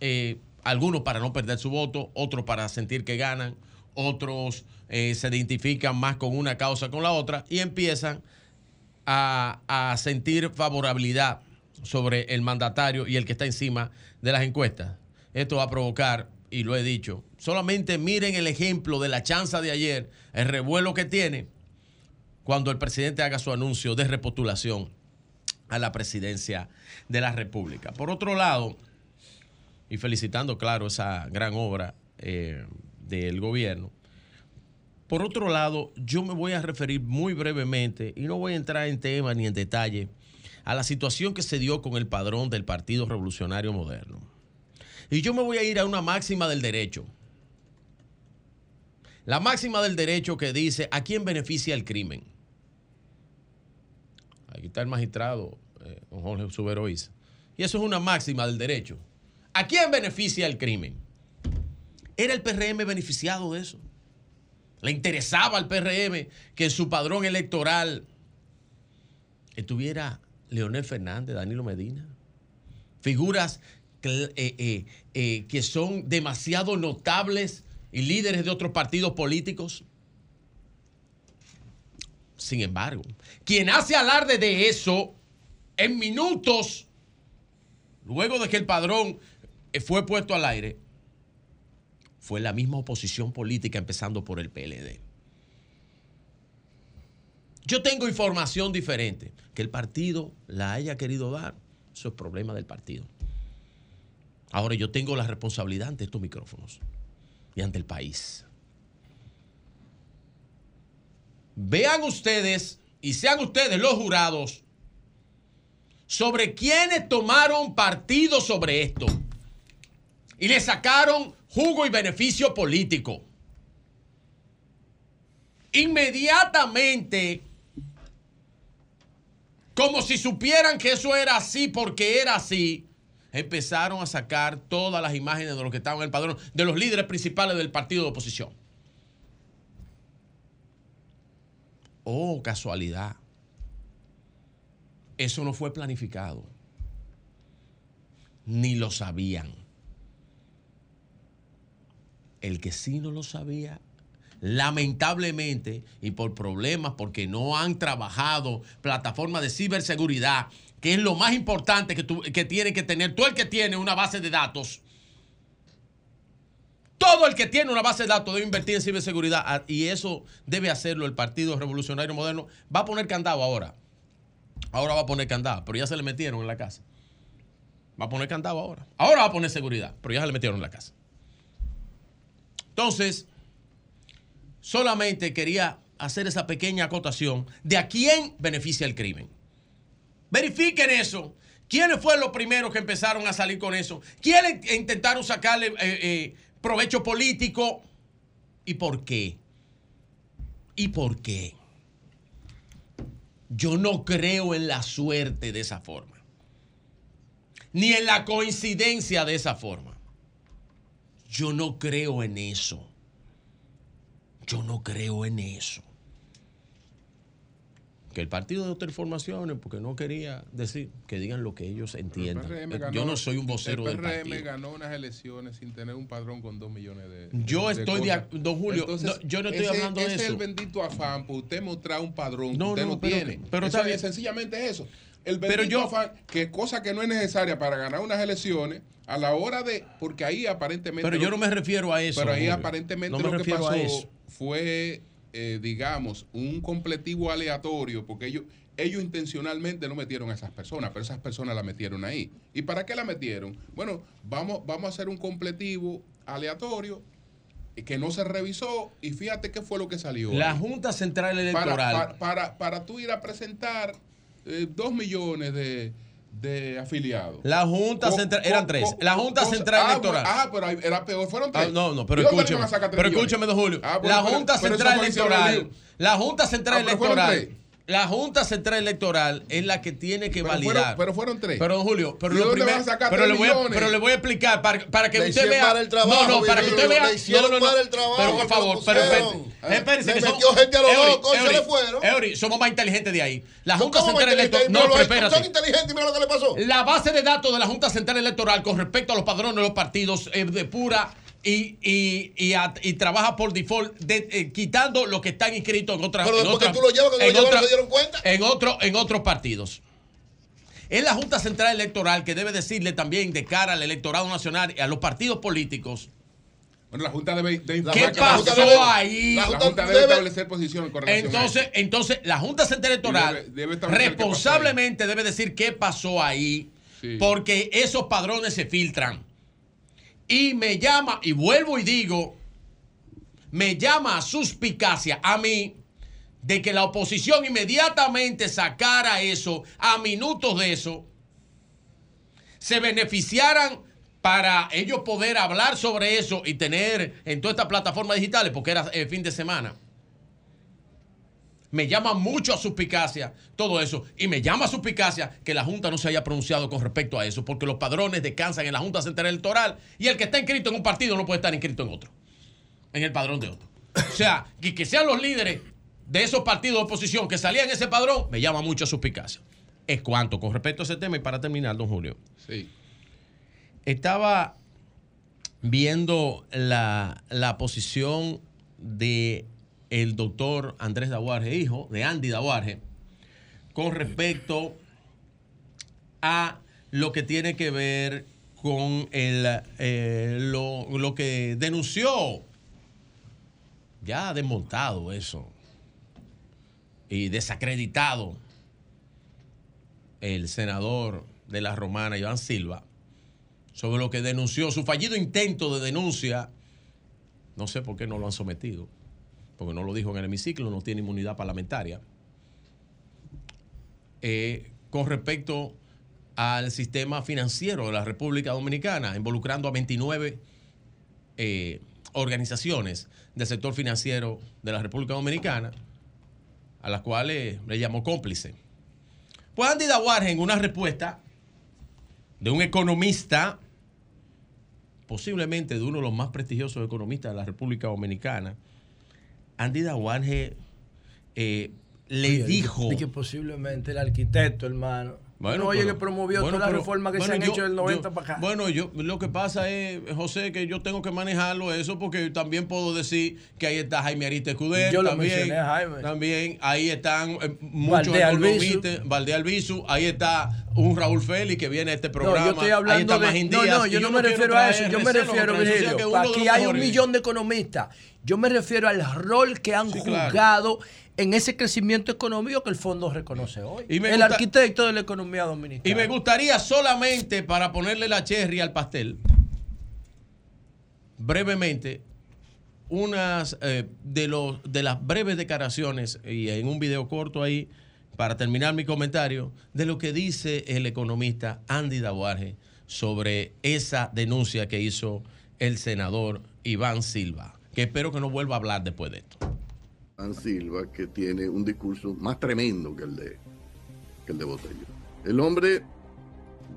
S17: eh, algunos para no perder su voto, otros para sentir que ganan, otros eh, se identifican más con una causa con la otra y empiezan a, a sentir favorabilidad sobre el mandatario y el que está encima de las encuestas. Esto va a provocar, y lo he dicho, solamente miren el ejemplo de la chanza de ayer, el revuelo que tiene cuando el presidente haga su anuncio de repostulación a la presidencia de la República. Por otro lado, y felicitando, claro, esa gran obra eh, del gobierno, por otro lado, yo me voy a referir muy brevemente, y no voy a entrar en tema ni en detalle, a la situación que se dio con el padrón del Partido Revolucionario Moderno. Y yo me voy a ir a una máxima del derecho. La máxima del derecho que dice a quién beneficia el crimen. Aquí está el magistrado, eh, Jorge Suberoiza. Y eso es una máxima del derecho. ¿A quién beneficia el crimen? ¿Era el PRM beneficiado de eso? ¿Le interesaba al PRM que en su padrón electoral estuviera Leonel Fernández, Danilo Medina? Figuras que, eh, eh, eh, que son demasiado notables y líderes de otros partidos políticos. Sin embargo, quien hace alarde de eso en minutos, luego de que el padrón fue puesto al aire, fue la misma oposición política, empezando por el PLD. Yo tengo información diferente. Que el partido la haya querido dar, eso es problema del partido. Ahora yo tengo la responsabilidad ante estos micrófonos y ante el país. Vean ustedes y sean ustedes los jurados sobre quienes tomaron partido sobre esto y le sacaron jugo y beneficio político. Inmediatamente, como si supieran que eso era así porque era así, empezaron a sacar todas las imágenes de los que estaban en el padrón, de los líderes principales del partido de oposición. Oh, casualidad. Eso no fue planificado. Ni lo sabían. El que sí no lo sabía, lamentablemente, y por problemas, porque no han trabajado plataformas de ciberseguridad, que es lo más importante que, que tiene que tener todo el que tiene una base de datos. Todo el que tiene una base de datos debe invertir en ciberseguridad ah, y eso debe hacerlo el Partido Revolucionario Moderno. Va a poner candado ahora. Ahora va a poner candado, pero ya se le metieron en la casa. Va a poner candado ahora. Ahora va a poner seguridad, pero ya se le metieron en la casa. Entonces, solamente quería hacer esa pequeña acotación de a quién beneficia el crimen. Verifiquen eso. ¿Quiénes fueron los primeros que empezaron a salir con eso? ¿Quiénes intentaron sacarle eh, eh, provecho político? ¿Y por qué? ¿Y por qué? Yo no creo en la suerte de esa forma. Ni en la coincidencia de esa forma. Yo no creo en eso. Yo no creo en eso. Que el partido de otras informaciones, porque no quería decir, que digan lo que ellos entiendan. yo no soy un vocero del partido.
S2: El PRM ganó unas elecciones sin tener un padrón con dos millones de.
S17: Yo estoy de, Don Julio, yo no estoy hablando de eso.
S2: Ese es el bendito afán, pues usted mostrar un padrón que usted no, tiene. Pero eso es sencillamente eso. El pero yo, afán, que cosa que no es necesaria para ganar unas elecciones a la hora de. Porque ahí aparentemente.
S17: Pero yo no me refiero a eso.
S2: Pero ahí aparentemente lo que pasó fue, eh, digamos, un completivo aleatorio, porque ellos, ellos intencionalmente no metieron a esas personas, pero esas personas la metieron ahí. ¿Y para qué la metieron? Bueno, vamos, vamos a hacer un completivo aleatorio que no se revisó y fíjate qué fue lo que salió.
S17: La Junta Central Electoral.
S2: Para, para, tú ir a presentar eh, dos millones de, de afiliados.
S17: La Junta Central, eran tres. La Junta Central
S2: ah,
S17: Electoral.
S2: Ah, pero era peor, fueron tres.
S17: Ah, no, no, pero escúcheme. Pero escúcheme, don Julio. Ah, la Junta Central Electoral. La Junta Central Electoral. La Junta Central Electoral es la que tiene que validar.
S2: pero fueron tres.
S17: Pero, Julio, pero, lo primero, pero, le voy a, pero le voy a explicar para, para que usted vea.
S5: El trabajo,
S17: no, no, para que usted vea.
S5: No, no, no. El trabajo,
S17: pero por favor, pero espérense.
S5: que metió gente a los locos y se le fueron.
S17: Eury, somos más inteligentes de ahí. La Junta Central Electoral. No,
S5: pero espérate. Son inteligentes y mira lo que le pasó.
S17: La base de datos de la Junta Central Electoral con respecto a los padrones de los partidos es de pura y, y, y, y, trabaja por default de, eh, quitando lo que están inscritos en otras
S5: Pero
S17: en
S5: porque tú lo llevas, que no se dieron cuenta.
S17: En, otro, en otros partidos. Es la Junta Central Electoral que debe decirle también de cara al electorado nacional y a los partidos políticos.
S2: Bueno, la Junta debe.
S17: De, ¿Qué pasó ahí?
S2: La Junta, debe, establecer posiciones con
S17: entonces, entonces, la Junta Central Electoral debe, responsablemente debe decir qué pasó ahí, sí. porque esos padrones se filtran y me llama, y vuelvo y digo, me llama a suspicacia a mí de que la oposición inmediatamente sacara eso, a minutos de eso, se beneficiaran para ellos poder hablar sobre eso y tener en todas estas plataformas digitales, porque era el fin de semana. Me llama mucho a suspicacia todo eso. Y me llama a suspicacia que la Junta no se haya pronunciado con respecto a eso, porque los padrones descansan en la Junta Central Electoral y el que está inscrito en un partido no puede estar inscrito en otro, en el padrón de otro. O sea, y que sean los líderes de esos partidos de oposición que salían ese padrón, me llama mucho a suspicacia. Es cuanto con respecto a ese tema y para terminar, don Julio.
S2: Sí.
S17: Estaba viendo la, la posición de el doctor Andrés Daguarje, hijo de Andy Daguarje, con respecto a lo que tiene que ver con el, eh, lo, lo que denunció, ya desmontado eso, y desacreditado el senador de la Romana, Iván Silva, sobre lo que denunció, su fallido intento de denuncia, no sé por qué no lo han sometido porque no lo dijo en el hemiciclo, no tiene inmunidad parlamentaria, eh, con respecto al sistema financiero de la República Dominicana, involucrando a 29 eh, organizaciones del sector financiero de la República Dominicana, a las cuales le llamó cómplice. Pues Andy Dawarge, en una respuesta de un economista, posiblemente de uno de los más prestigiosos economistas de la República Dominicana, Andy Dawarge eh, le dijo.
S19: Y que posiblemente el arquitecto, hermano. Bueno, oye, que promovió todas las reformas que se han hecho del 90 para acá.
S17: Bueno, yo lo que pasa es, José, que yo tengo que manejarlo eso porque también puedo decir que ahí está Jaime Ariste Escudero.
S19: Yo lo
S17: también,
S19: mencioné a Jaime.
S17: También ahí están eh, muchos economistas, Valdés Albizu, ahí está un Raúl Félix que viene a este programa.
S19: No, yo estoy hablando
S17: ahí está
S19: de. No,
S17: Díaz,
S19: no, yo no me refiero a eso. Yo me refiero, Virgilio. Aquí hay un millón de economistas. Yo me refiero al rol que han jugado en ese crecimiento económico que el fondo reconoce hoy.
S17: Y
S19: el
S17: gusta-
S19: arquitecto de la economía dominicana.
S17: Y me gustaría solamente para ponerle la cherry al pastel, brevemente, unas eh, de, los, de las breves declaraciones y en un video corto ahí, para terminar mi comentario, de lo que dice el economista Andy Dawarge sobre esa denuncia que hizo el senador Iván Silva, que espero que no vuelva a hablar después de esto.
S21: Iván Silva, que tiene un discurso más tremendo que el de, que el de Botello. El hombre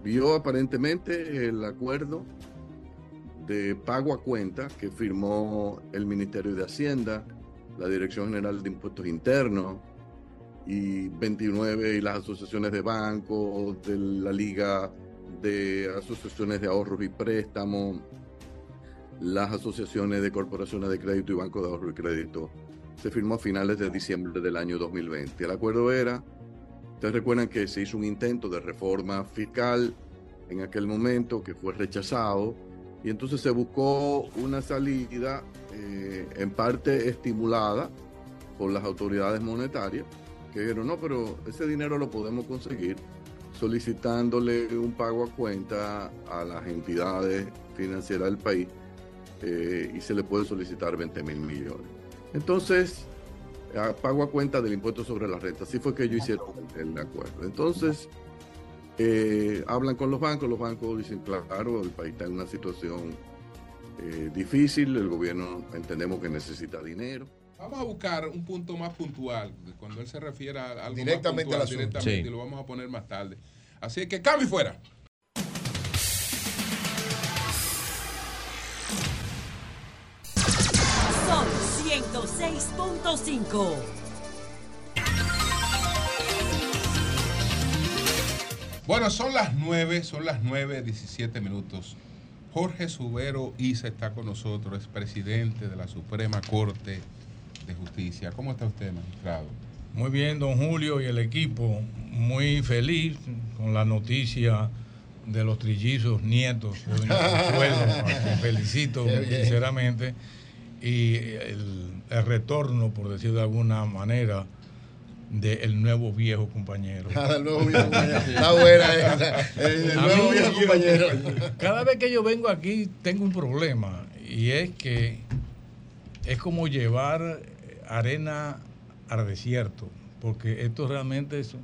S21: vio aparentemente el acuerdo de pago a cuenta que firmó el Ministerio de Hacienda, la Dirección General de Impuestos Internos y 29 y las asociaciones de bancos, de la Liga de Asociaciones de Ahorros y Préstamos, las asociaciones de corporaciones de crédito y bancos de ahorro y crédito. Se firmó a finales de diciembre del año 2020. El acuerdo era, ustedes recuerdan que se hizo un intento de reforma fiscal en aquel momento que fue rechazado y entonces se buscó una salida eh, en parte estimulada por las autoridades monetarias que dijeron, no, pero ese dinero lo podemos conseguir solicitándole un pago a cuenta a las entidades financieras del país eh, y se le puede solicitar 20 mil millones. Entonces, a pago a cuenta del impuesto sobre la renta, así fue que ellos hicieron el, el acuerdo. Entonces, eh, hablan con los bancos, los bancos dicen, claro, el país está en una situación eh, difícil, el gobierno entendemos que necesita dinero.
S2: Vamos a buscar un punto más puntual, cuando él se refiere a algo
S5: Directamente
S2: más
S5: al
S2: puntual,
S5: asunto.
S2: directamente,
S5: Sí.
S2: y lo vamos a poner más tarde. Así que cambio y fuera.
S22: 106.5.
S2: Bueno, son las 9, son las 9, 17 minutos. Jorge Subero Isa está con nosotros, es presidente de la Suprema Corte de Justicia. ¿Cómo está usted, magistrado?
S23: Muy bien, don Julio y el equipo, muy feliz con la noticia de los trillizos nietos doña Consuelo, felicito sinceramente, y el, el retorno, por decir de alguna manera, del nuevo viejo compañero.
S5: Ah, del nuevo viejo compañero. Está buena esa, el
S23: A
S5: nuevo
S23: mí,
S5: viejo compañero.
S23: Cada vez que yo vengo aquí tengo un problema y es que es como llevar arena al desierto, porque esto realmente es,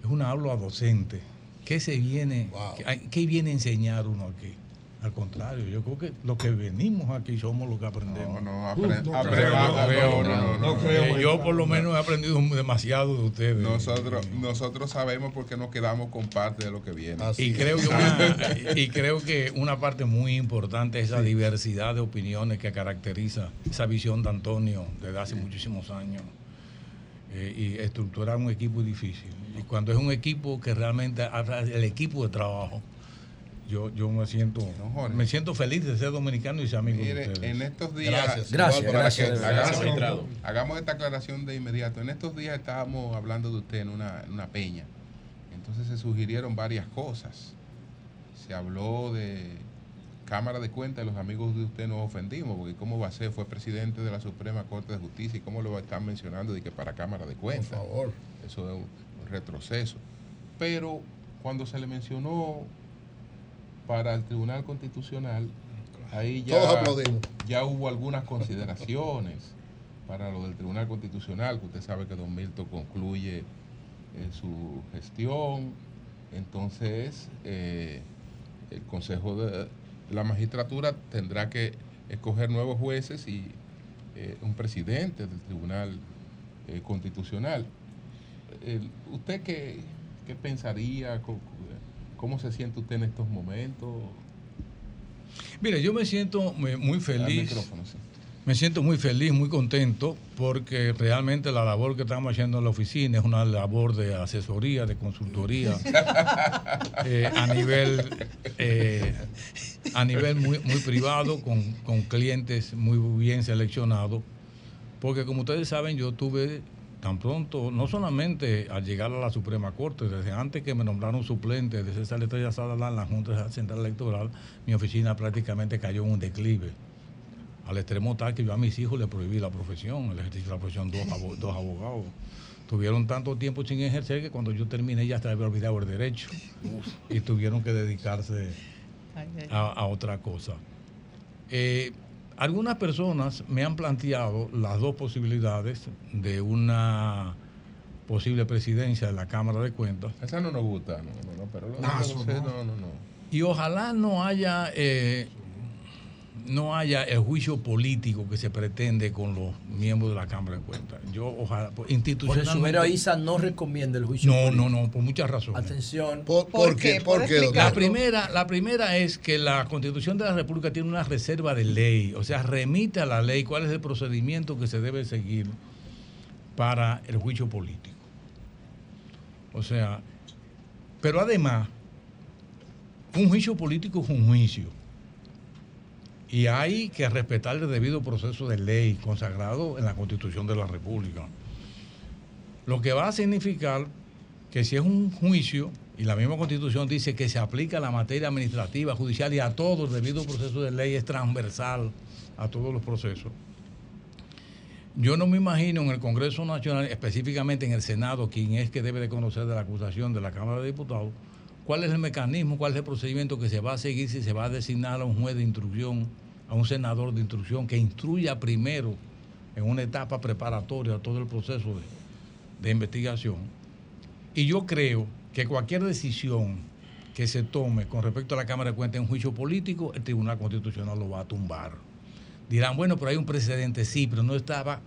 S23: es una habla docente. ¿qué se viene, qué, qué viene a enseñar uno aquí? Al contrario, yo creo que lo que venimos aquí somos los que aprendemos.
S2: No, no,
S23: Uh,
S2: apre-
S23: no creo,
S2: no, no, no, no.
S23: Eh, yo por lo menos he aprendido demasiado de ustedes.
S2: Nosotros, nosotros sabemos porque nos quedamos con parte de lo que viene.
S23: Y creo, que una, y creo que una parte muy importante es la diversidad de opiniones que caracteriza esa visión de Antonio desde hace muchísimos años. Eh, y estructurar un equipo es difícil. Y cuando es un equipo que realmente habla el equipo de trabajo, yo, yo me siento me siento feliz de ser dominicano y ser amigo de
S2: Mire,
S23: ustedes.
S2: en estos días,
S23: Gracias.
S2: igual
S23: Gracias,
S2: para
S23: gracias,
S2: que hagamos, esta aclaración de inmediato. En estos días estábamos hablando de usted en una, en una peña. Entonces se sugirieron varias cosas. Se habló de Cámara de Cuentas, los amigos de usted nos ofendimos, porque cómo va a ser, fue presidente de la Suprema Corte de Justicia y cómo lo están mencionando de que para Cámara de Cuentas. Por favor. Eso es un retroceso. Pero cuando se le mencionó para el Tribunal Constitucional, ahí ya,
S5: Todos aplaudimos.
S2: ya hubo algunas consideraciones para lo del Tribunal Constitucional, que usted sabe que Don Milton concluye eh, su gestión, entonces eh, el Consejo de la Magistratura tendrá que escoger nuevos jueces y eh, un presidente del Tribunal eh, Constitucional. El- ¿Usted qué, qué pensaría? ¿Cómo, se siente usted en estos momentos?
S23: Mire, yo me siento muy feliz.
S2: sí.
S23: Me siento muy feliz, muy contento, porque realmente la labor que estamos haciendo en la oficina es una labor de asesoría, de consultoría, eh, a nivel, eh, a nivel muy, muy privado, con, con clientes muy bien seleccionados. Porque como ustedes saben, yo tuve tan pronto, no solamente al llegar a la Suprema Corte, desde antes que me nombraron suplente de César Estrella Sadalá en la Junta Central Electoral, mi oficina prácticamente cayó en un declive al extremo tal que yo a mis hijos les prohibí la profesión, el ejercicio de la profesión, dos, abo- dos abogados. Tuvieron tanto tiempo sin ejercer que cuando yo terminé ya se había olvidado el derecho y tuvieron que dedicarse a, a otra cosa. Eh, algunas personas me han planteado las dos posibilidades de una posible presidencia de la Cámara de Cuentas.
S2: Esa no nos gusta, no, no, no, pero lo-
S23: No, eso
S2: no,
S23: no.
S2: no, no.
S23: Y ojalá no haya eh, no haya el juicio político que se pretende con los miembros de la Cámara de Cuentas. Yo ojalá pues,
S19: Por el
S23: institucionalmente
S19: sumero ISA no recomienda el juicio.
S23: no,
S19: político.
S23: no, no, por muchas razones.
S19: Atención.
S5: ¿Por, por qué? ¿Por qué?
S23: La primera, la primera es que la Constitución de la República tiene una reserva de ley, o sea, remite a la ley cuál es el procedimiento que se debe seguir para el juicio político. O sea, pero además, un juicio político es un juicio. Y hay que respetar el debido proceso de ley consagrado en la Constitución de la República. Lo que va a significar que si es un juicio, y la misma Constitución dice que se aplica a la materia administrativa, judicial y a todo el debido proceso de ley, es transversal a todos los procesos. Yo no me imagino en el Congreso Nacional, específicamente en el Senado, quien es que debe de conocer de la acusación de la Cámara de Diputados, cuál es el mecanismo, cuál es el procedimiento que se va a seguir si se va a designar a un juez de instrucción, a un senador de instrucción que instruya primero en una etapa preparatoria todo el proceso de, investigación. Y yo creo que cualquier decisión que se tome con respecto a la Cámara de Cuentas en juicio político, el Tribunal Constitucional lo va a tumbar. Dirán, bueno, pero hay un precedente, sí, pero no estaba,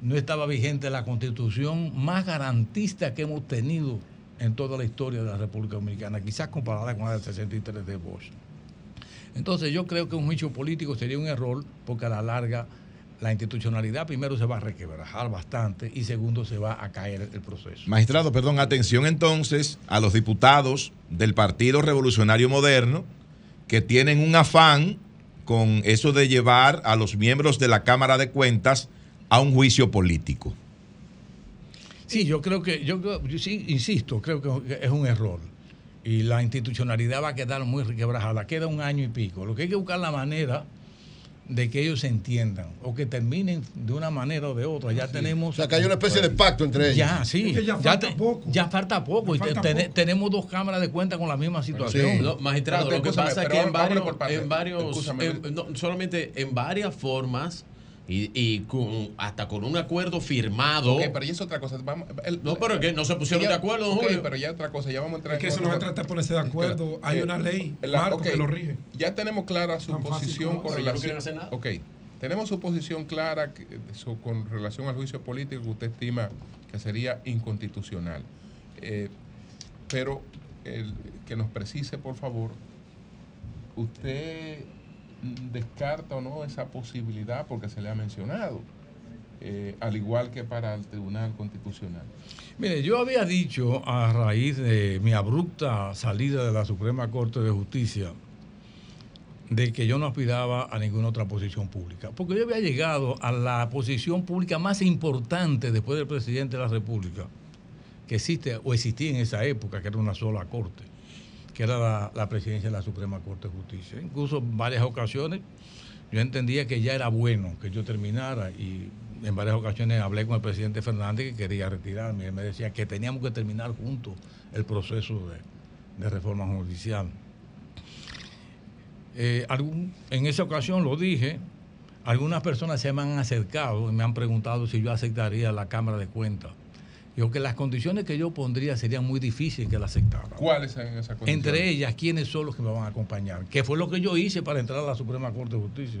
S23: no estaba vigente la constitución más garantista que hemos tenido en toda la historia de la República Dominicana, quizás comparada con la del 63 de Bosch. Entonces yo creo que un juicio político sería un error porque a la larga la institucionalidad primero se va a requebrajar bastante y segundo se va a caer el proceso.
S20: Magistrado, perdón, atención entonces a los diputados del Partido Revolucionario Moderno que tienen un afán con eso de llevar a los miembros de la Cámara de Cuentas a un juicio político.
S23: Sí, yo creo que, yo, yo sí, insisto, creo que es un error. Y la institucionalidad va a quedar muy requebrajada. Queda un año y pico. Lo que hay que buscar la manera de que ellos se entiendan o que terminen de una manera o de otra. Ya tenemos.
S5: O sea, que hay una especie de pacto entre ellos.
S23: Ya, sí.
S5: Es que ya
S23: ya,
S5: falta
S23: te-
S5: poco.
S23: ya falta poco. y
S5: falta
S23: ten-
S5: poco.
S23: tenemos dos cámaras de cuenta con la misma situación.
S17: No, magistrado,
S23: Pero
S17: lo que pasa es que en varios, en varios en- no, solamente en varias formas Y, y con- hasta con un acuerdo firmado.
S2: Ok, pero ya es otra cosa. Vamos, el-
S17: No, pero que no se pusieron
S2: ya-
S17: de acuerdo, don
S2: ok,
S17: Julio.
S2: pero ya otra cosa, ya vamos a entrar
S3: Es que
S2: en
S3: eso no se trata de ponerse de acuerdo. Hay
S2: Eh,
S3: una ley,
S2: la-
S3: marco
S2: ok,
S3: que lo rige.
S2: Ya tenemos clara su
S3: Tan
S2: posición con
S3: no
S2: relación.
S3: hacer nada.
S2: Ok, tenemos su posición clara que- su- con relación al juicio político que usted estima que sería inconstitucional. Eh, pero el- que nos precise, por favor, ¿usted descarta o no esa posibilidad porque se le ha mencionado? Eh, al igual que para el Tribunal Constitucional.
S23: Mire, yo había dicho a raíz de mi abrupta salida de la Suprema Corte de Justicia de que yo no aspiraba a ninguna otra posición pública, porque yo había llegado a la posición pública más importante después del presidente de la República, que existe o existía en esa época, que era una sola corte, que era la, presidencia de la Suprema Corte de Justicia. Incluso en varias ocasiones yo entendía que ya era bueno que yo terminara y en varias ocasiones hablé con el presidente Fernández que quería retirarme. Él me decía que teníamos que terminar juntos el proceso de, reforma judicial. Eh, en esa ocasión lo dije, algunas personas se me han acercado y me han preguntado si yo aceptaría la Cámara de Cuentas. Yo que las condiciones que yo pondría serían muy difíciles que la aceptaran.
S2: ¿Cuáles son esas condiciones?
S23: Entre ellas, ¿quiénes son los que me van a acompañar? Que fue lo que yo hice para entrar a la Suprema Corte de Justicia.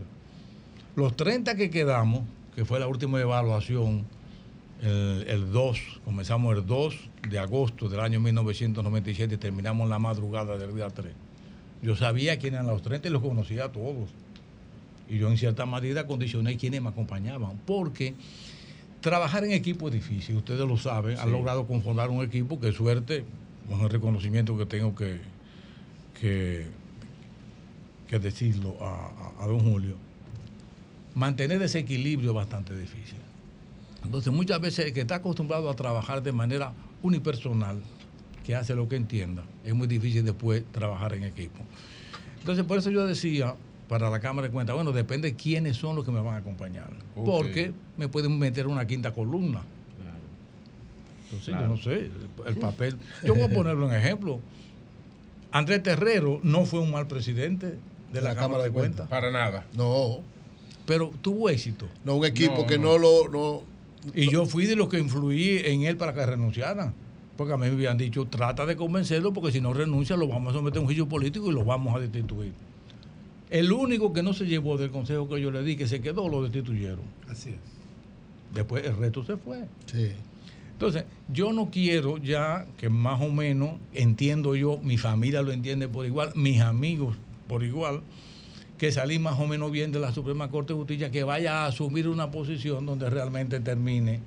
S23: Los 30 que quedamos, que fue la última evaluación, el, el 2, comenzamos el 2 de agosto del año 1997 y terminamos la madrugada del día 3. Yo sabía quiénes eran los 30 y los conocía a todos. Y yo en cierta medida condicioné quiénes me acompañaban. Porque trabajar en equipo es difícil, ustedes lo saben, han logrado conformar un equipo que suerte, con el reconocimiento que tengo que, que, que decirlo a, a- a don Julio. Mantener ese equilibrio es bastante difícil. Entonces muchas veces el que está acostumbrado a trabajar de manera unipersonal, que hace lo que entienda, es muy difícil después trabajar en equipo. Entonces por eso yo decía para la Cámara de Cuentas, bueno, depende quiénes son los que me van a acompañar. Porque me pueden meter una quinta columna. Entonces
S2: Claro.
S23: yo no sé, el, el papel. Yo voy a ponerlo en ejemplo. Andrés Terrero no fue un mal presidente de la, Cámara, de Cuentas.
S2: Para nada.
S5: No.
S23: Pero tuvo éxito.
S5: No, un equipo que no lo. No,
S23: Y yo fui de los que influí en él para que renunciara. Porque a mí me habían dicho, trata de convencerlo, porque si no renuncia, lo vamos a someter a un juicio político y lo vamos a destituir. El único que no se llevó del consejo que yo le di, que se quedó, lo destituyeron.
S3: Así es.
S23: Después el resto se fue.
S5: Sí.
S23: Entonces, yo no quiero ya que más o menos, entiendo yo, mi familia lo entiende por igual, mis amigos por igual, que salí más o menos bien de la Suprema Corte de Justicia, que vaya a asumir una posición donde realmente termine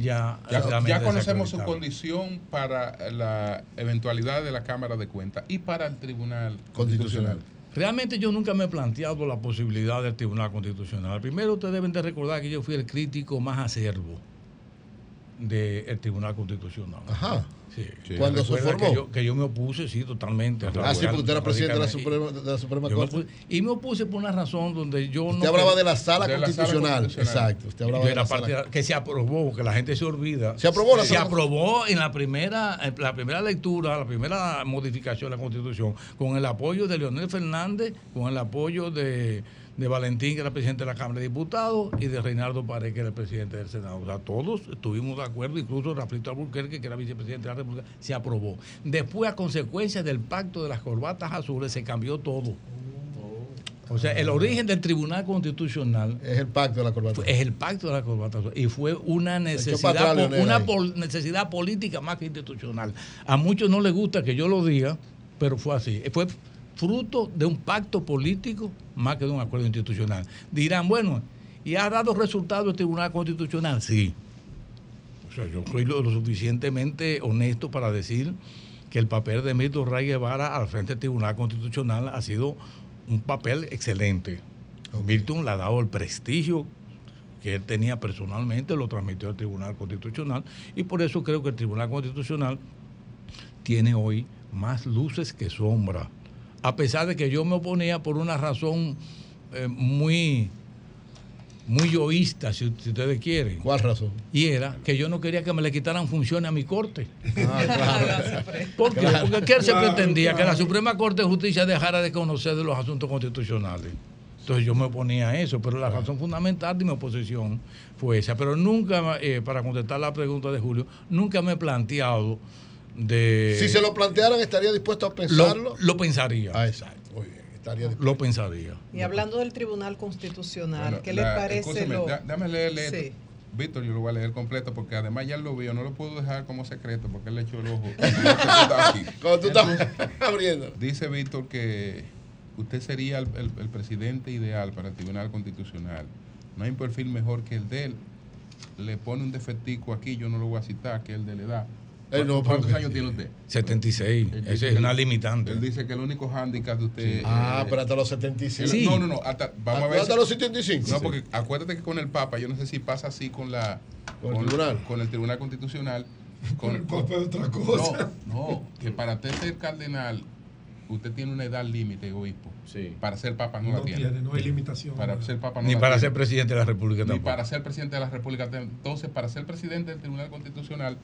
S23: ya,
S2: Ya,
S23: realmente
S2: ya conocemos su condición para la eventualidad de la Cámara de Cuentas y para el Tribunal Constitucional.
S23: Realmente yo nunca me he planteado la posibilidad del Tribunal Constitucional. Primero ustedes deben de recordar que yo fui el crítico más acervo del Tribunal Constitucional.
S5: Ajá.
S23: Sí.
S5: ¿Cuándo se formó?
S23: Que yo, que yo me opuse, sí, totalmente.
S5: Ah, sí, porque usted era presidente de la. Suprema, de la Suprema
S23: me
S5: Corte.
S23: opuse- y me opuse por una razón donde yo no...
S5: Usted hablaba de la sala
S23: De la sala
S5: constitucional. Exacto. Usted hablaba de la
S23: parte que se aprobó, que la gente se olvida.
S5: ¿Se aprobó la
S23: Se
S5: sala?
S23: aprobó en la primera, en la primera lectura, la primera modificación de la Constitución, con el apoyo de Leonel Fernández, con el apoyo de, de Valentín, que era presidente de la Cámara de Diputados, y de Reinaldo Pared, que era el presidente del Senado. O sea, todos estuvimos de acuerdo, incluso Raflito Alburquerque, que era vicepresidente de la República, se aprobó. Después, a consecuencia del pacto de las corbatas azules, se cambió todo. O sea, el origen del Tribunal Constitucional
S5: es el pacto de la corbata.
S23: Es el pacto de la corbata y fue una necesidad, una pol- necesidad política más que institucional. A muchos no les gusta que yo lo diga, pero fue así. Fue fruto de un pacto político más que de un acuerdo institucional. Dirán, bueno, ¿y ha dado resultado el Tribunal Constitucional? Sí. O sea, yo soy lo, suficientemente honesto para decir que el papel de Milton Ray Guevara al frente del Tribunal Constitucional ha sido un papel excelente. Milton le ha dado el prestigio que él tenía personalmente, lo transmitió al Tribunal Constitucional y por eso creo que el Tribunal Constitucional tiene hoy más luces que sombra. A pesar de que yo me oponía por una razón eh, muy, muy yoísta, si, si ustedes quieren.
S5: ¿Cuál razón?
S23: Y era que yo no quería que me le quitaran funciones a mi corte.
S5: Ah, claro.
S23: ¿Por qué?
S5: Claro,
S23: Porque ¿qué se
S5: claro,
S23: pretendía? Que la. Suprema Corte de Justicia dejara de conocer de los asuntos constitucionales. Entonces yo me oponía a eso, pero la razón fundamental de mi oposición fue esa. Pero nunca, eh, para contestar la pregunta de Julio, nunca me he planteado de...
S5: Si se lo plantearan, ¿estaría dispuesto a pensarlo?
S23: Lo, lo pensaría.
S5: Ah, exacto. Muy bien. Estaría dispuesto.
S23: Lo pensaría.
S1: Y hablando del Tribunal Constitucional,
S2: Bueno,
S1: ¿qué le parece lo...?
S2: da- Dame leerle esto.
S1: Sí.
S2: Víctor, yo lo voy a leer completo porque además ya lo vio, no lo puedo dejar como secreto porque él le echó el ojo.
S5: Cuando tú estás abriendo.
S2: Dice Víctor que usted sería el, el- el presidente ideal para el Tribunal Constitucional. No hay un perfil mejor que el de él. Le pone un defectico aquí, yo no lo voy a citar, que es el de la edad.
S5: Eh, no,
S2: ¿Cuántos
S5: porque-
S2: años tiene usted?
S23: 76. Esa es una limitante.
S2: Él dice que el único hándicap de usted.
S5: Ah,
S2: eh,
S5: pero hasta los 75.
S2: él- No, no, no. Hasta, vamos a ver.
S5: Hasta los 75.
S2: No, porque acuérdate que con el Papa, yo no sé si pasa así con la.
S5: Con el tribunal.
S2: Con el Tribunal Constitucional.
S3: Con el Papa es otra cosa.
S2: No, no, que para usted ser cardenal, usted tiene una edad límite, obispo.
S17: Sí.
S2: Para ser Papa no,
S3: No
S2: la tiene.
S3: tiene, no hay limitación.
S2: Para ser Papa no
S23: Ni
S2: la
S23: para
S2: tiene.
S23: ser presidente de la República
S2: Ni
S23: tampoco.
S2: para ser presidente de la República. Entonces, para ser presidente del Tribunal Constitucional,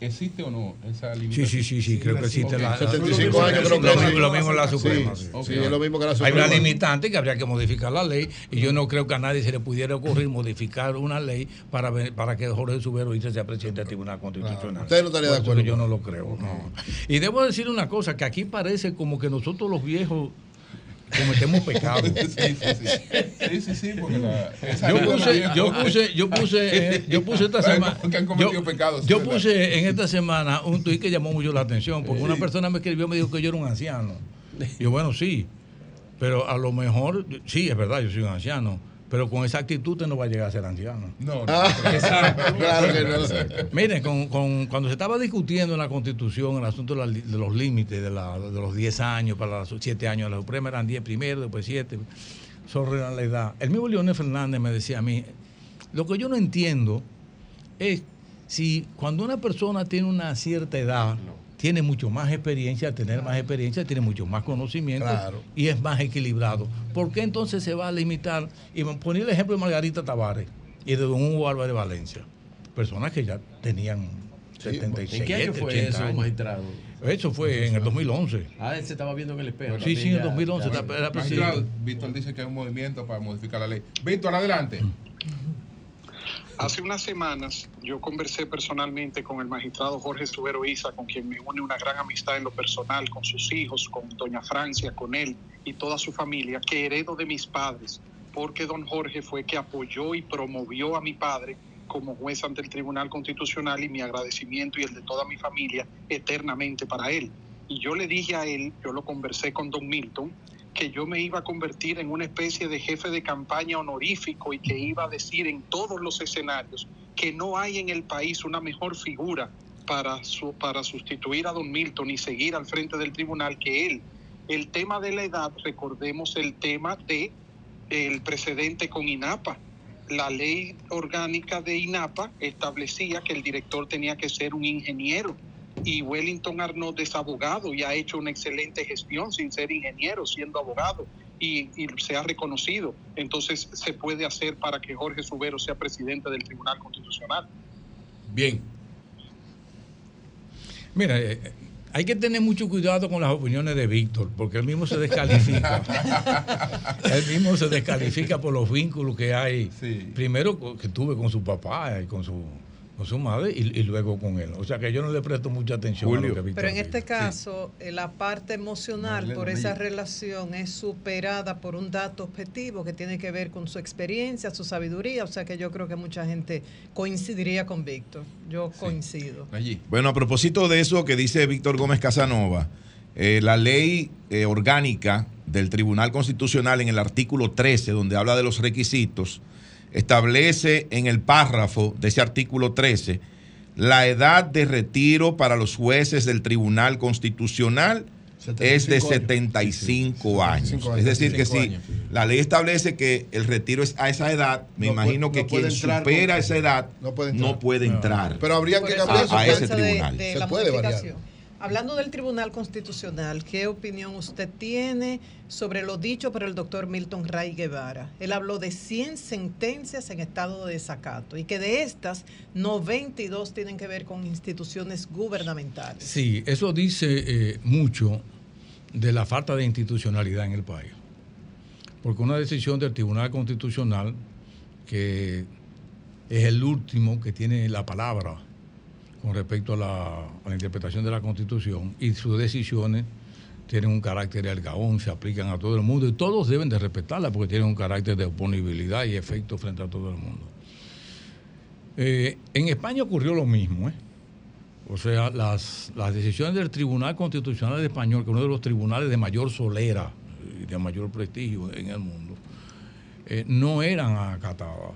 S2: ¿existe o no esa
S23: Sí,
S2: limitación?
S23: sí, sí, sí, creo que existe
S2: Ok.
S23: la, la-
S5: 75 años creo que sí.
S23: mismo- lo mismo en la
S5: Sí,
S23: Suprema.
S5: sí,
S23: sí.
S5: es lo mismo que la
S23: Hay
S5: Suprema.
S23: una limitante que habría que modificar la ley y yo no creo que a nadie se le pudiera ocurrir modificar una ley para, ver- para que Jorge Subero Hice sea presidente del Tribunal Constitucional.
S5: Usted no estaría de acuerdo
S23: Yo no lo creo. no. Y debo decir una cosa, que aquí parece como que nosotros los viejos cometemos pecados.
S2: Sí, sí, sí. Sí, sí, sí, porque la, esa
S23: Yo puse, yo puse, yo puse, eh, yo puse esta semana.
S2: pecados,
S23: yo puse en esta semana un tuit que llamó mucho la atención, porque una persona me escribió me dijo que yo era un anciano. Yo, bueno, sí, pero a lo mejor, sí, es verdad, yo soy un anciano, pero con esa actitud usted no va a llegar a ser anciano.
S2: No, no.
S5: Ah, claro que no.
S23: Miren, con, con- cuando se estaba discutiendo en la Constitución el asunto de, la li- de los límites de, la- de los 10 años para los 7 años de la Suprema, eran 10 primero, después 7, sobre la edad. El mismo Leonel Fernández me decía a mí, lo que yo no entiendo es si cuando una persona tiene una cierta edad, tiene mucho más experiencia, al tener más experiencia, tiene mucho más conocimiento
S5: Claro.
S23: y es más equilibrado. ¿Por qué entonces se va a limitar? Y me ponía el ejemplo de Margarita Tavares y de Don Hugo Álvarez Valencia, personas que ya tenían 76,
S17: ¿En qué año fue
S23: 80
S17: eso,
S23: años.
S17: magistrado?
S23: Eso fue en el 2011.
S17: Ah, él se estaba viendo en el espejo.
S23: Sí, sí, en el
S17: ya-
S23: 2011
S17: ya-
S23: era- era
S2: Magistrado,
S23: presidente.
S2: Víctor dice que hay un movimiento para modificar la ley. Víctor, adelante.
S24: Hace unas semanas yo conversé personalmente con el magistrado Jorge Subero Isa, con quien me une una gran amistad en lo personal, con sus hijos, con doña Francia, con él y toda su familia, que heredo de mis padres, porque don Jorge fue que apoyó y promovió a mi padre como juez ante el Tribunal Constitucional y mi agradecimiento y el de toda mi familia eternamente para él. Y yo le dije a él, yo lo conversé con don Milton, que yo me iba a convertir en una especie de jefe de campaña honorífico y que iba a decir en todos los escenarios que no hay en el país una mejor figura para, su- para sustituir a don Milton y seguir al frente del tribunal que él. El tema de la edad, recordemos el tema de el precedente con INAPA. La ley orgánica de INAPA establecía que el director tenía que ser un ingeniero y Wellington Arnaud es abogado y ha hecho una excelente gestión sin ser ingeniero, siendo abogado y, y se ha reconocido. Entonces se puede hacer para que Jorge Subero sea presidente del Tribunal Constitucional.
S17: Bien.
S23: Mira, eh, hay que tener mucho cuidado con las opiniones de Víctor, porque él mismo se descalifica. él mismo se descalifica por los vínculos que hay. Primero que tuve con su papá y con su, con su madre y, y luego con él. O sea que yo no le presto mucha atención a lo que Víctor
S1: Pero en este caso, eh, la parte emocional por esa relación es superada por un dato objetivo que tiene que ver con su experiencia, su sabiduría. O sea que yo creo que mucha gente coincidiría con Víctor. Yo coincido.
S20: Bueno, a propósito de eso que dice Víctor Gómez Casanova, eh, la ley eh, orgánica del Tribunal Constitucional en el artículo 13, donde habla de los requisitos, establece en el párrafo de ese artículo 13 la edad de retiro para los jueces del Tribunal Constitucional es de 75 años.
S5: 75 años.
S20: Es decir, que
S5: 75
S20: si
S5: años.
S20: la ley establece que el retiro es a esa edad, me
S5: No
S20: imagino
S5: puede-
S20: que
S5: no
S20: quien supera
S5: con-
S20: esa edad
S5: no puede
S20: no
S5: entrar.
S20: puede entrar.
S5: Pero habría que
S1: Por eso
S5: cambiar
S1: la
S20: a ese
S1: de-
S20: tribunal.
S1: de
S5: Se puede variar.
S1: Hablando del Tribunal Constitucional, ¿qué opinión usted tiene sobre lo dicho por el doctor Milton Ray Guevara? Él habló de 100 sentencias en estado de desacato y que de estas, 92 tienen que ver con instituciones gubernamentales.
S23: Sí, eso dice eh, mucho de la falta de institucionalidad en el país. porque una decisión del Tribunal Constitucional, que es el último que tiene la palabra con respecto a la, interpretación de la Constitución, y sus decisiones tienen un carácter de algaón, se aplican a todo el mundo y todos deben de respetarla porque tienen un carácter de oponibilidad y efecto frente a todo el mundo. Eh, en España ocurrió lo mismo, ¿eh? O sea, las, decisiones del Tribunal Constitucional Español, que es uno de los tribunales de mayor solera y de mayor prestigio en el mundo, eh, no eran acatadas.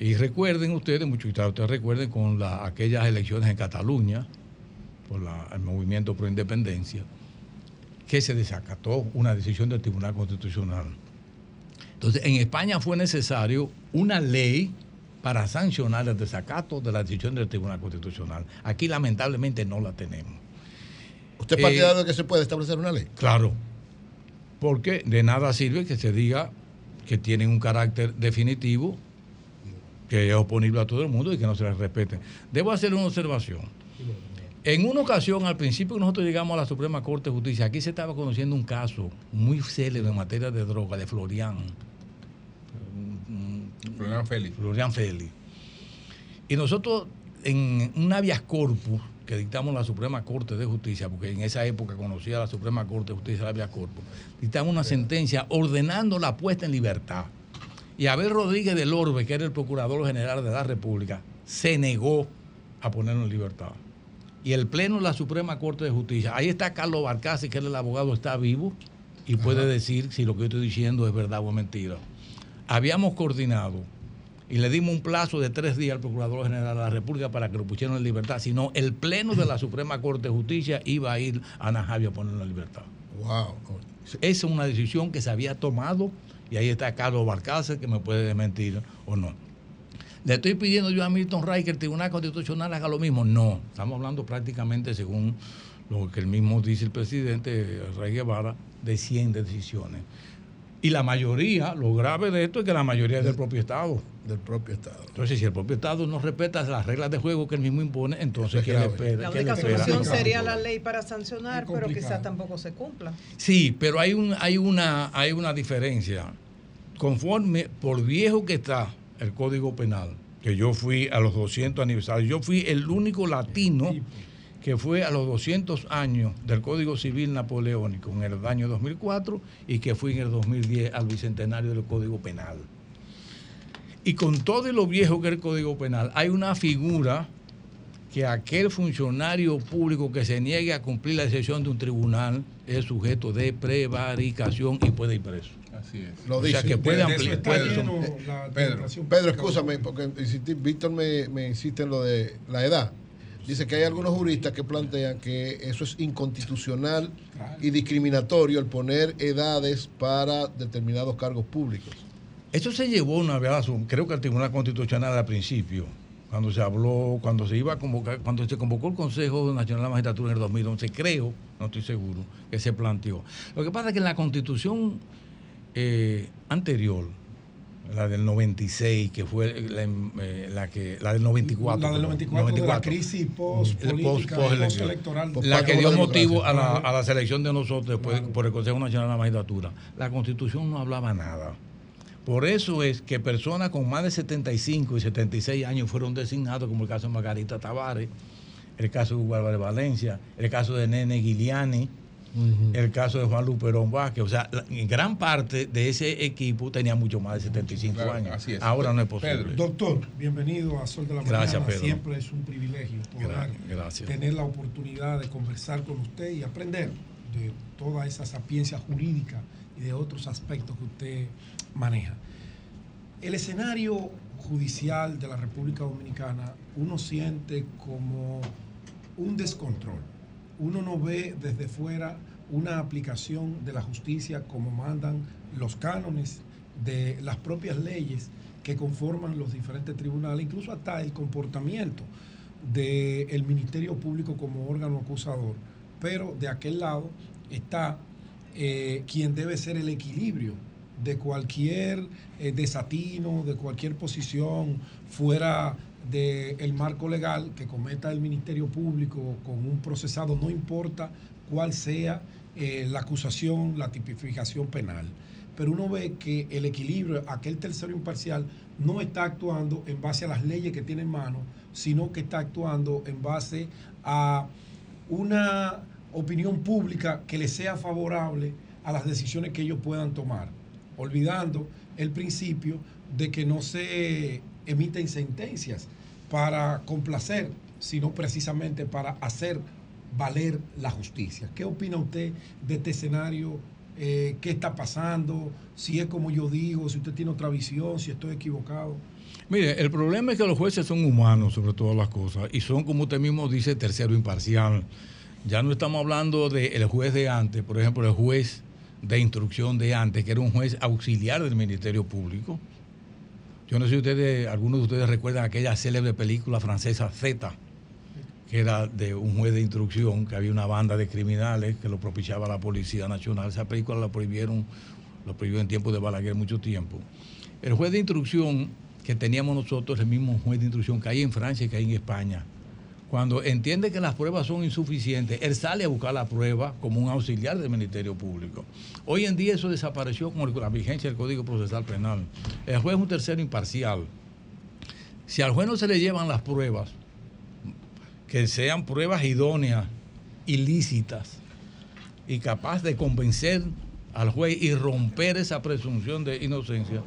S23: Y recuerden ustedes, muchos de ustedes recuerden con la- aquellas elecciones en Cataluña, por la- el movimiento pro independencia, que se desacató una decisión del Tribunal Constitucional. Entonces, en España fue necesario una ley para sancionar el desacato de la decisión del Tribunal Constitucional. Aquí, lamentablemente, no la tenemos.
S5: ¿Usted es
S23: Eh,
S5: partidario de que se puede establecer una ley?
S23: Claro, porque de nada sirve que se diga que tienen un carácter definitivo, que es oponible a todo el mundo y que no se les respete. Debo hacer una observación. En una ocasión, al principio que nosotros llegamos a la Suprema Corte de Justicia, aquí se estaba conociendo un caso muy célebre en materia de droga de Florian.
S2: Florian Félix.
S23: Florian Félix. Y nosotros, en un habeas corpus que dictamos la Suprema Corte de Justicia, porque en esa época conocía la Suprema Corte de Justicia el habeas corpus, dictamos una sentencia ordenando la puesta en libertad. Y Abel Rodríguez del Orbe, que era el Procurador General de la República, se negó a ponerlo en libertad. Y el Pleno de la Suprema Corte de Justicia, ahí está Carlos Barcasi, que él el abogado, está vivo y puede decir si lo que yo estoy diciendo es verdad o mentira. Habíamos coordinado y le dimos un plazo de tres días al Procurador General de la República para que lo pusieran en libertad, si no, el Pleno de la Suprema Corte de Justicia iba a ir a Ana Javi a ponerlo en libertad.
S5: Wow.
S23: Esa es una decisión que se había tomado y ahí está Carlos Barcácer que me puede desmentir o no. ¿Le estoy pidiendo yo a Milton Ray que el Tribunal Constitucional haga lo mismo? No, estamos hablando prácticamente según lo que el mismo dice el presidente Ray Guevara, de 100 decisiones. Y la mayoría, lo grave de esto es que la mayoría es del propio Estado.
S5: Del propio Estado.
S23: Entonces, si el propio Estado no respeta las reglas de juego que él mismo impone, entonces ¿qué le espera?
S1: La
S23: ¿Qué le
S1: única
S23: espera?
S1: solución sería la ley para sancionar, pero quizás tampoco se cumpla.
S23: Sí, pero hay, un, hay, una, hay una diferencia. Conforme, por viejo que está el Código Penal, que yo fui a los 200 aniversarios, yo fui el único latino que fue a los 200 años del Código Civil Napoleónico en el año 2004 y que fui en el 2010 al bicentenario del Código Penal. Y con todo lo viejo que es el Código Penal, hay una figura que aquel funcionario público que se niegue a cumplir la decisión de un tribunal es sujeto de prevaricación y puede ir preso.
S2: Así es.
S5: Lo
S23: O
S5: dice.
S23: sea que puede ampliar. puede-
S5: Pedro, Pedro, escúchame, porque insistí- Víctor me, me insiste en lo de la edad. Dice que hay algunos juristas que plantean que eso es inconstitucional y discriminatorio el poner edades para determinados cargos públicos.
S23: Eso se llevó una vez, creo que al Tribunal Constitucional al principio, cuando se habló, cuando se iba a convocar, cuando se convocó el Consejo Nacional de la Magistratura en el 2011, creo, no estoy seguro, que se planteó. Lo que pasa es que en la Constitución eh, anterior, la del 96, que fue la, eh, la que la del 94,
S3: La del
S23: perdón,
S3: 94, de la crisis post-política, post-electoral.
S23: la que dio motivo a la, a la selección de nosotros después por el Consejo Nacional de la Magistratura. La Constitución no hablaba nada. Por eso es que personas con más de 75 y 76 años fueron designados, como el caso de Margarita Tavares, el caso de Hugo Álvarez Valencia, el caso de Nene Guiliani, el caso de Juan Luperón Vázquez. O sea, la- gran parte de ese equipo tenía mucho más de 75
S2: Claro,
S23: años.
S2: así es.
S23: Ahora no es posible.
S3: Doctor, bienvenido a Sol de la
S23: Gracias,
S3: Mañana.
S23: Pedro.
S3: Siempre es un privilegio poder
S23: gracias.
S3: tener la oportunidad de conversar con usted y aprender de toda esa sapiencia jurídica y de otros aspectos que usted maneja. El escenario judicial de la República Dominicana uno siente como un descontrol. Uno no ve desde fuera una aplicación de la justicia como mandan los cánones de las propias leyes que conforman los diferentes tribunales, incluso hasta el comportamiento del Ministerio Público como órgano acusador. Pero de aquel lado está eh, quien debe ser el equilibrio de cualquier eh, desatino, de cualquier posición fuera del marco legal que cometa el Ministerio Público con un procesado, no importa cuál sea eh, la acusación, la tipificación penal. pero uno ve que el equilibrio, aquel tercero imparcial, no está actuando en base a las leyes que tiene en mano, sino que está actuando en base a una opinión pública que le sea favorable a las decisiones que ellos puedan tomar, olvidando el principio de que no se emiten sentencias para complacer, sino precisamente para hacer valer la justicia. ¿Qué opina usted de este escenario? Eh, ¿Qué está pasando? Si es como yo digo, si usted tiene otra visión, si estoy equivocado.
S23: Mire, el problema es que los jueces son humanos sobre todas las cosas y son, como usted mismo dice, tercero imparcial. Ya no estamos hablando del juez de antes, por ejemplo, el juez de instrucción de antes, que era un juez auxiliar del Ministerio Público. Yo no sé si ustedes, algunos de ustedes recuerdan aquella célebre película francesa Z, que era de un juez de instrucción, que había una banda de criminales que lo propiciaba la Policía Nacional. Esa película la prohibieron, lo prohibió en tiempo de Balaguer mucho tiempo. El juez de instrucción que teníamos nosotros, el mismo juez de instrucción que hay en Francia y que hay en España, cuando entiende que las pruebas son insuficientes, él sale a buscar la prueba como un auxiliar del Ministerio Público. Hoy en día eso desapareció con la vigencia del Código Procesal Penal. El juez es un tercero imparcial. Si al juez no se le llevan las pruebas, que sean pruebas idóneas, ilícitas y capaz de convencer al juez y romper esa presunción de inocencia,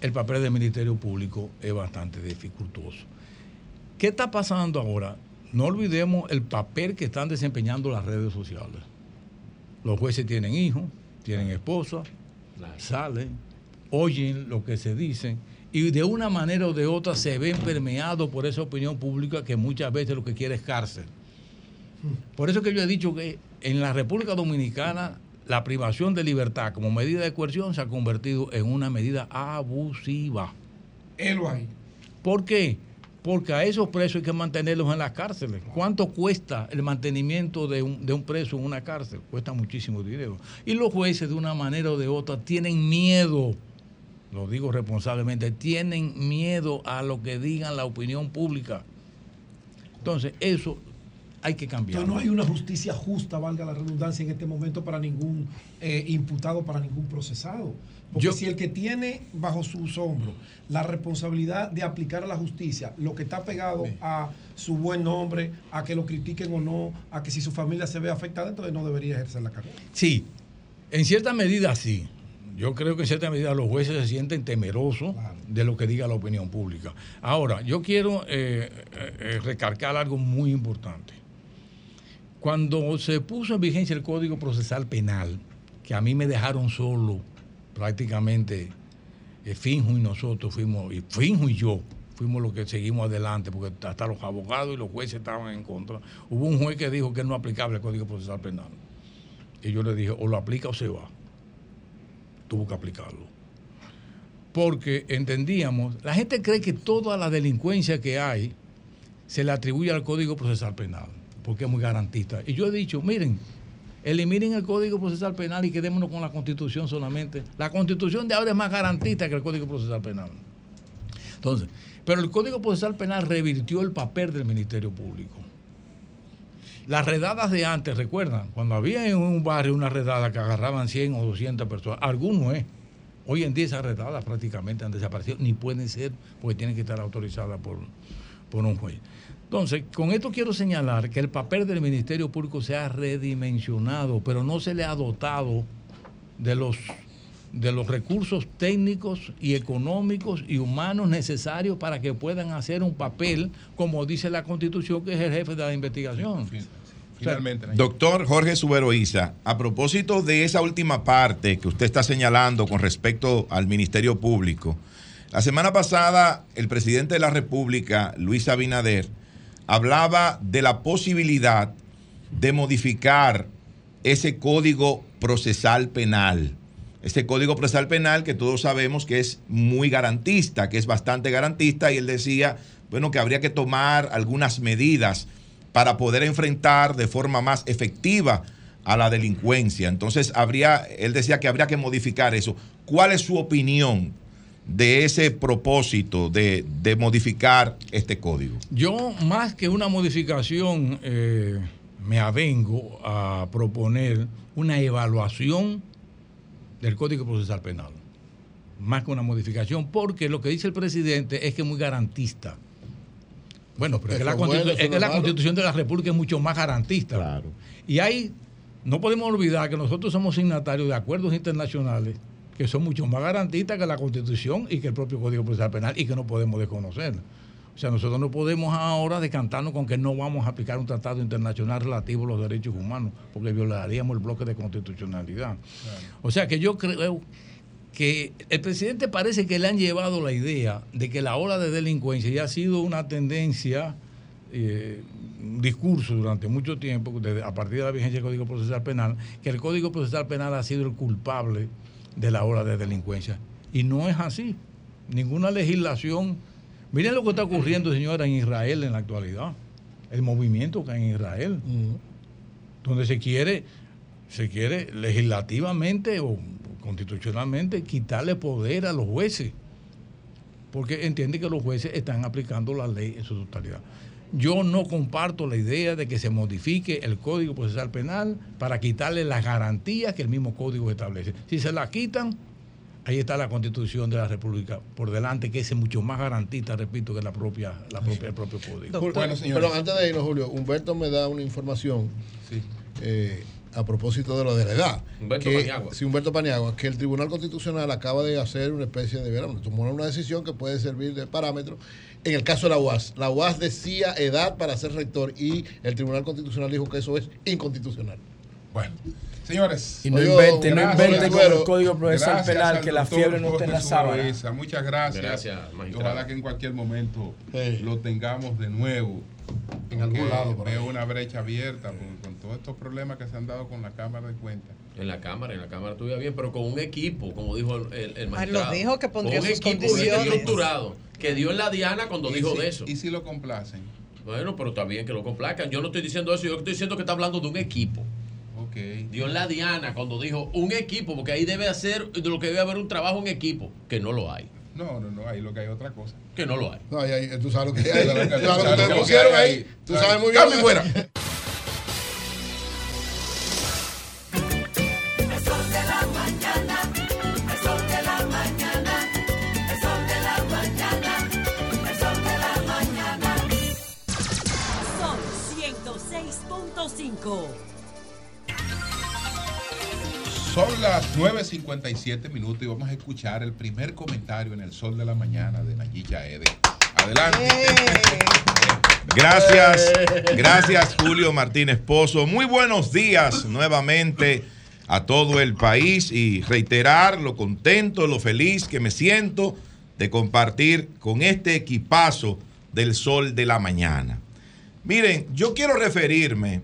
S23: el papel del Ministerio Público es bastante dificultoso. ¿Qué está pasando ahora? No olvidemos el papel que están desempeñando las redes sociales. Los jueces tienen hijos, tienen esposa, salen, oyen lo que se dice y de una manera o de otra se ven permeados por esa opinión pública que muchas veces lo que quiere es cárcel. Por eso que yo he dicho que en la República Dominicana la privación de libertad como medida de coerción se ha convertido en una medida abusiva.
S3: Él ahí.
S23: ¿Por qué? Porque a esos presos hay que mantenerlos en las cárceles. ¿Cuánto cuesta el mantenimiento de un, de un preso en una cárcel? Cuesta muchísimo dinero. Y los jueces, de una manera o de otra, tienen miedo, lo digo responsablemente, tienen miedo a lo que digan la opinión pública. Entonces, eso hay que cambiar.
S3: Entonces no hay una justicia justa, valga la redundancia, en este momento para ningún eh, imputado, para ningún procesado. Porque si el que tiene bajo sus hombros la responsabilidad de aplicar a la justicia lo que está pegado a su buen nombre, a que lo critiquen o no, a que si su familia se ve afectada, entonces no debería ejercer la carrera.
S23: Sí, en cierta medida sí. Yo creo que en cierta medida los jueces se sienten temerosos de lo que diga la opinión pública. Ahora, yo quiero eh, eh, recargar algo muy importante. Cuando se puso en vigencia el Código Procesal Penal, que a mí me dejaron solo prácticamente eh, Finjo y nosotros fuimos, y Finjo y yo fuimos los que seguimos adelante, porque hasta los abogados y los jueces estaban en contra. Hubo un juez que dijo que no aplicable el Código Procesal Penal. Y yo le dije, o lo aplica o se va. Tuvo que aplicarlo. Porque entendíamos, la gente cree que toda la delincuencia que hay se le atribuye al Código Procesal Penal, porque es muy garantista. Y yo he dicho, miren, eliminen el Código Procesal Penal y quedémonos con la Constitución solamente. La Constitución de ahora es más garantista que el Código Procesal Penal. Entonces, pero el Código Procesal Penal revirtió el papel del Ministerio Público. Las redadas de antes, recuerdan, cuando había en un barrio una redada que agarraban 100 o 200 personas, algunos es. Hoy en día esas redadas prácticamente han desaparecido, ni pueden ser porque tienen que estar autorizadas por, por un juez. Entonces, con esto quiero señalar que el papel del Ministerio Público se ha redimensionado, pero no se le ha dotado de los, de los recursos técnicos y económicos y humanos necesarios para que puedan hacer un papel, como dice la Constitución, que es el jefe de la investigación.
S20: Finalmente. Doctor Jorge Suberoiza, a propósito de esa última parte que usted está señalando con respecto al Ministerio Público, la semana pasada el presidente de la República, Luis Abinader, hablaba de la posibilidad de modificar ese código procesal penal. Ese código procesal penal que todos sabemos que es muy garantista, que es bastante garantista, y él decía, bueno, que habría que tomar algunas medidas para poder enfrentar de forma más efectiva a la delincuencia. Entonces, habría, él decía que habría que modificar eso. ¿Cuál es su opinión de ese propósito de, de modificar este código?
S23: Yo, más que una modificación, eh, me avengo a proponer una evaluación del Código Procesal Penal. Más que una modificación, porque lo que dice el presidente es que es muy garantista. Bueno, pero es que, la,
S5: bueno,
S23: constitu- es que constitución de la República es mucho más garantista. Y hay, no podemos olvidar que nosotros somos signatarios de acuerdos internacionales que son mucho más garantistas que la constitución y que el propio Código Procesal Penal y que no podemos desconocer. O sea, nosotros no podemos ahora decantarnos con que no vamos a aplicar un tratado internacional relativo a los derechos humanos, porque violaríamos el bloque de constitucionalidad. O sea que yo creo que el presidente parece que le han llevado la idea de que la ola de delincuencia ya ha sido una tendencia, eh, un discurso durante mucho tiempo, desde- a partir de la vigencia del Código Procesal Penal, que el Código Procesal Penal ha sido el culpable de la ola de delincuencia. Y no es así. Ninguna legislación. Miren lo que está ocurriendo, señora, en Israel en la actualidad. El movimiento que hay en Israel. Donde se quiere, se quiere legislativamente o constitucionalmente quitarle poder a los jueces. Porque entiende que los jueces están aplicando la ley en su totalidad. Yo no comparto la idea de que se modifique el Código Procesal Penal para quitarle las garantías que el mismo código establece. Si se la quitan, ahí está la Constitución de la República por delante, que es mucho más garantista, repito, que la propia, la propia, el propio código.
S5: Pero antes de irnos, Julio, Humberto me da una información eh, a propósito de lo de la edad.
S17: Humberto
S5: que,
S17: Paniagua.
S5: Sí, Humberto Paniagua, que el Tribunal Constitucional acaba de hacer una especie de, verano, tomó una decisión que puede servir de parámetro. En el caso de la UAS, la UAS decía edad para ser rector y el Tribunal Constitucional dijo que eso es inconstitucional.
S2: Bueno, señores.
S19: Y no inventen, no inventen con el Código Procesal Penal
S2: al
S19: que la fiebre no está en la sábana.
S2: Muchas gracias.
S17: Gracias.
S2: Ojalá que en cualquier momento lo tengamos de nuevo.
S5: En algún lado ahí.
S2: Veo una brecha abierta con, con todos estos problemas que se han dado con la Cámara de Cuentas.
S17: En la Cámara, en la Cámara estuviera bien, pero con un equipo, como dijo el, el, el
S1: Ah,
S17: magistrado.
S1: lo dijo que pondría
S17: Con un
S1: sus
S17: equipo estructurado, que dio en la diana cuando
S2: ¿Y
S17: dijo
S2: si-
S17: de eso.
S2: ¿Y si lo complacen?
S17: Bueno, pero está bien que lo complazcan. Yo no estoy diciendo eso, yo estoy diciendo que está hablando de un equipo.
S2: Ok.
S17: Dio en la diana cuando dijo un equipo, porque ahí debe hacer, de lo que debe haber un trabajo en equipo, que no lo hay.
S2: No, no, no, ahí lo que hay otra cosa.
S17: Que no lo hay.
S5: No, ahí, ahí, tú sabes lo que hay.
S2: tú sabes
S5: lo que
S2: te
S5: pusieron ahí. Tú sabes muy bien.
S2: Cambio fuera.
S9: Son 106.5.
S2: Son las 9.57 minutos y vamos a escuchar el primer comentario en el sol de la mañana de Nayilla Ede. Adelante.
S20: Gracias, gracias Julio Martínez Pozo. Muy buenos días nuevamente a todo el país y reiterar lo contento, lo feliz que me siento de compartir con este equipazo del sol de la mañana. Miren, yo quiero referirme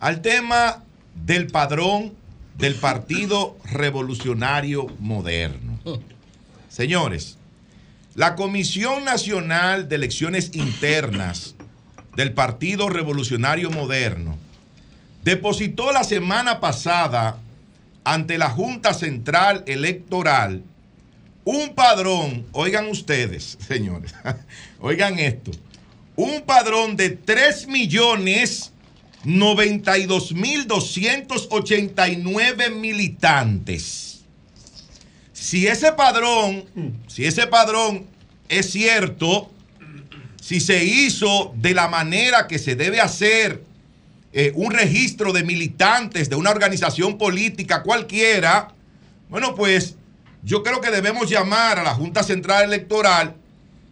S20: al tema del padrón del Partido Revolucionario Moderno. Señores, la Comisión Nacional de Elecciones Internas del Partido Revolucionario Moderno depositó la semana pasada ante la Junta Central Electoral un padrón, oigan ustedes, señores, oigan esto, un padrón de 3 millones 92 mil 289 militantes. Si ese padrón, si ese padrón es cierto, si se hizo de la manera que se debe hacer eh, un registro de militantes de una organización política cualquiera, bueno, pues yo creo que debemos llamar a la Junta Central Electoral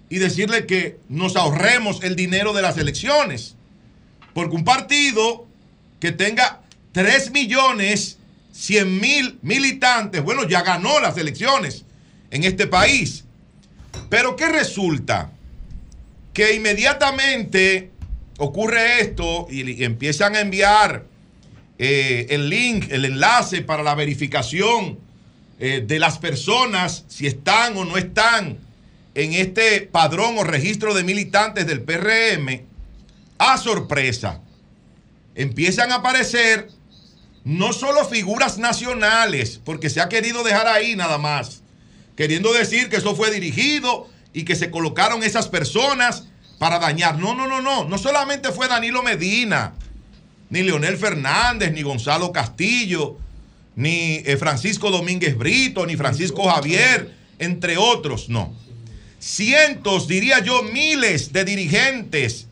S20: y decirle que nos ahorremos el dinero de las elecciones. Porque un partido que tenga 3 millones 100 mil militantes, bueno, ya ganó las elecciones en este país. Pero ¿qué resulta? Que inmediatamente ocurre esto y, empiezan a enviar eh, el link, el enlace para la verificación eh, de las personas, si están o no están en este padrón o registro de militantes del PRM, a sorpresa, empiezan a aparecer no solo figuras nacionales, porque se ha querido dejar ahí nada más, queriendo decir que eso fue dirigido y que se colocaron esas personas para dañar. No, no, no, no. No solamente fue Danilo Medina, ni Leonel Fernández, ni Gonzalo Castillo, ni eh, Francisco Domínguez Brito, ni Francisco Javier, entre otros, no. Cientos, diría yo, miles de dirigentes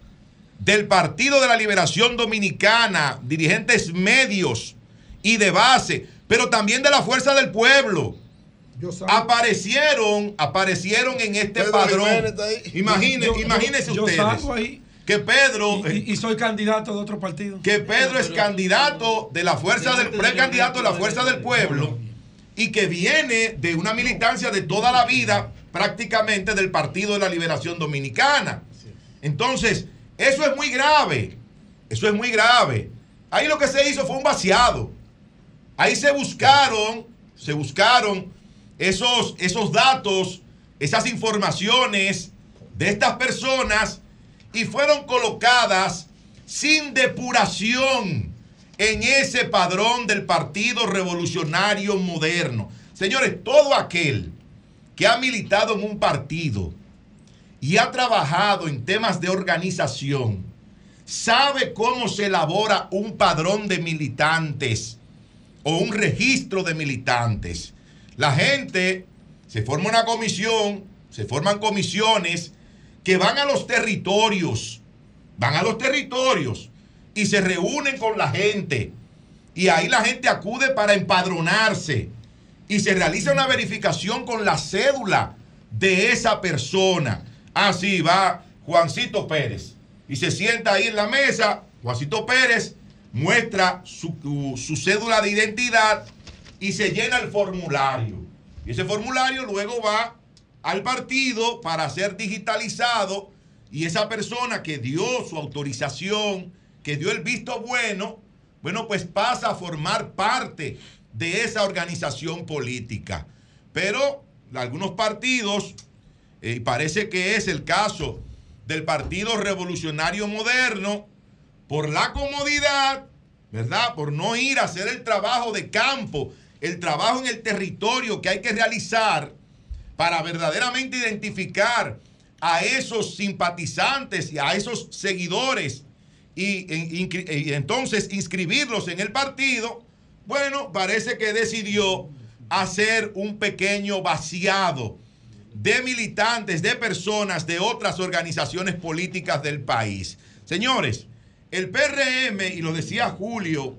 S20: del Partido de la Liberación Dominicana, dirigentes medios y de base, pero también de la Fuerza del Pueblo. Aparecieron, aparecieron en este
S3: Pedro
S20: padrón. Imagine,
S3: Yo-
S20: imagínense
S3: yo
S20: ustedes
S3: salgo ahí.
S20: que Pedro
S3: Y, y soy candidato de otro partido.
S20: que Pedro es candidato de la fuerza del precandidato de la fuerza del pueblo y que viene de una militancia de toda la vida prácticamente del Partido de la Liberación Dominicana. Entonces, eso es muy grave. Eso es muy grave. Ahí lo que se hizo fue un vaciado. Ahí se buscaron, se buscaron esos, esos datos, esas informaciones de estas personas y fueron colocadas sin depuración en ese padrón del Partido Revolucionario Moderno. Señores, todo aquel que ha militado en un partido y ha trabajado en temas de organización, sabe cómo se elabora un padrón de militantes o un registro de militantes. La gente se forma una comisión, se forman comisiones que van a los territorios, van a los territorios y se reúnen con la gente. Y ahí la gente acude para empadronarse y se realiza una verificación con la cédula de esa persona. Así va Juancito Pérez y se sienta ahí en la mesa. Juancito Pérez muestra su, su cédula de identidad y se llena el formulario. Y ese formulario luego va al partido para ser digitalizado y esa persona que dio su autorización, que dio el visto bueno, bueno, pues pasa a formar parte de esa organización política. Pero algunos partidos, y parece que es el caso del Partido Revolucionario Moderno, por la comodidad, ¿verdad? Por no ir a hacer el trabajo de campo, el trabajo en el territorio que hay que realizar para verdaderamente identificar a esos simpatizantes y a esos seguidores y, y entonces inscribirlos en el partido, bueno, parece que decidió hacer un pequeño vaciado de militantes, de personas de otras organizaciones políticas del país. Señores, el PRM, y lo decía Julio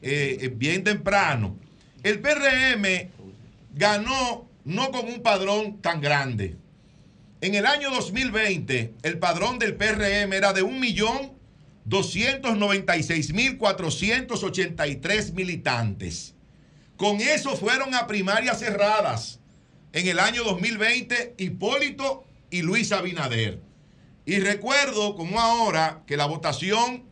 S20: eh, eh, bien temprano, el PRM ganó no con un padrón tan grande. En el año 2020, el padrón del PRM era de 1.296.483 militantes. Con eso fueron a primarias cerradas en el año 2020 Hipólito y Luis Abinader. Y recuerdo como ahora que la votación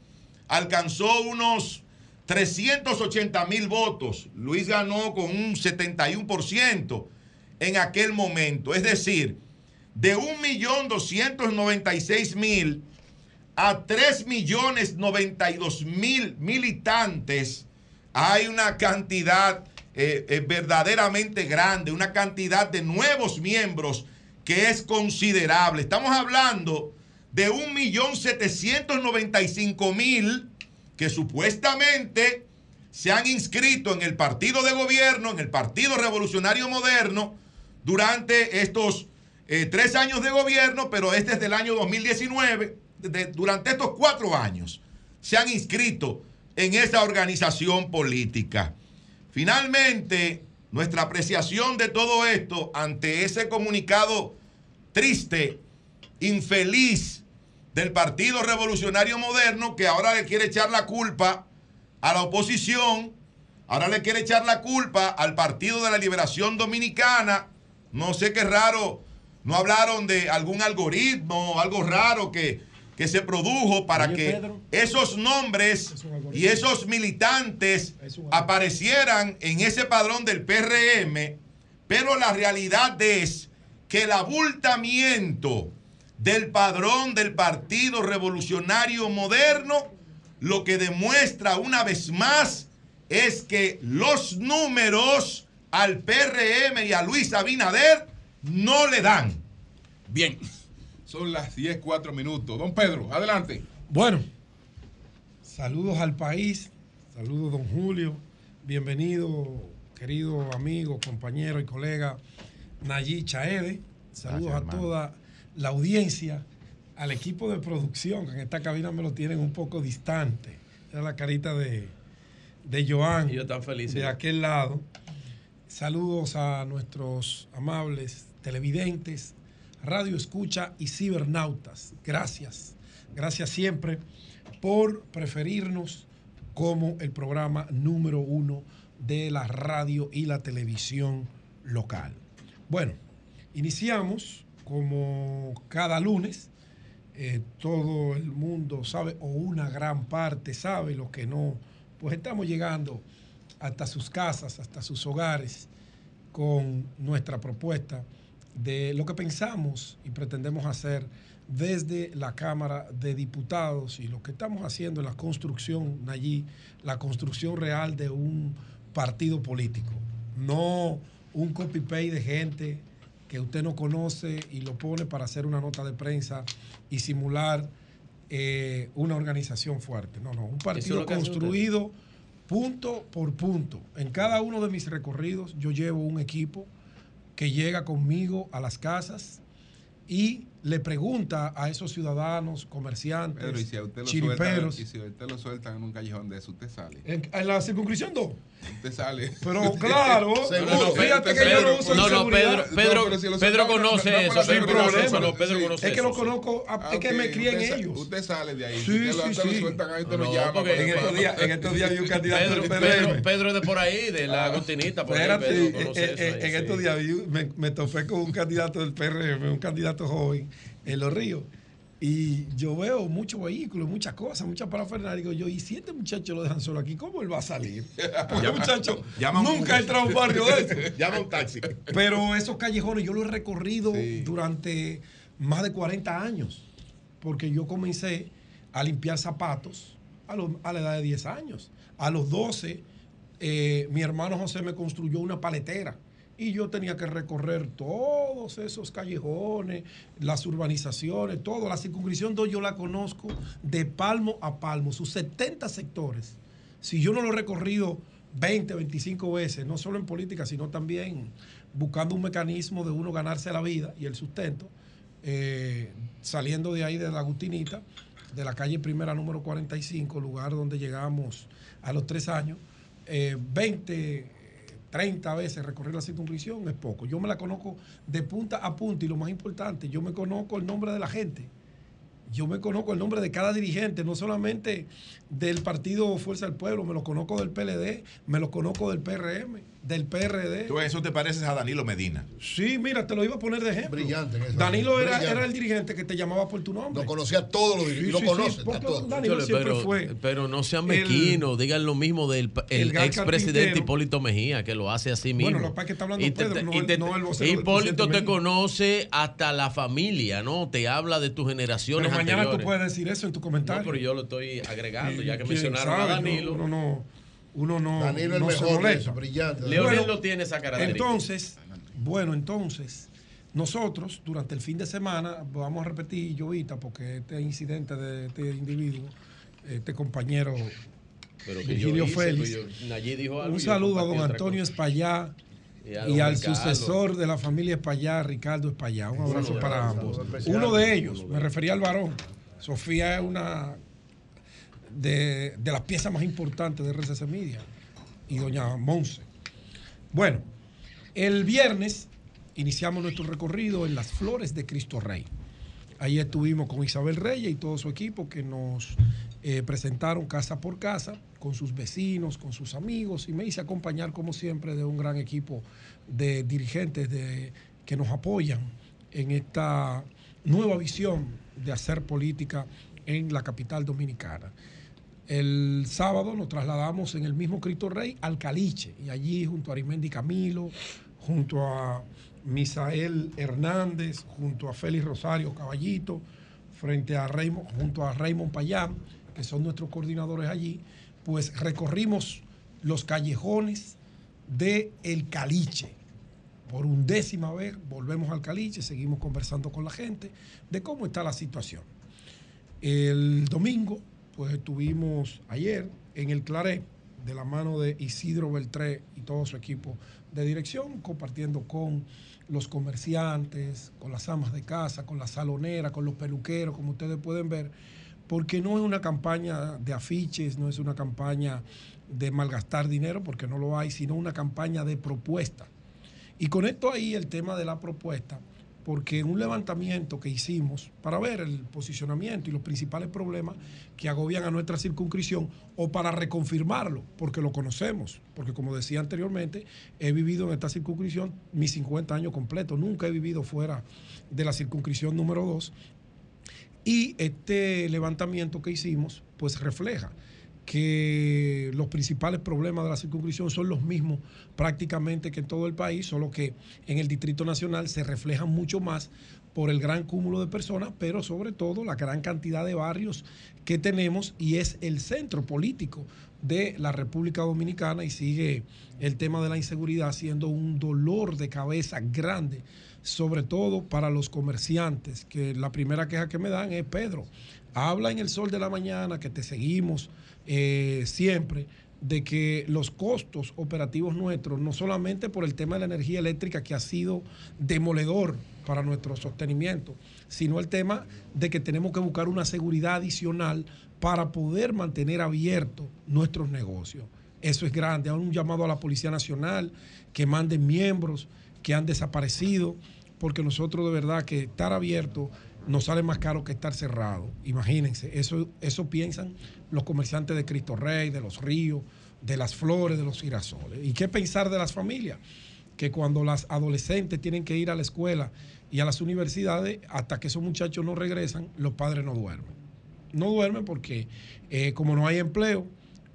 S20: alcanzó unos 380 mil votos. Luis ganó con un 71% en aquel momento. Es decir, de 1.296.000 a 3.092.000 militantes, hay una cantidad eh, eh, verdaderamente grande, una cantidad de nuevos miembros que es considerable. Estamos hablando de 1.795.000 que supuestamente se han inscrito en el partido de gobierno, en el Partido Revolucionario Moderno, durante estos eh, tres años de gobierno, pero este es del año 2019, de- durante estos cuatro años, se han inscrito en esa organización política. Finalmente, nuestra apreciación de todo esto ante ese comunicado triste, infeliz del Partido Revolucionario Moderno que ahora le quiere echar la culpa a la oposición, ahora le quiere echar la culpa al Partido de la Liberación Dominicana. No sé qué raro, no hablaron de algún algoritmo, algo raro que, que se produjo para que esos nombres y esos militantes aparecieran en ese padrón del PRM, pero la realidad es que el abultamiento del padrón del Partido Revolucionario Moderno lo que demuestra una vez más es que los números al PRM y a Luis Abinader no le dan.
S2: Bien, son las 10, 4 minutos. Don Pedro, adelante.
S3: Bueno, saludos al país, saludos don Julio, bienvenido, querido amigo, compañero y colega Nayí Chaede. Saludos
S20: Gracias,
S3: a
S20: hermano.
S3: toda la audiencia, al equipo de producción, que en esta cabina me lo tienen un poco distante. Era la carita de, de Joan.
S17: Ellos están felices.
S3: De aquel lado. Saludos a nuestros amables televidentes, radio escucha y cibernautas. Gracias. Gracias siempre por preferirnos como el programa número uno de la radio y la televisión local. Bueno, iniciamos como cada lunes. Eh, todo el mundo sabe, o una gran parte sabe, lo que no, pues estamos llegando hasta sus casas, hasta sus hogares, con nuestra propuesta de lo que pensamos y pretendemos hacer desde la Cámara de Diputados y lo que estamos haciendo en la construcción allí, la construcción real de un partido político, no un copy-paste de gente que usted no conoce y lo pone para hacer una nota de prensa y simular eh, una organización fuerte. No, no, un partido construido punto por punto. En cada uno de mis recorridos yo llevo un equipo que llega conmigo a las casas y le pregunta a esos ciudadanos, comerciantes,
S2: Pedro, y si a usted lo
S3: chiriperos.
S2: sueltan, y si a usted lo sueltan en un callejón de eso, usted sale.
S3: En, en la circunscripción 2.
S2: Usted sale.
S3: Pero claro,
S2: Seguro.
S3: fíjate que yo no uso
S17: No, no. Pedro, Pedro,
S2: si lo
S17: Pedro conoce
S2: no- no
S17: eso, problema.
S2: problema.
S17: No, Pedro
S2: Sí.
S17: conoce
S3: Es que
S17: eso,
S3: lo
S17: sí.
S3: conozco, a-
S2: Ah,
S3: es que me
S2: ok,
S3: crían
S2: usted
S3: ellos.
S2: Usted sale de ahí.
S3: Sí,
S2: si usted lo,
S3: sí,
S2: lo
S3: sí.
S2: sueltan, ahí usted
S17: No,
S2: lo llama.
S3: En estos días, en estos días vi un candidato
S17: Pedro,
S3: del
S17: Pedro,
S3: PRM.
S17: Pedro es de por ahí, de la Agustinita, por ahí,
S3: Espérate,
S17: Pedro
S3: eh,
S17: conoce
S3: eh,
S17: eso
S3: en estos días vi- me, me topé con un candidato del PRM, un candidato joven en Los Ríos. Y yo veo muchos vehículos, muchas cosas, muchas parafernalia. Digo yo, ¿y si este muchacho lo dejan solo aquí, cómo él va a salir? Porque el muchacho
S20: llama
S3: nunca ha entrado a un barrio de eso.
S20: Llama un taxi.
S3: Pero esos callejones yo los he recorrido durante más de 40 años. Porque yo comencé a limpiar zapatos a, lo- a la edad de 10 años. A los 12, eh, mi hermano José me construyó una paletera. Y yo tenía que recorrer todos esos callejones, las urbanizaciones, todo. La circunscripción 2 yo la conozco de palmo a palmo, sus 70 sectores. Si yo no lo he recorrido 20, 25 veces, no solo en política, sino también buscando un mecanismo de uno ganarse la vida y el sustento, eh, saliendo de ahí de la Agustinita, de la calle primera número 45, lugar donde llegamos a los tres años, eh, 20, 30 veces recorrer la circunscripción es poco. Yo me la conozco de punta a punta y lo más importante, yo me conozco el nombre de la gente. Yo me conozco el nombre de cada dirigente, no solamente del partido Fuerza del Pueblo, me lo conozco del PLD, me lo conozco del PRM, del PRD.
S20: Tú eso te pareces a Danilo Medina.
S3: Sí, mira, te lo iba a poner de ejemplo.
S5: Brillante en eso.
S3: Danilo era,
S5: Brillante.
S3: era el dirigente que te llamaba por tu nombre.
S5: Lo conocía a todos los dirigentes, lo conoce, a todos.
S3: Danilo
S17: Chole,
S3: siempre
S17: pero,
S3: fue.
S17: pero no sean mequinos, digan lo mismo del el,
S3: el
S17: expresidente. Hipólito Mejía, que lo hace así mismo.
S3: Bueno, lo que pasa es que está hablando
S17: Y te-
S3: Pedro, no
S17: y
S3: el-
S17: te-
S3: no el
S17: Hipólito te conoce hasta la familia, ¿no? Te habla de tus generaciones
S3: Pero mañana tú
S17: anteriores.
S3: puedes decir eso en tu comentario.
S17: No, pero yo lo estoy agregando, ya que
S3: ¿Quién
S17: mencionaron a? Danilo.
S3: Uno no, uno no,
S5: Danilo es
S3: no
S5: el
S3: se
S5: mejor
S3: molesta.
S5: brillante.
S17: Leonel no tiene esa característica.
S3: Entonces, bueno, entonces, nosotros durante el fin de semana, vamos a repetir, Llovita, porque este incidente de este individuo, este compañero
S17: Pero que
S3: Virgilio
S17: yo hice,
S3: Félix,
S17: pues yo- Nayib dijo algo
S3: un saludo a don Antonio. Espallá
S17: Y a
S3: y, al
S17: Ricardo.
S3: sucesor de la familia Espallá, Ricardo Espallá. Un abrazo para ambos. Uno de ellos, me refería al varón. Sofía es una de, de las piezas más importantes de RCC Media y doña Monse. Bueno, el viernes iniciamos nuestro recorrido en las Flores de Cristo Rey. Ahí estuvimos con Isabel Reyes y todo su equipo que nos eh, presentaron casa por casa con sus vecinos, con sus amigos y me hice acompañar como siempre de un gran equipo de dirigentes de, que nos apoyan en esta nueva visión de hacer política en la capital dominicana. El sábado nos trasladamos en el mismo Cristo Rey al Caliche y allí junto a Arimendi Camilo, junto a Misael Hernández, junto a Félix Rosario Caballito, frente a Raymond, junto a Raymond Payán, que son nuestros coordinadores allí, pues recorrimos los callejones de El Caliche. Por undécima vez volvemos al Caliche, seguimos conversando con la gente de cómo está la situación. El domingo, pues estuvimos ayer en el Claré, de la mano de Isidro Beltré y todo su equipo de dirección, compartiendo con los comerciantes, con las amas de casa, con la salonera, con los peluqueros, como ustedes pueden ver, porque no es una campaña de afiches, no es una campaña de malgastar dinero, porque no lo hay, sino una campaña de propuesta. Y conecto ahí el tema de la propuesta, porque un levantamiento que hicimos para ver el posicionamiento y los principales problemas que agobian a nuestra circunscripción o para reconfirmarlo, porque lo conocemos, porque como decía anteriormente, he vivido en esta circunscripción mis 50 años completos, nunca he vivido fuera de la circunscripción número 2 y este levantamiento que hicimos pues refleja que los principales problemas de la circunscripción son los mismos prácticamente que en todo el país, solo que en el Distrito Nacional se reflejan mucho más por el gran cúmulo de personas, pero sobre todo la gran cantidad de barrios que tenemos y es el centro político de la República Dominicana y sigue el tema de la inseguridad siendo un dolor de cabeza grande, sobre todo para los comerciantes, que la primera queja que me dan es, Pedro, habla en el sol de la mañana, que te seguimos eh, siempre, de que los costos operativos nuestros, no solamente por el tema de la energía eléctrica que ha sido demoledor para nuestro sostenimiento, sino el tema de que tenemos que buscar una seguridad adicional para poder mantener abiertos nuestros negocios. Eso es grande. Hay un llamado a la Policía Nacional que manden miembros que han desaparecido, porque nosotros de verdad que estar abierto nos sale más caro que estar cerrado. Imagínense, eso, eso piensan los comerciantes de Cristo Rey, de los ríos, de las flores, de los girasoles. ¿Y qué pensar de las familias? Que cuando las adolescentes tienen que ir a la escuela y a las universidades, hasta que esos muchachos no regresan, los padres no duermen. No duermen porque eh, como no hay empleo,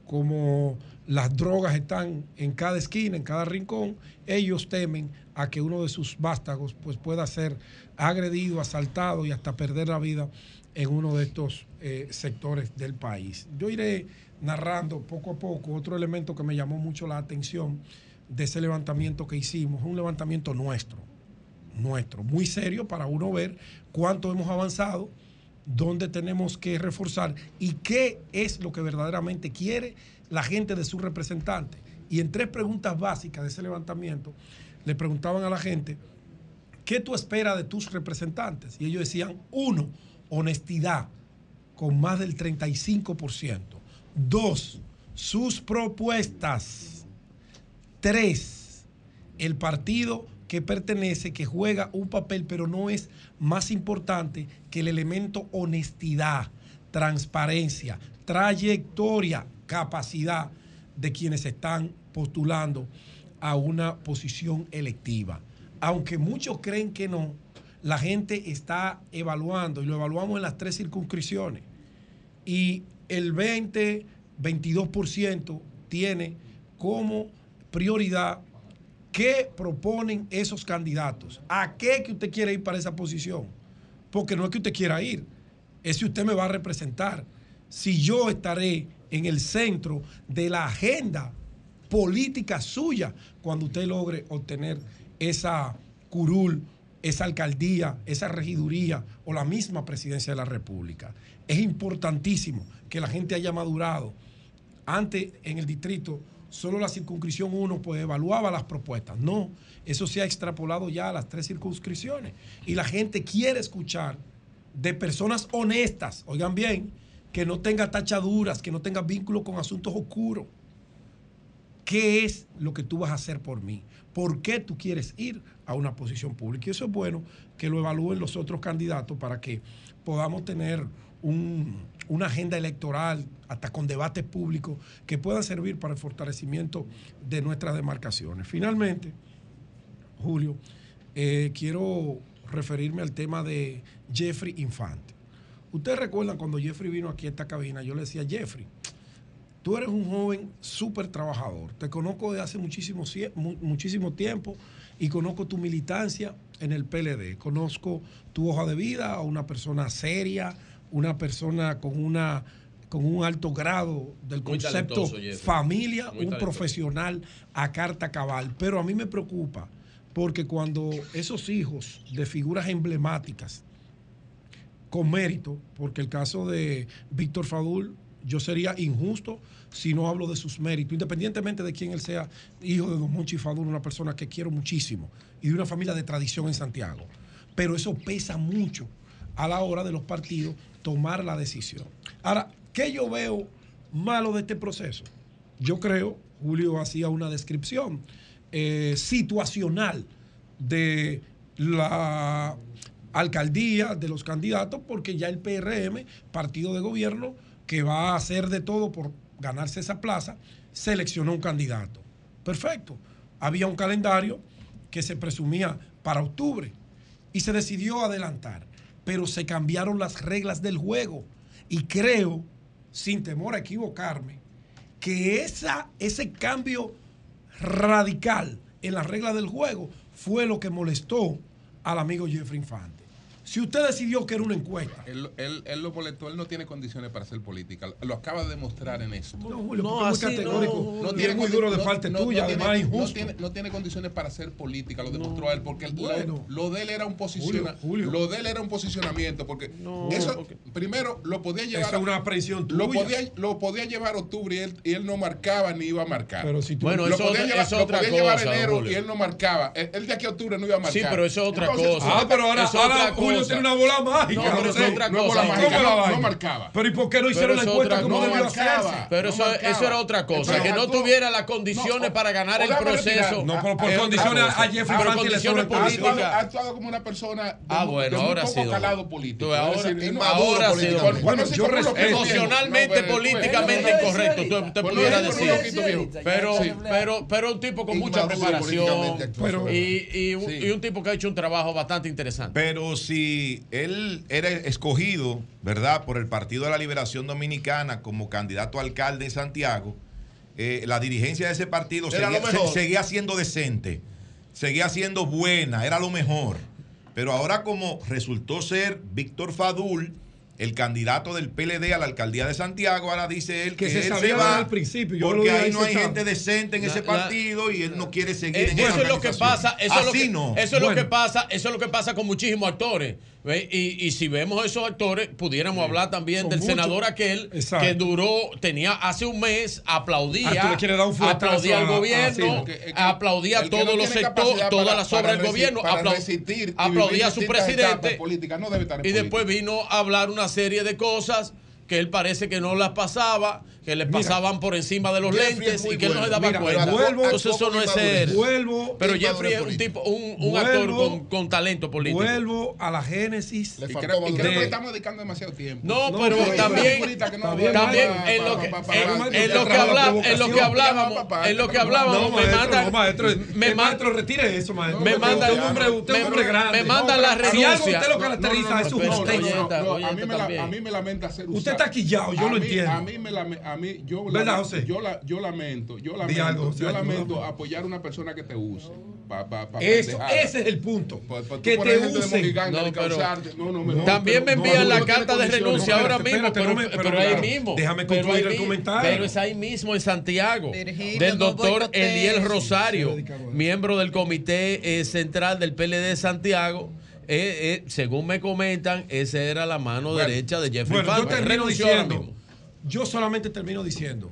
S3: como las drogas están en cada esquina, en cada rincón, ellos temen a que uno de sus vástagos pues, pueda ser agredido, asaltado y hasta perder la vida en uno de estos eh, sectores del país. Yo iré narrando poco a poco otro elemento que me llamó mucho la atención de ese levantamiento que hicimos, un levantamiento nuestro, nuestro, muy serio para uno ver cuánto hemos avanzado, dónde tenemos que reforzar y qué es lo que verdaderamente quiere la gente de su representante. Y en tres preguntas básicas de ese levantamiento, le preguntaban a la gente, ¿qué tú esperas de tus representantes? Y ellos decían, uno, honestidad, con más del 35%. Dos, sus propuestas. Tres, el partido que pertenece, que juega un papel, pero no es más importante que el elemento honestidad, transparencia, trayectoria, capacidad de quienes están postulando a una posición electiva. Aunque muchos creen que no, la gente está evaluando y lo evaluamos en las tres circunscripciones. Y el 20, 22% tiene como prioridad qué proponen esos candidatos. ¿A qué que usted quiere ir para esa posición? Porque no es que usted quiera ir, es si usted me va a representar. Si yo estaré en el centro de la agenda política suya cuando usted logre obtener esa curul, esa alcaldía, esa regiduría o la misma presidencia de la República. Es importantísimo que la gente haya madurado. Antes en el distrito solo la circunscripción 1 pues evaluaba las propuestas. No, eso se ha extrapolado ya a las tres circunscripciones. Y la gente quiere escuchar de personas honestas, oigan bien, que no tenga tachaduras, que no tenga vínculo con asuntos oscuros. ¿Qué es lo que tú vas a hacer por mí? ¿Por qué tú quieres ir a una posición pública? Y eso es bueno que lo evalúen los otros candidatos para que podamos tener un- una agenda electoral, hasta con debates públicos, que puedan servir para el fortalecimiento de nuestras demarcaciones. Finalmente, Julio, eh, quiero referirme al tema de Jeffrey Infante. Ustedes recuerdan cuando Jeffrey vino aquí a esta cabina, yo le decía, Jeffrey, tú eres un joven súper trabajador. Te conozco desde hace muchísimo, tiempo y conozco tu militancia en el PLD. Conozco tu hoja de vida, una persona seria, una persona con una con un alto grado del concepto familia,
S17: Muy
S3: un
S17: talentoso.
S3: profesional a carta cabal. Pero a mí me preocupa porque cuando esos hijos de figuras emblemáticas con mérito, porque el caso de Víctor Fadul yo sería injusto si no hablo de sus méritos, independientemente de quién él sea, hijo de Don Monchi Fadul, una persona que quiero muchísimo y de una familia de tradición en Santiago. Pero eso pesa mucho a la hora de los partidos tomar la decisión. Ahora, ¿qué yo veo malo de este proceso? Yo creo, Julio hacía una descripción eh, situacional de la alcaldía, de los candidatos, porque ya el PRM, partido de gobierno, que va a hacer de todo por ganarse esa plaza, seleccionó un candidato. Perfecto. Había un calendario que se presumía para octubre y se decidió adelantar, pero se cambiaron las reglas del juego y creo, sin temor a equivocarme, que esa, ese cambio radical en las reglas del juego fue lo que molestó al amigo Jeffrey Infante. Si usted decidió que era una encuesta.
S2: Él, él, él lo boletó, él no tiene condiciones para hacer política. Lo acaba de demostrar en esto.
S3: No, Julio, no, así, categórico. No, no tiene
S2: muy
S3: duro de parte tuya, además injusto.
S2: No tiene, condiciones para hacer política, lo demostró él, porque lo, lo, de él era un
S3: posicionamiento.
S2: Lo de él era un posicionamiento, porque eso, primero, lo podía llevar.
S3: Esa es una
S2: presión
S3: tuya.
S2: Lo podía, llevar octubre y él, no marcaba ni iba a marcar.
S3: Pero si tú,
S17: bueno,
S2: lo
S17: eso,
S2: podía, llevar, lo podía llevar enero y él no marcaba. El, el, de aquí a octubre no iba a marcar.
S17: Sí, pero eso es otra cosa.
S3: Ah, pero ahora, ahora Julio entonces una bola mágica.
S17: No, pero es otra cosa.
S2: No, marcaba.
S3: Pero ¿y por qué no hicieron la encuesta como hacerse?
S17: Pero eso era otra cosa. Que no tuviera las condiciones para ganar el proceso.
S3: No, pero por condiciones a Jeffrey Manti le
S2: ha actuado como una persona
S17: ah, bueno, ahora sí,
S2: calado político.
S17: ahora sí,
S2: bueno,
S3: yo
S17: emocionalmente, políticamente incorrecto, te
S2: pudiera
S17: decir. Pero, pero, pero un tipo con mucha preparación y, y, un, tipo que ha hecho un trabajo bastante interesante.
S20: Pero si él era escogido, ¿verdad?, por el Partido de la Liberación Dominicana como candidato a alcalde en Santiago. Eh, la dirigencia de ese partido seguía, seguía, siendo decente, seguía siendo buena, era lo mejor. Pero ahora como resultó ser Víctor Fadul, el candidato del PLD a la alcaldía de Santiago, ahora dice él que,
S3: que se, sabía
S20: se va
S3: al principio.
S20: Porque ahí no hay gente decente en ese partido y él no quiere seguir
S17: eh,
S20: en
S17: eso.
S20: Eso
S17: es lo que pasa, eso es
S20: no.
S17: eso es lo que pasa, eso es lo que pasa con muchísimos actores. Y, y, si vemos esos actores, pudiéramos hablar también del senador aquel que duró, tenía hace un mes, aplaudía, aplaudía al gobierno, aplaudía todos los sectores, todas las obras del gobierno, aplaudía a su presidente.
S2: no debe
S17: y después vino a hablar una serie de cosas que él parece que no las pasaba que le pasaban por encima de los lentes y que no se daba
S3: mira,
S17: cuenta. Entonces eso no es ser.
S3: Vuelvo,
S17: pero Jeffrey es un tipo, un, actor con, talento político.
S3: Vuelvo a la génesis.
S5: Le y
S2: creo, y creo que estamos dedicando demasiado tiempo.
S17: No, pero, también, también, en lo que
S2: hablábamos,
S17: en lo que hablábamos, en lo me mandan,
S3: maestro, maestro, retire eso, maestro.
S17: Me mandan
S3: un hombre, usted un hombre grande.
S17: Me manda la renuncia.
S3: Usted lo caracteriza es su.
S2: A mí me lamenta ser
S3: usted.
S2: Usted
S3: está quillado, yo lo entiendo.
S2: A mí me lamenta yo,
S3: José?
S2: yo, lamento, yo lamento, apoyar a una persona que te use.
S3: Eso, ese es el punto. que te
S2: use.
S17: No,
S2: no, no,
S17: también me envían la carta de renuncia ahora mismo, pero, pero, ahí mismo.
S3: Déjame concluir el comentario.
S17: Pero es ahí mismo en Santiago, del doctor Eliel Rosario, miembro del Comité eh, Central del PLD de Santiago. Eh, eh, según me comentan, esa era la mano derecha de Jeffrey
S3: bueno, yo solamente termino diciendo,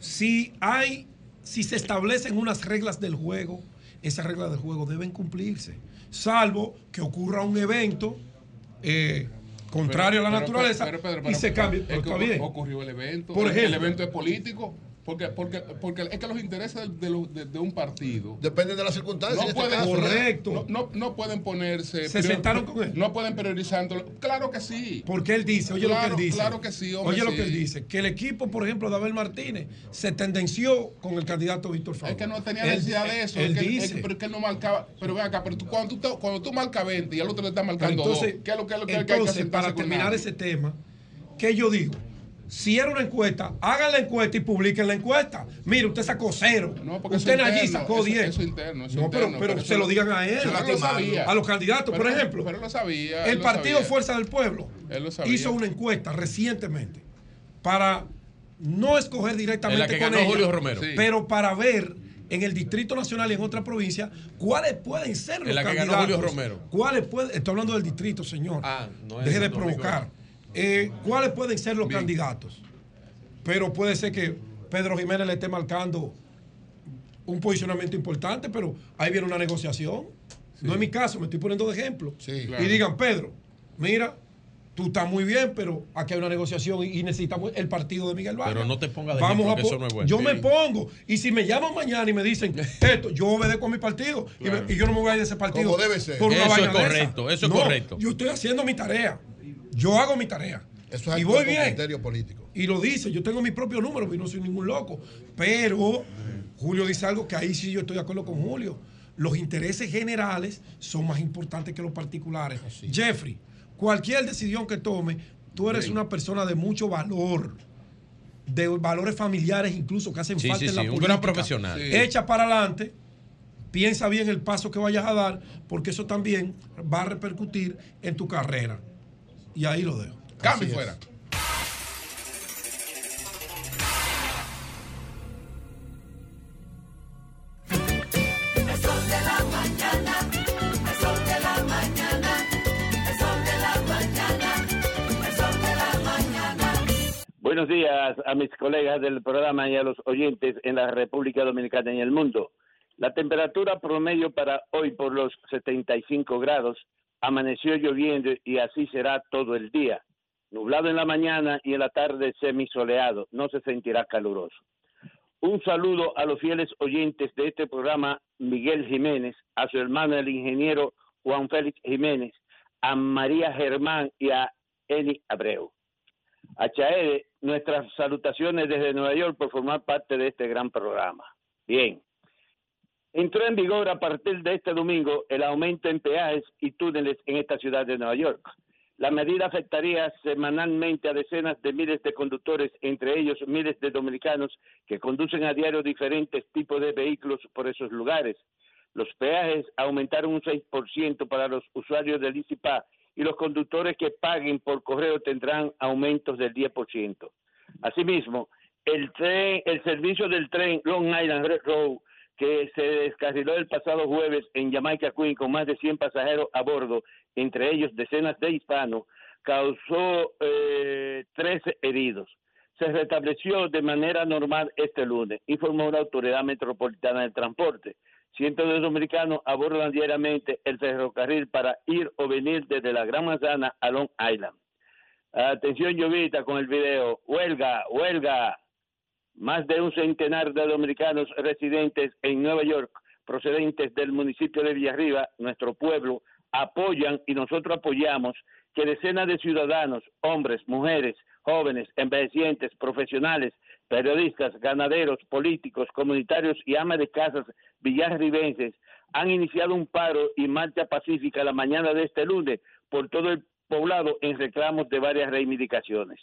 S3: si hay, si se establecen unas reglas del juego, esas reglas del juego deben cumplirse, salvo que ocurra un evento eh, contrario a la naturaleza y se cambie.
S2: Pues,
S3: está bien.
S2: Ocurrió el evento.
S3: Por ejemplo,
S2: el evento es político. Porque, porque, porque es que los intereses de, un partido.
S5: Dependen de las circunstancias.
S2: No,
S5: este
S2: pueden,
S3: correcto.
S2: No, no, pueden ponerse.
S3: Se sentaron con él.
S2: No pueden priorizando. Claro que sí.
S3: Porque él dice, oye
S2: claro, lo
S3: que él dice.
S2: Claro que sí, hombre,
S3: Oye lo que él dice. Que el equipo, por ejemplo, de Abel Martínez se tendenció con el candidato Víctor Fabio.
S2: Es que no tenía necesidad de eso.
S3: Él, dice.
S2: Es pero es que él no marcaba. Pero ven acá, pero cuando, tú, cuando tú marcas 20 y el otro le está marcando
S3: entonces,
S2: dos, ¿qué es lo que, es lo que entonces, hay que
S3: Para terminar ese tema, ¿qué yo digo? cierren una encuesta, hagan la encuesta y publiquen la encuesta. Mire, usted sacó cero. Usted allí sacó 10. No, pero, se lo, digan a él, a, los candidatos, por ejemplo.
S2: Pero lo sabía.
S3: El Partido. Fuerza del Pueblo hizo una encuesta recientemente para no escoger directamente
S17: la que
S3: con
S17: ganó Julio Romero.
S3: pero para ver en el Distrito Nacional y en otras provincias, ¿cuáles pueden ser los
S17: en la candidatos? Que ganó Julio Romero.
S3: ¿Cuáles pueden? Estoy hablando del distrito, señor.
S17: Ah, no es
S3: Deje de provocar. Eh, ¿cuáles pueden ser los candidatos? pero puede ser que Pedro Jiménez le esté marcando un posicionamiento importante, pero ahí viene una negociación. No es mi caso, me estoy poniendo de ejemplo.
S5: claro.
S3: Y digan, Pedro, mira, tú estás muy bien, pero aquí hay una negociación y, necesitamos el partido de Miguel Vargas.
S17: Pero no te pongas de
S3: Vamos
S17: ejemplo,
S3: a
S17: que
S3: po-
S17: eso no es bueno.
S3: Yo me pongo. Y si me llaman mañana y me dicen esto, yo obedezco a mi partido y, me-
S17: Claro.
S3: y yo no me voy a ir de ese partido.
S5: Como debe ser.
S3: por una
S17: Eso es
S3: vaina de esa.
S17: correcto, eso es
S3: No,
S17: correcto.
S3: Yo estoy haciendo mi tarea. Yo hago mi tarea.
S5: Eso es
S3: y voy bien.
S5: criterio político.
S3: Y lo dice, yo tengo mi propio número, y no soy ningún loco. Pero Julio dice algo que ahí sí yo estoy de acuerdo con Julio. Los intereses generales son más importantes que los particulares. Jeffrey, cualquier decisión que tome, tú eres una persona de mucho valor, de valores familiares incluso que hacen
S17: Sí,
S3: falta
S17: sí,
S3: en la
S17: sí, un
S3: política.
S17: gran profesional. Sí.
S3: Echa para adelante, piensa bien el paso que vayas a dar, porque eso también va a repercutir en tu carrera. Y ahí lo dejo.
S2: Cambio fuera.
S25: Buenos días a mis colegas del programa y a los oyentes en la República Dominicana y el mundo. La temperatura promedio para hoy por los 75 grados amaneció lloviendo y así será todo el día. Nublado en la mañana y en la tarde semisoleado. No se sentirá caluroso. Un saludo a los fieles oyentes de este programa, Miguel Jiménez, a su hermano el ingeniero Juan Félix Jiménez, a María Germán y a Eni Abreu. A Chaede, nuestras salutaciones desde Nueva York por formar parte de este gran programa. Bien. Entró en vigor a partir de este domingo el aumento en peajes y túneles en esta ciudad de Nueva York. La medida afectaría semanalmente a decenas de miles de conductores, entre ellos miles de dominicanos que conducen a diario diferentes tipos de vehículos por esos lugares. Los peajes aumentaron un 6% para los usuarios del ICIPA y los conductores que paguen por correo tendrán aumentos del 10%. Asimismo, el tren, el servicio del tren Long Island Red Road que se descarriló el pasado jueves en Jamaica Queen con más de 100 pasajeros a bordo, entre ellos decenas de hispanos, causó eh, 13 heridos. Se restableció de manera normal este lunes, informó la Autoridad Metropolitana del Transporte. Cientos de dominicanos abordan diariamente el ferrocarril para ir o venir desde la Gran Manzana a Long Island. Atención, Llovita, con el video. Huelga, huelga. Más de un centenar de dominicanos residentes en Nueva York, procedentes del municipio de Villarriba, nuestro pueblo, apoyan y nosotros apoyamos que decenas de ciudadanos, hombres, mujeres, jóvenes, envejecientes, profesionales, periodistas, ganaderos, políticos, comunitarios y amas de casas villarribenses han iniciado un paro y marcha pacífica la mañana de este lunes por todo el poblado en reclamos de varias reivindicaciones.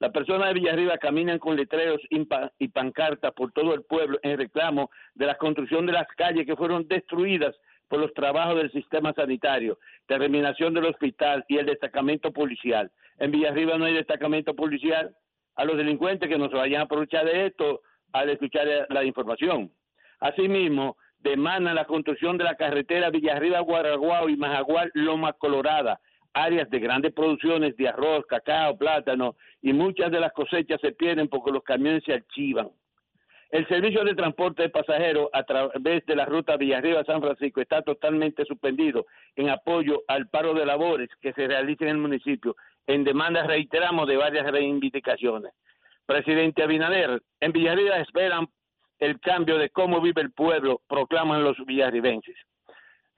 S25: Las personas de Villarriba caminan con letreros y pa- y pancartas por todo el pueblo en reclamo de la construcción de las calles que fueron destruidas por los trabajos del sistema sanitario, terminación del hospital y el destacamento policial. En Villarriba no hay destacamento policial. A los delincuentes que no se vayan a aprovechar de esto al escuchar la información. Asimismo, demandan la construcción de la carretera Villarriba, Guaraguao y Majagual, Loma Colorada, áreas de grandes producciones de arroz, cacao, plátano y muchas de las cosechas se pierden porque los camiones se archivan. El servicio de transporte de pasajeros a través de la ruta Villarriba-San Francisco está totalmente suspendido en apoyo al paro de labores que se realiza en el municipio. En demanda reiteramos de varias reivindicaciones. Presidente Abinader, en Villarriba esperan el cambio de cómo vive el pueblo, proclaman los villarribenses.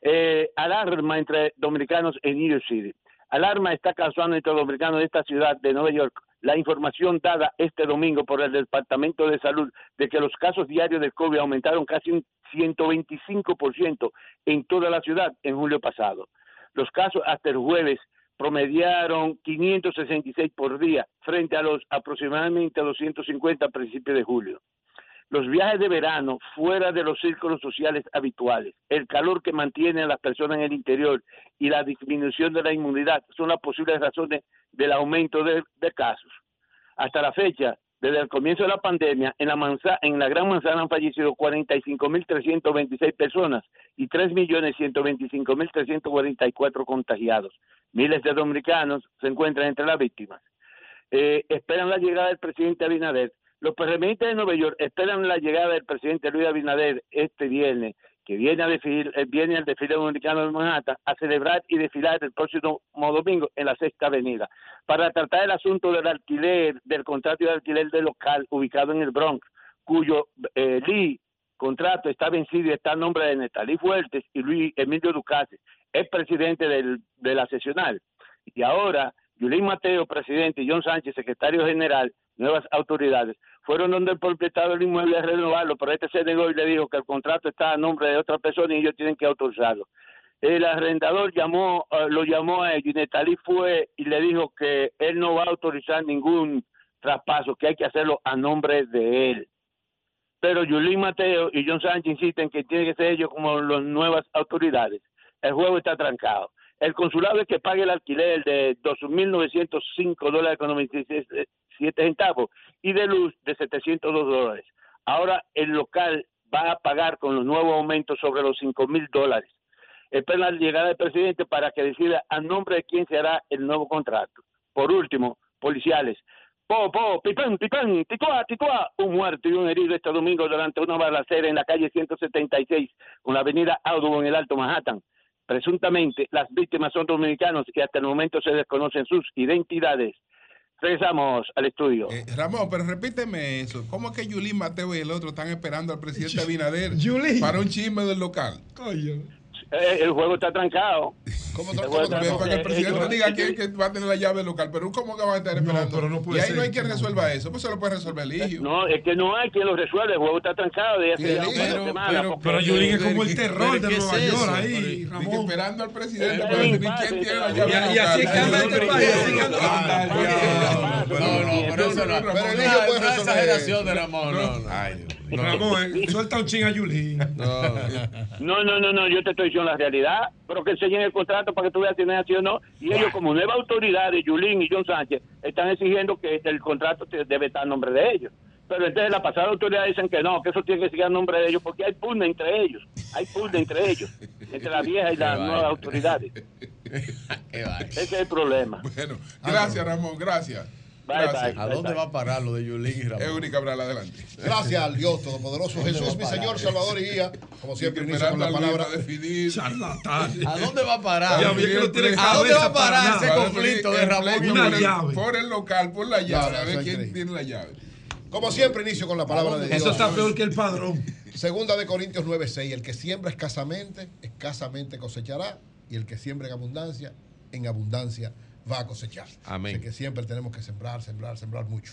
S25: Eh, alarma entre dominicanos en New York City. Alarma está causando entre dominicanos de esta ciudad de Nueva York la información dada este domingo por el Departamento de Salud de que los casos diarios de COVID aumentaron casi un 125% en toda la ciudad en julio pasado. Los casos hasta el jueves promediaron 566 por día frente a los aproximadamente 250 a principios de julio los viajes de verano fuera de los círculos sociales habituales, el calor que mantiene a las personas en el interior y la disminución de la inmunidad son las posibles razones del aumento de, casos. Hasta la fecha, desde el comienzo de la pandemia, en la, en la Gran Manzana han fallecido 45.326 personas y 3.125.344 contagiados. Miles de dominicanos se encuentran entre las víctimas. Eh, esperan la llegada del presidente Abinader Los PRMistas de Nueva York esperan la llegada del presidente Luis Abinader este viernes, que viene a desfilar, eh, viene al desfile dominicano de Manhattan a celebrar y desfilar el próximo domingo en la Sexta Avenida para tratar el asunto del alquiler, del contrato de alquiler del local ubicado en el Bronx, cuyo eh, Lee contrato está vencido y está a nombre de Netalí Fuertes y Luis Emilio Ducase, es presidente del, de la sesional. Y ahora, Yulín Mateo, presidente, y John Sánchez, secretario general, nuevas autoridades, fueron donde el propietario del inmueble a renovarlo, pero este se negó y le dijo que el contrato está a nombre de otra persona y ellos tienen que autorizarlo. El arrendador llamó, eh, lo llamó a ellos y Netalí fue y le dijo que él no va a autorizar ningún traspaso, que hay que hacerlo a nombre de él pero Yulín Mateo y John Sánchez insisten que tiene que ser ellos como las nuevas autoridades. El juego está trancado. El consulado es que pague el alquiler de 2.905 dólares con 97 centavos y de luz de 702 dólares. Ahora el local va a pagar con los nuevos aumentos sobre los 5.000 dólares. Espera la llegada del presidente para que decida a nombre de quién se hará el nuevo contrato. Por último, policiales. Po, po, pipán, pipán, tituá, tituá. Un muerto y un herido este domingo durante una balacera en la calle 176 con la avenida Audubon en el Alto Manhattan. Presuntamente, las víctimas son dominicanos y hasta el momento se desconocen sus identidades. Regresamos al estudio.
S2: Eh, Ramón, pero repíteme eso. ¿Cómo es que Yulín Mateo y el otro están esperando al presidente Abinader para un chisme del local?
S25: Eh, el juego está trancado.
S2: ¿Cómo está
S25: está
S2: Para que el
S25: trancado.
S2: presidente
S25: Eh,
S2: no diga
S25: eh,
S2: que, que va a tener la llave local, pero ¿cómo que va a estar esperando? y ahí no hay quien resuelva eso, pues se lo puede resolver el hijo.
S25: No, es que no hay quien lo resuelve. El juego está trancado desde hace ya de semanas, porque-
S3: Yulín es como el terror
S2: pero
S3: de
S2: ¿qué
S3: Nueva
S2: es
S3: York ahí,
S2: Pero-
S3: Ramón.
S2: esperando al presidente
S25: Eh,
S2: para
S25: eh,
S2: decidir
S25: pase,
S2: quién tiene la llave
S25: Y-
S2: del
S25: y así
S2: local.
S25: cambia este país, así cambia-
S17: No, no, pero eso no.
S3: Pero el
S17: no,
S3: hijo puede resolver
S17: exageración de Ramón, no, no.
S3: Ramón, eh, suelta un ching a Yulín.
S25: No, no, no, no, yo te estoy diciendo la realidad, pero que enseñen el contrato para que tú veas si es así o no. Y ellos, como nueva autoridad de Yulín y John Sánchez, están exigiendo que el contrato te- debe estar a nombre de ellos. Pero entonces la pasada autoridad dicen que no, que eso tiene que seguir a nombre de ellos, porque hay pugna entre ellos, hay pugna entre ellos, entre la vieja y las nuevas autoridades. Ese es el problema.
S2: Bueno, gracias Ramón, gracias.
S25: Bye,
S2: Gracias.
S25: bye,
S17: ¿A dónde va a parar lo de Yulín y Ramón?
S2: Eury Cabral, adelante.
S5: Gracias al Dios Todopoderoso Jesús, mi Señor, Salvador y guía. Como siempre, inicio con la palabra.
S17: ¿A dónde va a parar?
S2: Ya, bien que no tiene
S17: ¿A dónde va a parar ese conflicto de Ramón y Yulín?
S2: por el- local, por la llave, a ver quién tiene la llave.
S5: Como siempre, inicio con la palabra de Dios.
S3: Eso está peor que el padrón.
S5: Segunda de Corintios 9:6. El que siembra escasamente, escasamente cosechará. Y el que siembra en abundancia, en abundancia va a cosechar.
S17: Amén.
S5: Así que siempre tenemos que sembrar, sembrar, sembrar mucho.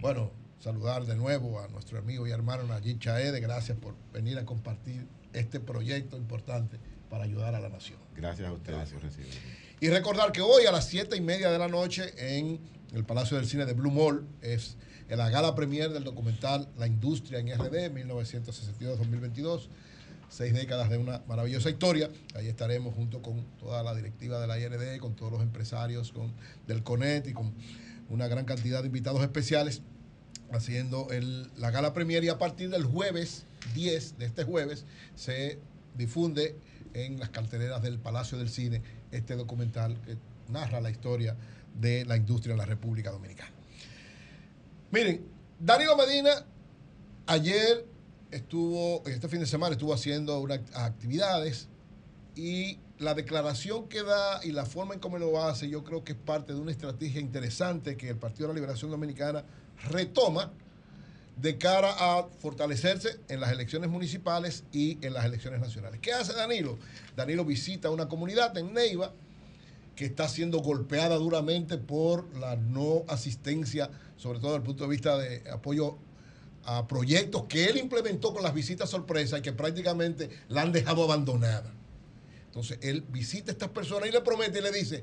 S5: Bueno, saludar de nuevo a nuestro amigo y hermano Nayib Chaede. Gracias por venir a compartir este proyecto importante para ayudar a la nación.
S20: Gracias a ustedes por recibirme.
S5: Y recordar que hoy a las siete y media de la noche en el Palacio del Cine de Blue Mall es la gala premier del documental La Industria en RD 1962-2022. Seis décadas de una maravillosa historia. Ahí estaremos junto con toda la directiva de la IRD, con todos los empresarios con, del CONET y con una gran cantidad de invitados especiales haciendo el- la gala premier y a partir del jueves 10 de este jueves se difunde en las carteleras del Palacio del Cine este documental que narra la historia de la industria en la República Dominicana. Miren, Danilo Medina ayer estuvo, este fin de semana estuvo haciendo unas actividades y la declaración que da y la forma en cómo lo hace, yo creo que es parte de una estrategia interesante que el Partido de la Liberación Dominicana retoma de cara a fortalecerse en las elecciones municipales y en las elecciones nacionales. ¿Qué hace Danilo? Danilo visita una comunidad en Neiva que está siendo golpeada duramente por la no asistencia, sobre todo desde el punto de vista de apoyo a proyectos que él implementó con las visitas sorpresa y que prácticamente la han dejado abandonada. Entonces él visita a estas personas y le promete y le dice,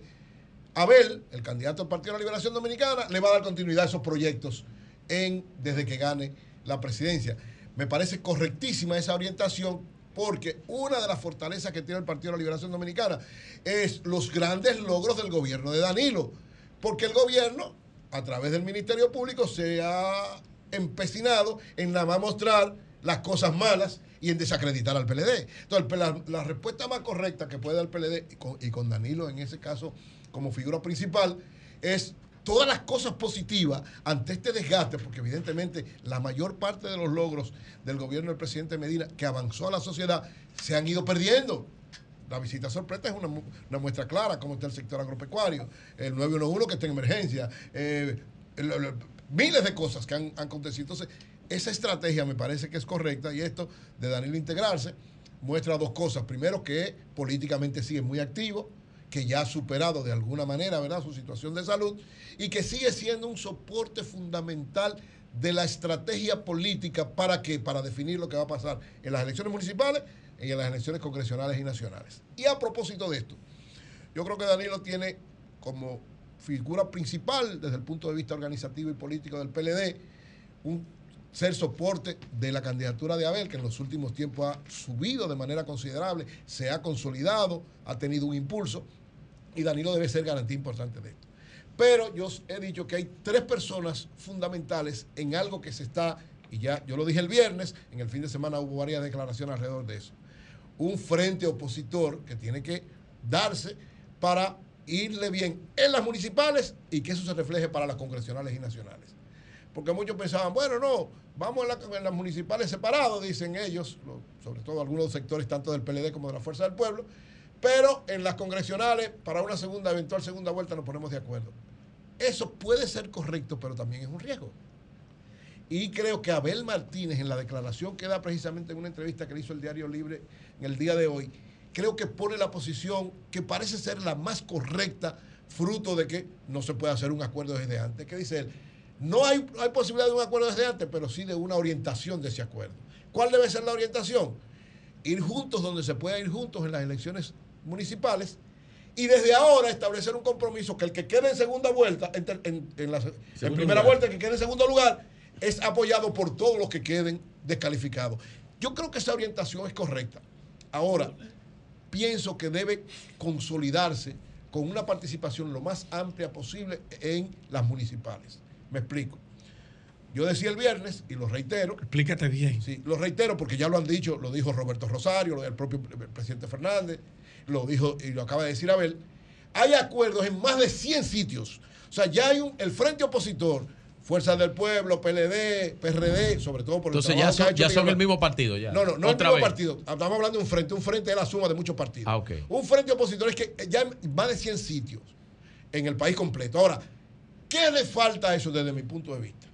S5: Abel, el candidato del Partido de la Liberación Dominicana, le va a dar continuidad a esos proyectos en, desde que gane la presidencia. Me parece correctísima esa orientación porque una de las fortalezas que tiene el Partido de la Liberación Dominicana es los grandes logros del gobierno de Danilo. Porque el gobierno, a través del Ministerio Público, se ha empecinado en nada más mostrar las cosas malas y en desacreditar al PLD. Entonces, la, respuesta más correcta que puede dar el PLD, y con, Danilo en ese caso como figura principal, es todas las cosas positivas ante este desgaste, porque evidentemente la mayor parte de los logros del gobierno del presidente Medina que avanzó a la sociedad se han ido perdiendo. La visita sorpresa es una, mu- una muestra clara, cómo está el sector agropecuario, el 911 que está en emergencia, eh, el- miles de cosas que han, acontecido. Entonces, esa estrategia me parece que es correcta y esto de Danilo integrarse muestra dos cosas. Primero, que políticamente sigue muy activo, que ya ha superado de alguna manera ¿verdad? su situación de salud y que sigue siendo un soporte fundamental de la estrategia política para que para definir lo que va a pasar en las elecciones municipales y en las elecciones congresionales y nacionales. Y a propósito de esto, yo creo que Danilo tiene como figura principal desde el punto de vista organizativo y político del PLD un ser soporte de la candidatura de Abel, que en los últimos tiempos ha subido de manera considerable, se ha consolidado, ha tenido un impulso, y Danilo debe ser garantía importante de esto. Pero yo he dicho que hay tres personas fundamentales en algo que se está, y ya yo lo dije el viernes, en el fin de semana hubo varias declaraciones alrededor de eso. Un frente opositor que tiene que darse para irle bien en las municipales y que eso se refleje para las congresionales y nacionales. Porque muchos pensaban, bueno, no, vamos en, la- en las municipales separados, dicen ellos, lo- sobre todo algunos sectores tanto del PLD como de la Fuerza del Pueblo, pero en las congresionales, para una segunda, eventual segunda vuelta, nos ponemos de acuerdo. Eso puede ser correcto, pero también es un riesgo. Y creo que Abel Martínez, en la declaración que da precisamente en una entrevista que le hizo el Diario Libre en el día de hoy, creo que pone la posición que parece ser la más correcta, fruto de que no se puede hacer un acuerdo desde antes. ¿Qué dice él? No hay, no hay posibilidad de un acuerdo desde antes, pero sí de una orientación de ese acuerdo. ¿Cuál debe ser la orientación? Ir juntos donde se pueda ir juntos en las elecciones municipales y desde ahora establecer un compromiso que el que quede en segunda vuelta, en, en- en la- en primera
S17: lugar.
S5: vuelta, el que quede en segundo lugar, es apoyado por todos los que queden descalificados. Yo creo que esa orientación es correcta. Ahora, pienso que debe consolidarse con una participación lo más amplia posible en las municipales. Me explico. Yo decía el viernes, y lo reitero.
S3: Explícate bien.
S5: Sí, lo reitero porque ya lo han dicho, lo dijo Roberto Rosario, lo del propio presidente Fernández, lo dijo y lo acaba de decir Abel. Hay acuerdos en más de 100 sitios. O sea, ya hay un, el frente opositor, Fuerza del Pueblo, PLD, PRD, sobre todo por el
S17: Entonces ya son, ya son el mismo partido. Ya.
S5: no, no, no
S17: Otra
S5: el mismo
S17: vez.
S5: partido. Estamos hablando de un frente. Un frente es la suma de muchos partidos.
S17: Ah.
S5: Un frente opositor es que ya más de 100 sitios en el país completo. Ahora, ¿qué le falta a eso desde mi punto de vista?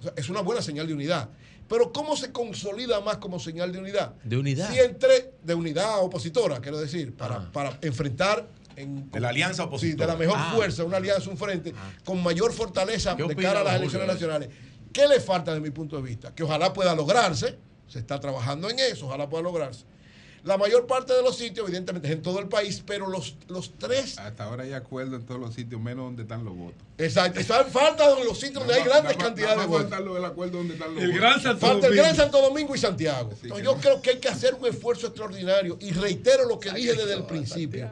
S5: O sea, es una buena señal de unidad. Pero ¿cómo se consolida más como señal de unidad?
S17: De unidad.
S5: Si entre de unidad opositora, quiero decir, para,
S17: Ah.
S5: para enfrentar en,
S20: De la alianza
S5: sí,
S20: opositora.
S5: de la mejor
S20: Ah.
S5: fuerza, una alianza, un frente, con mayor fortaleza
S20: ¿Qué
S5: de cara a las elecciones
S20: Julio de
S5: nacionales. ¿Qué le falta desde mi punto de vista? Que ojalá pueda lograrse, se está trabajando en eso, ojalá pueda lograrse. La mayor parte de los sitios, evidentemente, es en todo el país, pero los, los tres
S2: Hasta ahora hay acuerdo en todos los sitios, menos donde están los votos.
S5: Exacto. Eso falta en los sitios donde hay grandes cantidades de votos.
S2: Falta lo del acuerdo donde están los
S3: El
S2: votos.
S3: Gran Santo
S5: Falta el
S3: Domingo.
S5: Gran Santo Domingo y Santiago.
S2: Sí,
S5: Entonces, yo
S2: no.
S5: creo que hay que hacer un esfuerzo extraordinario y reitero lo que dije desde el principio.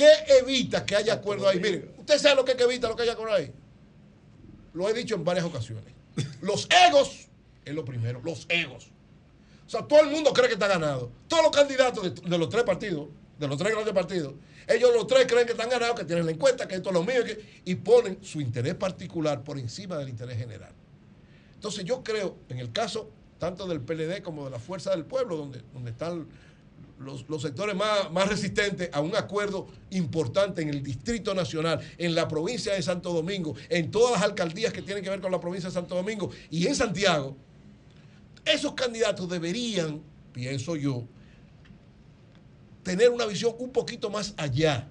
S5: ¿Qué evita que haya acuerdo ahí? Miren, ¿usted sabe lo que, es que evita lo que haya acuerdo ahí? Lo he dicho en varias ocasiones. Los egos es lo primero, los egos. O sea, todo el mundo cree que está ganado. Todos los candidatos de, de los tres partidos, de los tres grandes partidos, ellos los tres creen que están ganados, que tienen la encuesta, que esto es lo mío, que- y ponen su interés particular por encima del interés general. Entonces yo creo, en el caso tanto del PLD como de la Fuerza del Pueblo, donde, donde están los, los sectores más, más resistentes a un acuerdo importante en el Distrito Nacional, en la provincia de Santo Domingo, en todas las alcaldías que tienen que ver con la provincia de Santo Domingo y en Santiago, esos candidatos deberían, pienso yo, tener una visión un poquito más allá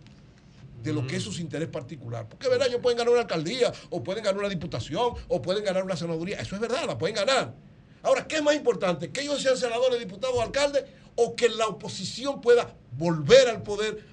S5: de lo que es su interés particular. Porque es verdad, ellos pueden ganar una alcaldía, o pueden ganar una diputación, o pueden ganar una senaduría. Eso es verdad, la pueden ganar. Ahora, ¿qué es más importante? ¿Que ellos sean senadores, diputados, alcaldes, o que la oposición pueda volver al poder?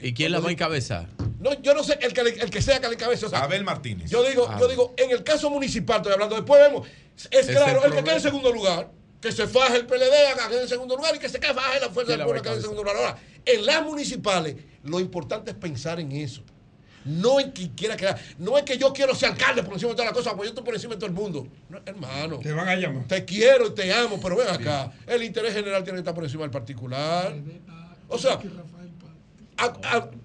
S17: ¿Y quién la va a encabezar?
S5: No, yo no sé el que, el que sea que le encabece. o sea,
S20: Abel Martínez.
S5: yo digo,
S17: Ah.
S5: yo digo, en el caso municipal, estoy hablando, después vemos, es claro, el que quede en segundo lugar, que se faje el PLD, haga quede en segundo lugar y que se faje la fuerza
S17: ¿Quién
S5: del pueblo, que quede en
S17: encabezar?
S5: segundo lugar. Ahora, en las municipales, lo importante es pensar en eso no en quien quiera quedar. No es que yo quiero ser alcalde por encima de todas las cosas, porque yo estoy por encima de todo el mundo. Hermano.
S3: Te van a llamar.
S5: Te quiero y te amo, pero ven acá. El interés general tiene que estar por encima del particular. O sea,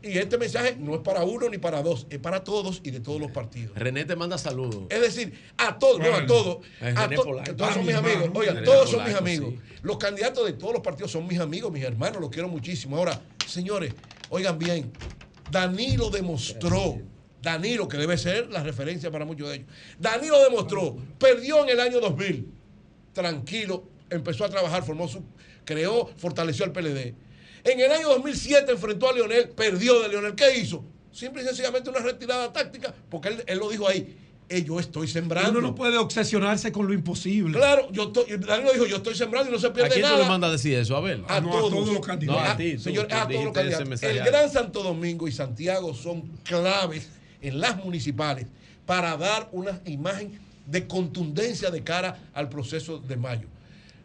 S5: y este mensaje no es para uno ni para dos, es para todos y de todos los partidos.
S17: René te manda saludos.
S5: Es decir, a todos, bueno, no a todos.
S17: Eh,
S5: a to,
S17: Polanco,
S5: todos son
S17: ah,
S5: mis amigos. Oigan, todos son mis amigos. Los candidatos de todos los partidos son mis amigos, mis hermanos, los quiero muchísimo. Ahora, señores, oigan bien, Danilo demostró, Danilo, que debe ser la referencia para muchos de ellos, Danilo demostró, perdió en el año 2000, tranquilo, empezó a trabajar, formó su, creó, fortaleció al PLD. En el año 2007 enfrentó a Leonel, perdió de Leonel. ¿Qué hizo? Simple y sencillamente una retirada táctica, porque él, él lo dijo ahí yo estoy sembrando.
S3: Uno no puede obsesionarse con lo imposible.
S5: Claro, yo estoy, Danilo dijo, yo estoy sembrando y no se pierde
S17: nada. ¿A quién
S5: nada.
S17: tú le mandas decir eso? A ver.
S5: A, todos.
S3: los candidatos.
S17: A ti, señor,
S5: a todos los candidatos. El Gran Santo Domingo y Santiago son claves en las municipales para dar una imagen de contundencia de cara al proceso de mayo.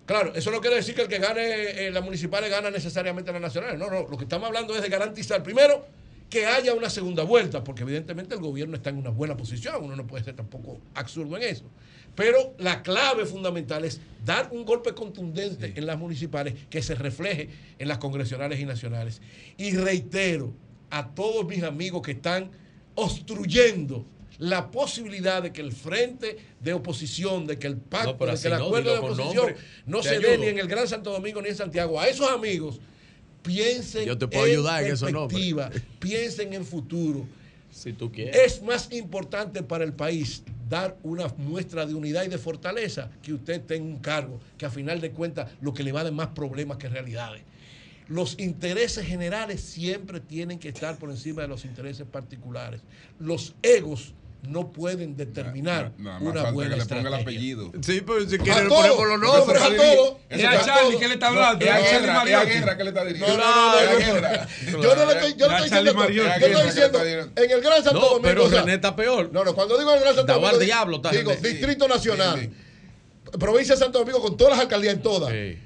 S5: Claro, eso no quiere decir que el que gane eh, las municipales gana necesariamente las nacionales. No, no, lo que estamos hablando es de garantizar primero que haya una segunda vuelta, porque evidentemente el gobierno está en una buena posición, uno no puede ser tampoco absurdo en eso. Pero la clave fundamental es dar un golpe contundente en las municipales que se refleje en las congresionales y nacionales. Y reitero a todos mis amigos que están obstruyendo la posibilidad de que el frente de oposición, de que el pacto, de que el acuerdo de oposición no se dé ni en el Gran Santo Domingo ni en Santiago. A esos amigos Piensen
S17: en
S5: perspectiva, piensen en futuro.
S17: Si tú quieres.
S5: Es más importante para el país dar una muestra de unidad y de fortaleza que usted tenga un cargo, que a final de cuentas lo que le va a dar más problemas que realidades. Los intereses generales siempre tienen que estar por encima de los intereses particulares. Los egos no pueden determinar
S2: na, na,
S5: una buena
S2: que estrategia. Le ponga el apellido.
S17: Sí, pero si quiere poner por los nombres.
S5: Pues, a todo.
S3: Es a Charlie que le está hablando.
S2: Es a
S3: Charlie María
S2: Guerra que le está dirigiendo.
S5: No, no, no. Yo no le estoy, yo estoy diciendo. Yo estoy diciendo en el Gran Santo Domingo.
S17: Pero René está peor.
S5: No, no, cuando digo en el Gran Santo Domingo. Digo, Distrito Nacional. Provincia de Santo Domingo con todas las alcaldías en todas. Sí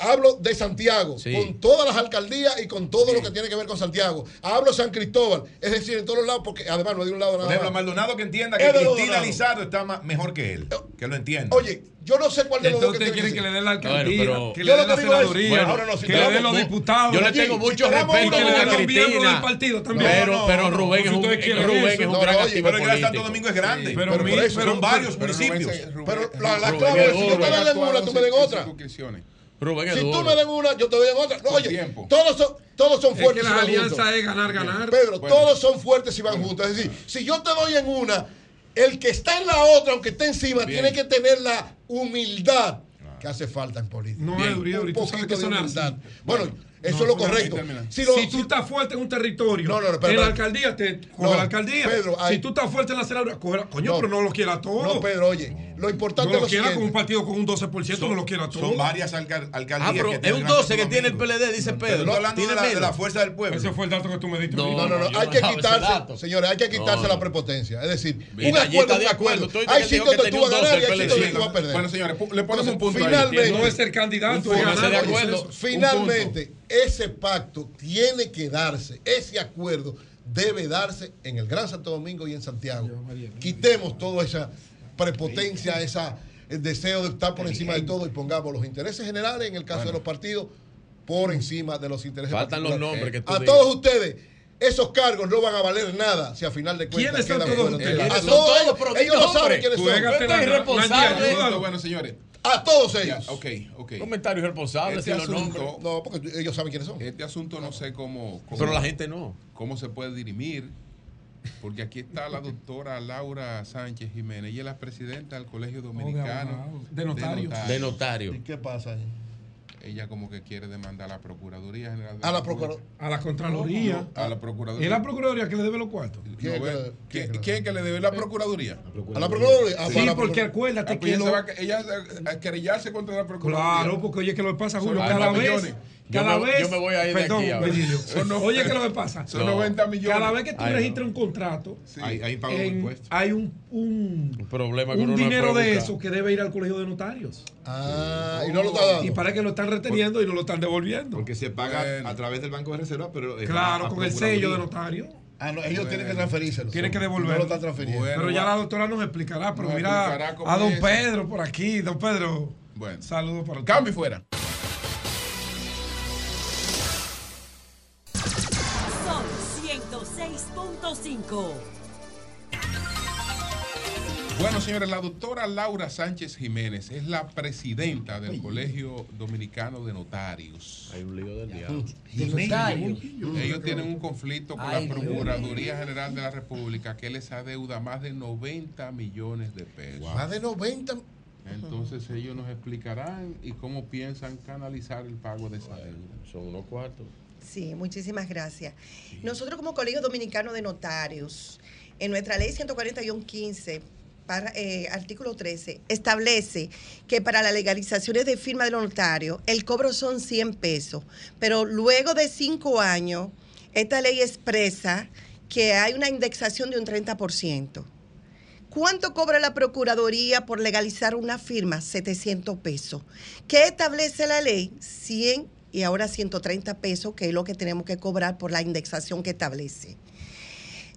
S5: Hablo de Santiago,
S17: sí.
S5: con todas las alcaldías y con todo sí. lo que tiene que ver con Santiago. Hablo de San Cristóbal, es decir, en todos los lados, porque además no hay un lado nada. Por
S20: Maldonado que entienda que Cristina Lizardo está más, mejor que él. Que lo entienda.
S5: Oye, yo no sé cuál de los dos que
S3: usted quiere que le dé la alcaldía,
S17: pero
S3: que le dé la senaduría, que le dé los diputados.
S17: Yo le tengo mucho
S5: si
S17: respeto a
S3: Los miembros del partido también.
S17: Pero, pero Rubén, es un, Rubén gran activo
S20: Pero el Gran Santo Domingo es grande.
S3: pero,
S20: son varios municipios.
S5: Pero la clave, si yo te doy una, tú me den otra. Si tú me den una, yo te doy en otra. No, oye, todos son, todos son fuertes.
S3: Es
S5: que
S3: la alianza es ganar, ganar.
S5: Pedro, todos son fuertes y van juntos. Es decir, si yo te doy en una, el que está en la otra, aunque esté encima, tiene que tener la humildad que hace falta en política.
S3: No hay,
S5: Un, poquito de humildad. Bueno eso es lo correcto. Si,
S3: tú estás fuerte en un territorio,
S5: no,
S3: en la alcaldía, te coge la alcaldía. Si tú estás fuerte en la senadora, coge Coño, pero no lo quiera todo.
S5: No, Pedro, oye, lo importante
S3: no lo
S5: es
S3: lo quiera con un partido con un 12%, son, no lo quiera todo.
S20: Son varias alcaldías.
S17: Ah, pero es un 12 que tiene el PLD, dice Pedro.
S20: No hablando de la, fuerza del pueblo.
S3: Ese fue el dato que tú me diste.
S17: No,
S5: no, no. hay que quitarse, señores, hay que quitarse la prepotencia. Es decir, un acuerdo
S17: de acuerdo.
S5: Hay sitios donde tú vas a ganar y hay sitios donde tú vas a perder.
S2: Bueno, señores, le ponemos un punto.
S5: Finalmente.
S3: No es ser candidato.
S5: Finalmente ese pacto tiene que darse, ese acuerdo debe darse en el Gran Santo Domingo y en Santiago. Quitemos toda esa prepotencia, esa, el deseo de estar por encima de todo y pongamos los intereses generales, en el caso de los partidos, por encima de los intereses.
S17: Faltan los nombres que tú
S5: A todos ustedes esos cargos no van a valer nada si a final de cuentas
S3: ¿Quiénes son todos ustedes?
S5: Eh,
S17: a
S5: todos, ellos no saben quiénes son.
S17: Tú eres irresponsable.
S2: Bueno, señores.
S5: A todos ellos.
S2: Ya, ok, ok.
S17: Comentarios responsables,
S2: este asunto,
S5: No, porque ellos saben quiénes son.
S2: Este asunto no sé cómo,
S17: Pero la gente no.
S2: ¿Cómo se puede dirimir? Porque aquí está la doctora Laura Sánchez Jiménez. Ella es la presidenta del Colegio Dominicano.
S3: De notarios.
S17: De. Notario.
S5: ¿Y qué pasa ahí?
S2: ella como que quiere demandar a la Procuraduría General de
S5: a la,
S2: la
S5: Procuraduría.
S3: A la Contraloría.
S2: A la Procuraduría.
S3: ¿Es la Procuraduría que le debe los cuartos?
S5: ¿Quién, que,
S2: le debe la Procuraduría?
S5: A la Procuraduría.
S3: Sí, porque acuérdate
S2: ah, pues
S3: que.
S2: Ella,
S3: lo...
S2: se va querellarse contra la Procuraduría.
S3: Claro, porque oye, que lo pasa Julio cada vez.
S2: Cada
S17: yo me,
S3: vez.
S17: Voy a ir
S3: perdón,
S2: de aquí.
S3: Oye, ¿qué es lo que pasa?
S2: Son 90 millones.
S3: Cada vez que tú registras un contrato,
S20: hay, hay,
S3: en, hay un, un,
S17: un, problema
S3: un dinero de eso que debe ir al colegio de notarios.
S5: Ah, y no oh. lo está dando.
S3: Y para que lo están reteniendo y no lo están devolviendo.
S20: Porque se paga a través del banco de reserva, pero.
S3: Claro, con el sello de notario.
S5: Ah, no, ellos tienen que transferírselo.
S3: Tienen que devolverlo.
S5: No lo están transfiriendo.
S2: Bueno,
S3: pero ya la doctora nos explicará. Pero mira a don Pedro por aquí. Don Pedro.
S2: Bueno.
S3: Saludos para todos.
S2: Cambio fuera.
S9: 106.5.
S2: Bueno, señores, la doctora Laura Sánchez Jiménez es la presidenta del Colegio Dominicano de Notarios.
S17: Hay un lío del diablo.
S2: Ellos tienen un conflicto con
S17: Ay,
S2: la
S17: Dios
S2: Procuraduría General de la República que les adeuda más de 90 millones de pesos.
S26: Más de 90.
S2: Entonces ellos nos explicarán y cómo piensan canalizar el pago de esa deuda.
S17: Son unos cuartos.
S27: Sí, muchísimas gracias. Nosotros como Colegio Dominicano de Notarios, en nuestra ley 141-15, para, eh, artículo 13, establece que para las legalizaciones de firma de los notarios, el cobro son 100 pesos, pero luego de cinco años, esta ley expresa que hay una indexación de un 30%. ¿Cuánto cobra la Procuraduría por legalizar una firma? 700 pesos. ¿Qué establece la ley? 100 y ahora 130 pesos, que es lo que tenemos que cobrar por la indexación que establece.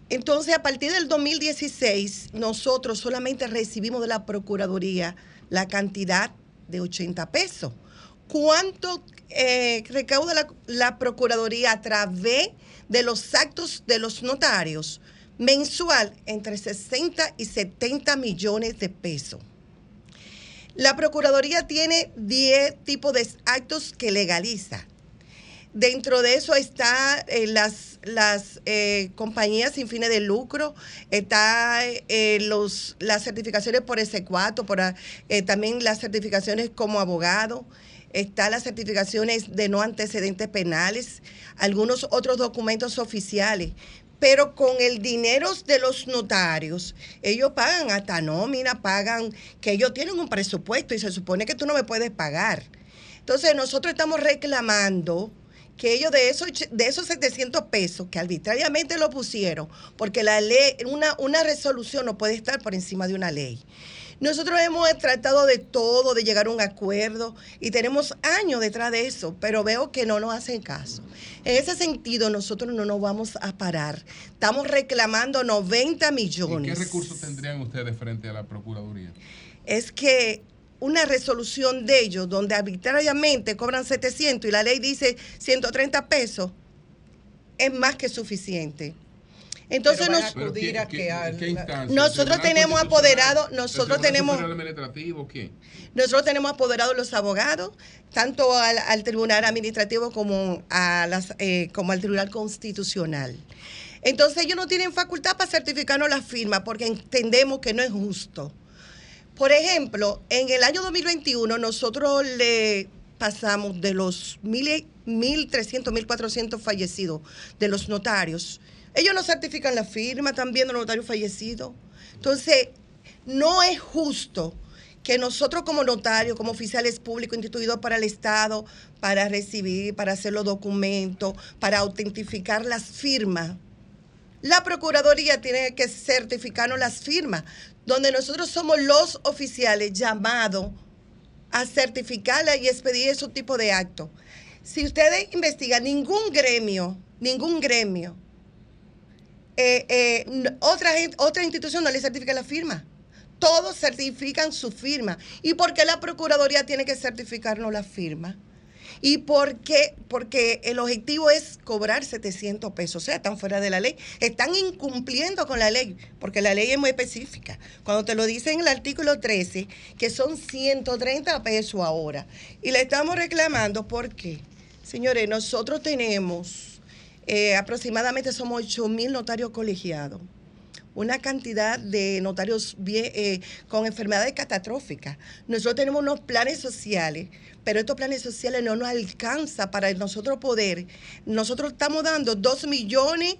S27: Entonces, a partir del 2016, nosotros solamente recibimos de la Procuraduría la cantidad de 80 pesos. ¿Cuánto eh, recauda la, la Procuraduría a través de los actos de los notarios? Mensual, entre 60 y 70 millones de pesos. La Procuraduría tiene 10 tipos de actos que legaliza. Dentro de eso está eh, las, las eh, compañías sin fines de lucro, está eh, los, las certificaciones por S4, por, eh, también las certificaciones como abogado, está las certificaciones de no antecedentes penales, algunos otros documentos oficiales. Pero con el dinero de los notarios, ellos pagan hasta nómina, pagan, que ellos tienen un presupuesto y se supone que tú no me puedes pagar. Entonces nosotros estamos reclamando que ellos de esos, de esos 700 pesos que arbitrariamente lo pusieron, porque la ley, una, una resolución no puede estar por encima de una ley. Nosotros hemos tratado de todo, de llegar a un acuerdo y tenemos años detrás de eso, pero veo que no nos hacen caso. En ese sentido, nosotros no nos vamos a parar. Estamos reclamando 90
S2: ¿Y
S27: millones.
S2: qué recursos tendrían ustedes frente a la Procuraduría?
S27: es que una resolución de ellos donde arbitrariamente cobran 700 y la ley dice 130 pesos es más que suficiente. Entonces
S1: a
S27: nos-
S1: acudir a que al-
S2: ¿Qué instancia?
S27: nosotros
S2: ¿Tribunal
S27: tenemos
S2: Constitucional?
S27: apoderado, nosotros
S2: ¿El Tribunal
S27: tenemos
S2: qué?
S27: nosotros tenemos apoderados los abogados, tanto al, al Tribunal Administrativo como, a las, eh, como al Tribunal Constitucional. Entonces ellos no tienen facultad para certificarnos la firma porque entendemos que no es justo. Por ejemplo, en el año 2021 nosotros le pasamos de los mil- 1.300, 1.400 fallecidos de los notarios. Ellos no certifican la firma también de los notarios fallecidos. Entonces, no es justo que nosotros como notarios, como oficiales públicos instituidos para el Estado, para recibir, para hacer los documentos, para autentificar las firmas, la Procuraduría tiene que certificarnos las firmas, donde nosotros somos los oficiales llamados a certificarla y expedir esos tipos de actos. Si ustedes investigan, ningún gremio, ningún gremio, eh, eh, otra, otra institución no le certifica la firma. Todos certifican su firma. ¿Y por qué la Procuraduría tiene que certificarnos la firma? ¿Y por qué? Porque el objetivo es cobrar 700 pesos. O sea, están fuera de la ley. Están incumpliendo con la ley, porque la ley es muy específica. Cuando te lo dice en el artículo 13, que son 130 pesos ahora. Y le estamos reclamando, ¿por qué? Señores, nosotros tenemos eh, aproximadamente somos 8 mil notarios colegiados una cantidad de notarios eh, con enfermedades catastróficas. Nosotros tenemos unos planes sociales, pero estos planes sociales no nos alcanza para nosotros poder. Nosotros estamos dando 2 millones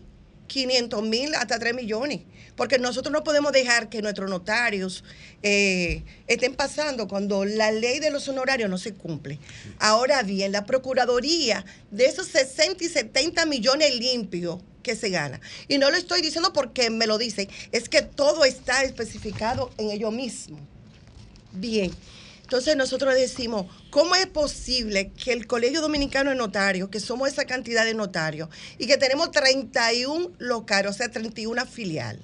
S27: 500 mil hasta 3 millones, porque nosotros no podemos dejar que nuestros notarios eh, estén pasando cuando la ley de los honorarios no se cumple. Ahora bien, la Procuraduría, de esos 60 y 70 millones limpios que se gana, y no lo estoy diciendo porque me lo dicen, es que todo está especificado en ello mismo. Bien. Entonces nosotros decimos, ¿cómo es posible que el Colegio Dominicano de Notarios, que somos esa cantidad de notarios, y que tenemos 31 locales, o sea, 31 filial?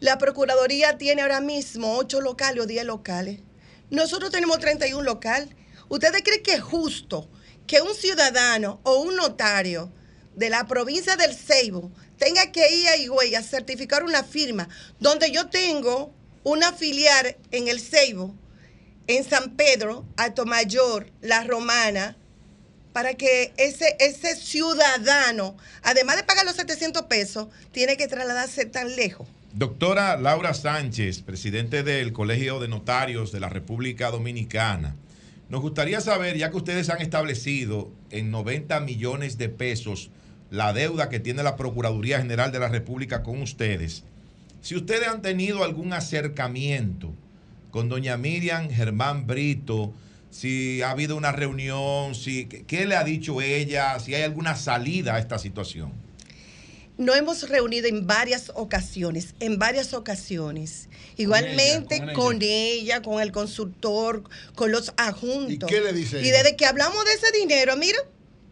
S27: La Procuraduría tiene ahora mismo 8 locales o 10 locales. Nosotros tenemos 31 local. ¿Ustedes creen que es justo que un ciudadano o un notario de la provincia del Ceibo tenga que ir a Higüey a certificar una firma donde yo tengo una filial en el Ceibo, en San Pedro, Alto Mayor, La Romana, para que ese, ese ciudadano, además de pagar los 700 pesos, tiene que trasladarse tan lejos.
S20: Doctora Laura Sánchez, presidente del Colegio de Notarios de la República Dominicana. Nos gustaría saber, ya que ustedes han establecido en 90 millones de pesos la deuda que tiene la Procuraduría General de la República con ustedes, si ustedes han tenido algún acercamiento con doña Miriam Germán Brito, si ha habido una reunión, si, ¿qué le ha dicho ella? Si hay alguna salida a esta situación.
S27: Nos hemos reunido en varias ocasiones, en varias ocasiones. Igualmente
S5: ella,
S27: con,
S5: con
S27: ella. con el consultor, con los adjuntos.
S5: ¿Y qué le dice
S27: Y
S5: ella?
S27: desde que hablamos de ese dinero, mira,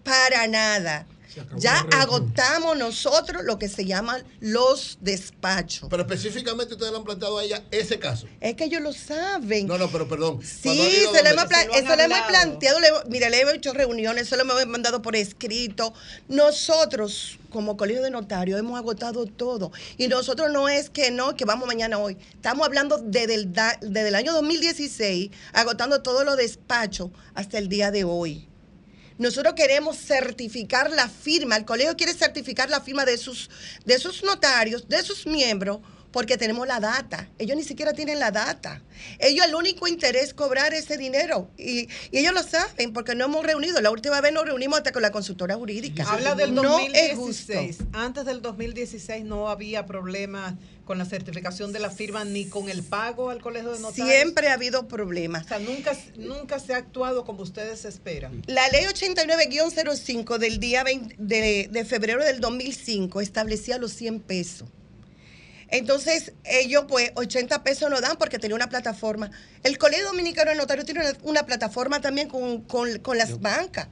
S27: para nada. Ya agotamos nosotros lo que se llaman los despachos.
S5: Pero específicamente ustedes le han planteado a ella ese caso.
S27: Es que ellos lo saben.
S5: No, no, pero perdón.
S27: Sí, se lo
S5: donde-
S27: hemos, pla- eso lo hemos planteado. le mira, le hemos hecho reuniones, se lo hemos mandado por escrito. Nosotros, como colegio de notarios, hemos agotado todo. Y nosotros no es que no, que vamos mañana hoy. Estamos hablando desde el, desde el año 2016, agotando todos los despachos hasta el día de hoy. Nosotros queremos certificar la firma, el colegio quiere certificar la firma de sus, de sus notarios, de sus miembros, porque tenemos la data. Ellos ni siquiera tienen la data. Ellos el único interés es cobrar ese dinero. Y, y ellos lo saben, porque no hemos reunido. La última vez nos reunimos hasta con la consultora jurídica.
S1: Habla del
S27: No es justo.
S1: 2016. Antes del 2016 no había problemas con la certificación de la firma ni con el pago al colegio de notarios.
S27: Siempre ha habido problemas.
S1: O sea, nunca, nunca se ha actuado como ustedes esperan.
S27: La ley 89-05 del día 20 de, de febrero del 2005 establecía los 100 pesos. Entonces, ellos pues 80 pesos no dan porque tenía una plataforma. El Colegio Dominicano de Notarios tiene una, una plataforma también con, con- con las bancas.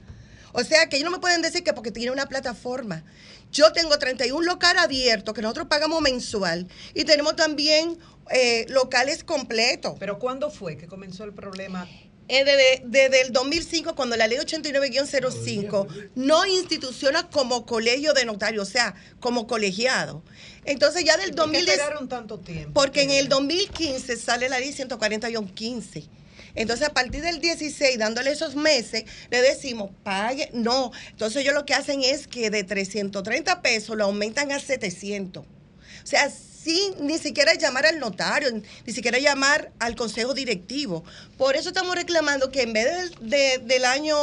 S27: O sea, que ellos no me pueden decir que porque tiene una plataforma. Yo tengo 31 locales abiertos que nosotros pagamos mensual y tenemos también eh, locales completos.
S1: ¿Pero cuándo fue que comenzó el problema?
S27: Eh, desde, desde el 2005, cuando la ley 89-05 no instituciona como colegio de notarios, o sea, como colegiado. Entonces ya del
S1: ¿Y por qué
S27: 2010...
S1: esperaron tanto tiempo?
S27: Porque en el 2015 sale la ley 140-15. Entonces, a partir del 16, dándole esos meses, le decimos, pague. No. Entonces, ellos lo que hacen es que de 330 pesos lo aumentan a 700. O sea, sin ni siquiera llamar al notario, ni siquiera llamar al consejo directivo. Por eso estamos reclamando que en vez del, de- del año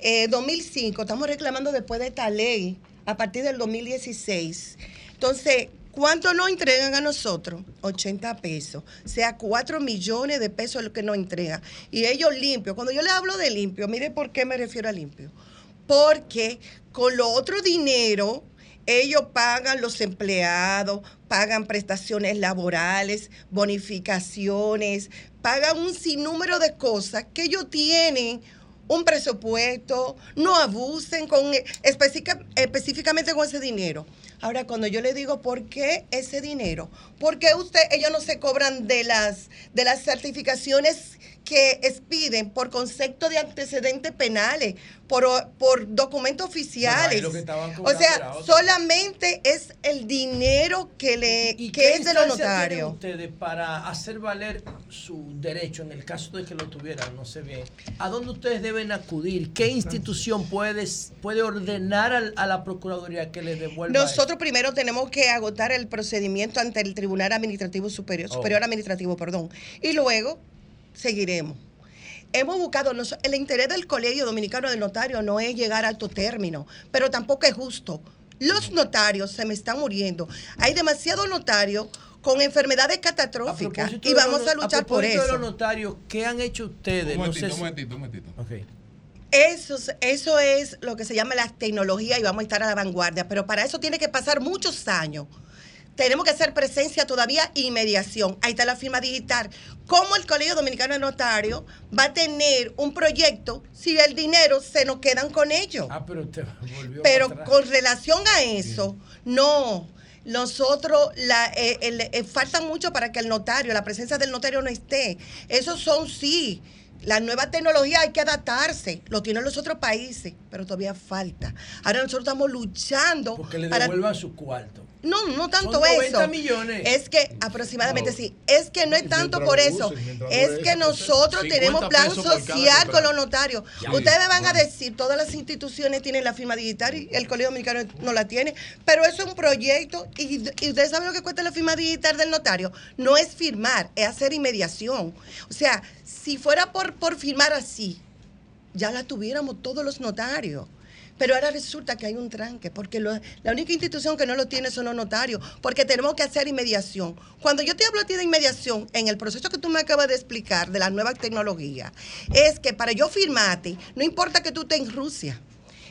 S27: eh, 2005, estamos reclamando después de esta ley, a partir del 2016. Entonces, ¿cuánto nos entregan a nosotros? 80 pesos. O sea, 4 millones de pesos es lo que nos entregan. Y ellos limpios. Cuando yo le hablo de limpio, mire por qué me refiero a limpio. Porque con lo otro dinero, ellos pagan los empleados, pagan prestaciones laborales, bonificaciones, pagan un sinnúmero de cosas que ellos tienen un presupuesto, no abusen con específica- específicamente con ese dinero. Ahora, cuando yo le digo por qué ese dinero, ¿por qué usted, ellos no se cobran de las, de las certificaciones que expiden por concepto de antecedentes penales, por, por documentos oficiales? o sea, solamente es el dinero que le
S19: ¿Y
S27: que
S19: qué
S27: es de los notarios.
S19: ustedes para hacer valer su derecho en el caso de que lo tuvieran, no sé bien? ¿A dónde ustedes deben acudir? ¿Qué institución puede, puede ordenar a la Procuraduría que les devuelva?
S27: Nosotros primero tenemos que agotar el procedimiento ante el Tribunal Administrativo Superior,
S19: Oh.
S27: Superior Administrativo, perdón, y luego seguiremos. Hemos buscado, nos- el interés del Colegio Dominicano de Notarios no es llegar a alto término, pero tampoco es justo. Los notarios se me están muriendo. Hay demasiados notarios con enfermedades catastróficas y vamos
S19: los-
S27: a luchar por
S19: propósito de
S27: eso.
S19: los notarios, ¿qué han hecho ustedes?
S2: Un
S19: No
S2: momentito, un momentito, un momentito.
S19: Ok.
S27: Eso, es- eso es lo que se llama la tecnología y vamos a estar a la vanguardia, pero para eso tiene que pasar muchos años. Tenemos que hacer presencia todavía y mediación. Ahí está la firma digital. ¿Cómo el Colegio Dominicano de Notarios va a tener un proyecto si el dinero se nos quedan con ellos?
S19: Ah, pero te volvió
S27: Pero
S19: atrás.
S27: con relación a eso, no. Nosotros la, eh, el- eh, falta mucho para que el notario, la presencia del notario no esté. Esos son sí La nueva tecnología hay que adaptarse, lo tienen los otros países, pero todavía falta. Ahora nosotros estamos luchando
S19: Que le
S27: para
S19: devuelvan su cuarto.
S27: No, no tanto
S19: Son 90
S27: eso.
S19: millones.
S27: Es que aproximadamente
S19: No.
S27: sí. Es que no es tanto por eso. Es que nosotros
S19: 50
S27: tenemos plan social con los notarios.
S19: Ya.
S27: Ustedes me van a decir, todas las instituciones tienen la firma digital y el Colegio Dominicano no la tiene. Pero eso es un proyecto y, y ustedes saben lo que cuesta la firma digital del notario. No es firmar, es hacer inmediación. O sea, si fuera por, por firmar así, ya la tuviéramos todos los notarios. Pero ahora resulta que hay un tranque, porque lo- la única institución que no lo tiene son los notarios, porque tenemos que hacer inmediación. Cuando yo te hablo a ti de inmediación, en el proceso que tú me acabas de explicar de la nueva tecnología, es que para yo firmarte, no importa que tú estés en Rusia,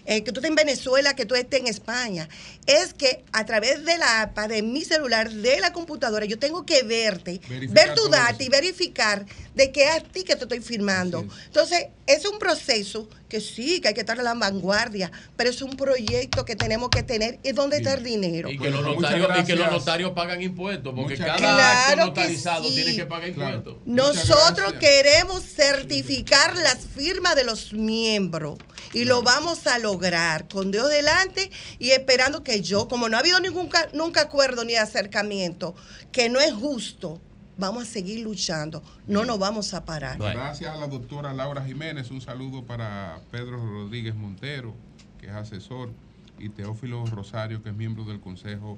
S27: eh, que tú estés en Venezuela, que tú estés en España, es que a través de la APA, de mi celular, de la computadora, yo tengo que verte,
S2: Verificar
S27: ver tu data y verificar de que es a ti que te estoy firmando. Entonces, es un proceso que sí, que hay que estar a la vanguardia, pero es un proyecto que tenemos que tener. ¿Y dónde está el dinero?
S17: Y que, los notarios, y que los
S2: gracias.
S17: notarios pagan impuestos, porque
S2: Muchas
S17: cada acto
S27: Claro que
S17: notarizado
S27: sí.
S17: tiene que pagar impuestos.
S27: Nosotros queremos certificar las firmas de los miembros y lo vamos a lograr con Dios delante y esperando que yo, como no ha habido ningún ca- nunca acuerdo ni acercamiento, que no es justo, vamos a seguir luchando, no nos vamos a parar.
S2: Gracias a la doctora Laura Jiménez. Un saludo para Pedro Rodríguez Montero, que es asesor, y Teófilo Rosario, que es miembro del Consejo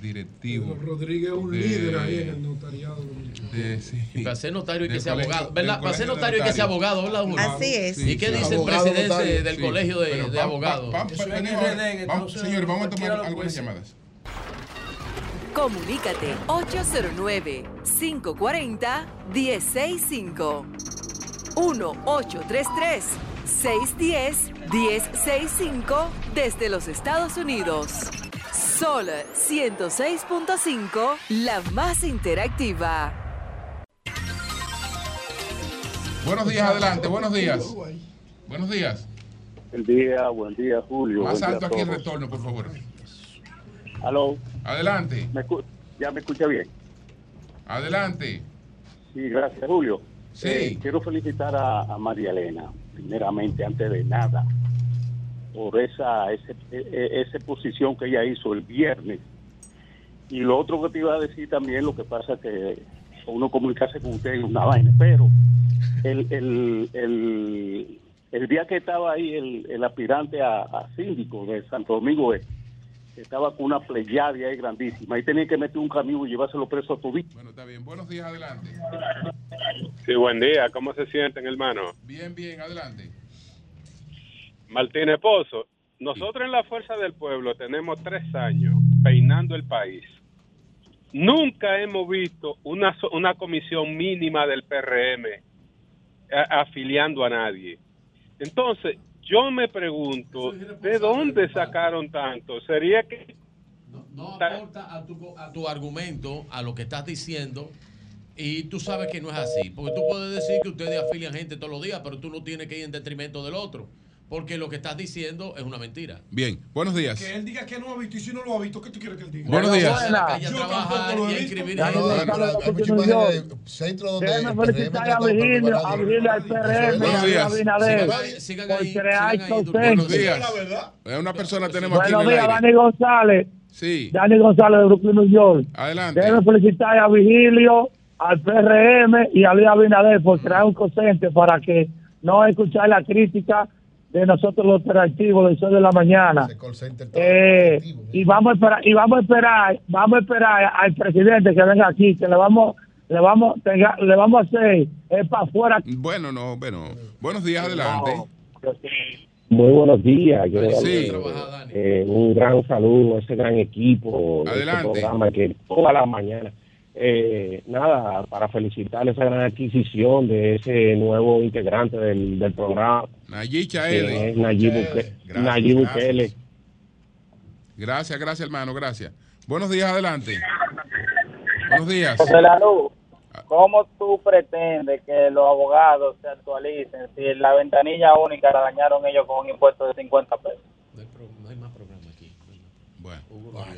S2: Directivo.
S3: Pedro Rodríguez es un
S2: de-
S3: líder ahí en el notariado.
S2: de- sí.
S17: Y para ser notario hay que
S2: colegio-
S17: abogado, ¿verdad? Para ser notario hay que ser
S2: notarios.
S17: abogado, ¿verdad, Julio?
S27: Así es.
S17: ¿Y qué dice el presidente
S2: notario.
S17: del
S2: Sí.
S17: colegio de, de abogados?
S2: señor, vamos a tomar algunas llamadas.
S9: Comunícate 809-540-1065. 1-833-610-1065 desde los Estados Unidos. Sol 106.5, la más interactiva.
S2: Buenos días, adelante, buenos días. Buenos días.
S28: Buen día, buen día, Julio.
S2: Más alto aquí el retorno, por favor.
S28: Aló.
S2: Adelante.
S28: ¿Me ¿Ya me escucha bien?
S2: Adelante.
S28: Sí, gracias, Julio.
S2: Sí.
S28: Eh, quiero felicitar a, a María Elena, primeramente, antes de nada, por esa, ese, e- e- esa posición que ella hizo el viernes. Y lo otro que te iba a decir también, lo que pasa que uno comunicarse con usted es una vaina, pero el, el, el, el día que estaba ahí el, el aspirante a, a síndico de Santo Domingo Este, estaba con una pleyadia ahí grandísima. Ahí tenía que meter un camión y llevárselo preso a todito.
S2: Bueno, está bien. Buenos días, adelante.
S29: Sí, buen día. ¿Cómo se sienten, hermano?
S2: Bien, bien, adelante.
S29: Martín Pozo, nosotros en la Fuerza del Pueblo tenemos tres años peinando el país. Nunca hemos visto una, una comisión mínima del PRM a- afiliando a nadie. Entonces, yo me pregunto, ¿de dónde sacaron tanto? ¿Sería que
S17: No aporta a tu, a tu argumento, a lo que estás diciendo, y tú sabes que no es así. Porque tú puedes decir que ustedes afilian gente todos los días, pero tú no tienes que ir en detrimento del otro. Porque lo que estás diciendo es una mentira.
S2: Bien, buenos días.
S3: Que él diga que no ha visto y si no lo ha visto, ¿qué tú quieres que él diga?
S2: Buenos días.
S3: Yo
S17: trabajar
S3: tampoco lo
S17: y
S3: he
S17: a
S3: visto.
S22: felicitar a Virgilio, a Virgilio, al PRM, a
S2: días.
S22: Abinader,
S17: Sigan- ahí,
S2: Buenos días. Es una persona tenemos aquí en
S22: Buenos días. Dani González.
S2: Sí.
S22: Dani González de Brooklyn, New York.
S2: Adelante.
S22: Déjeme felicitar a Vigilio, al PRM y a Luis Abinader por crear un consente para que no escuchar la crítica de nosotros los interactivos del sol de la mañana. Eh, y vamos a esperar, y vamos a esperar, vamos a esperar al presidente que venga aquí, que le vamos, le vamos, tenga- le vamos a hacer es para afuera.
S2: Bueno, no, bueno. Buenos días, adelante.
S30: Muy buenos días. Yo
S2: Sí.
S30: darle, eh, un gran saludo a ese gran equipo, este
S2: Adelante.
S30: programa que todas las mañanas. Eh, nada, para felicitar esa gran adquisición de ese nuevo integrante del, del programa.
S2: Nayib Chaele.
S30: Nayib,
S2: Gracias.
S30: Bukele.
S2: Gracias, gracias, hermano, gracias. Buenos días, adelante. Buenos días.
S31: José Lalu, ¿cómo tú pretendes que los abogados se actualicen si la ventanilla única la dañaron ellos con un impuesto de 50 pesos?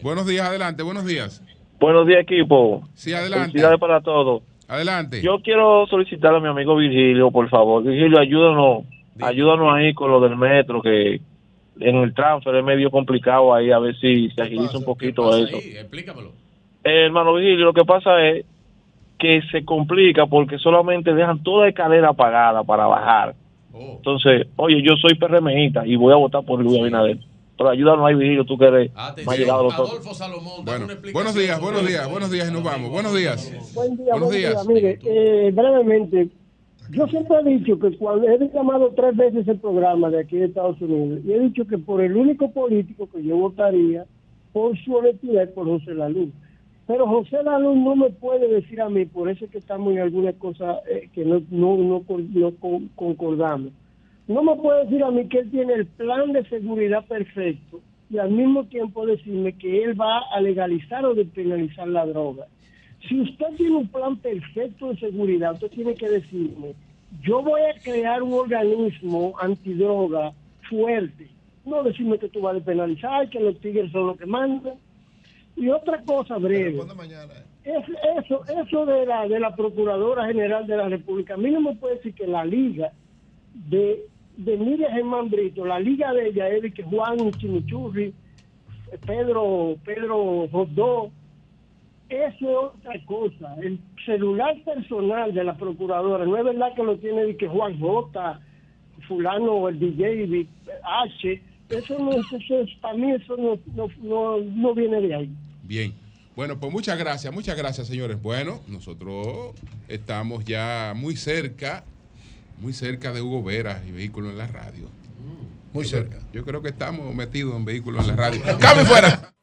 S2: Buenos días, adelante, buenos días.
S32: Buenos días, equipo.
S2: Sí, adelante.
S32: Felicidades para todos.
S2: Adelante.
S33: Yo quiero solicitar a mi amigo Virgilio, por favor. Virgilio, ayúdanos, ayúdanos ahí con lo del metro, que en el transfer es medio complicado ahí, a ver si se agiliza un poquito eso.
S17: Sí, explícamelo.
S33: Eh, hermano Virgilio, lo que pasa es que se complica porque solamente dejan toda escalera apagada para bajar.
S17: Oh.
S33: Entonces, oye, yo soy PRMista y voy a votar por Luis Abinader. Pero ayúdanos ahí, Virgilio, tú que eres más llegado a los otros.
S17: Adolfo Salomón,
S2: Bueno, buenos días, buenos días, buenos días y nos vamos. Buenos días.
S34: Buen día,
S2: Buenos
S34: buen día.
S2: días.
S34: Mire, eh, brevemente, yo siempre he dicho que cuando he llamado tres veces el programa de aquí de Estados Unidos y he dicho que por el único político que yo votaría por su honestidad es por José Laluz. Pero José Laluz no me puede decir a mí, por eso es que estamos en algunas cosas eh, que no, no, no, no con- concordamos. No me puede decir a mí que él tiene el plan de seguridad perfecto y al mismo tiempo decirme que él va a legalizar o despenalizar la droga. Si usted tiene un plan perfecto de seguridad, usted tiene que decirme, yo voy a crear un organismo antidroga fuerte. No decirme que tú vas a despenalizar, que los tigres son los que mandan. Y otra cosa breve. Es, eso eso de la, de la Procuradora General de la República, a mí no me puede decir que la liga de, de Miriam Germán Brito, la liga de ella es de que Juan Chimichurri, Pedro, Pedro Rodó, eso es otra cosa. El celular personal de la procuradora, no es verdad que lo tiene de que Juan J, fulano, el DJ H, eso no eso, es, para mí eso no, no, no, no viene de ahí.
S2: Bien. Bueno, pues muchas gracias, muchas gracias, señores. Bueno, nosotros estamos ya muy cerca, muy cerca de Hugo Veras y Vehículo en la Radio.
S26: Muy
S2: Yo creo-
S26: cerca.
S2: Yo creo que estamos metidos en Vehículo en la Radio. ¡Cambio fuera!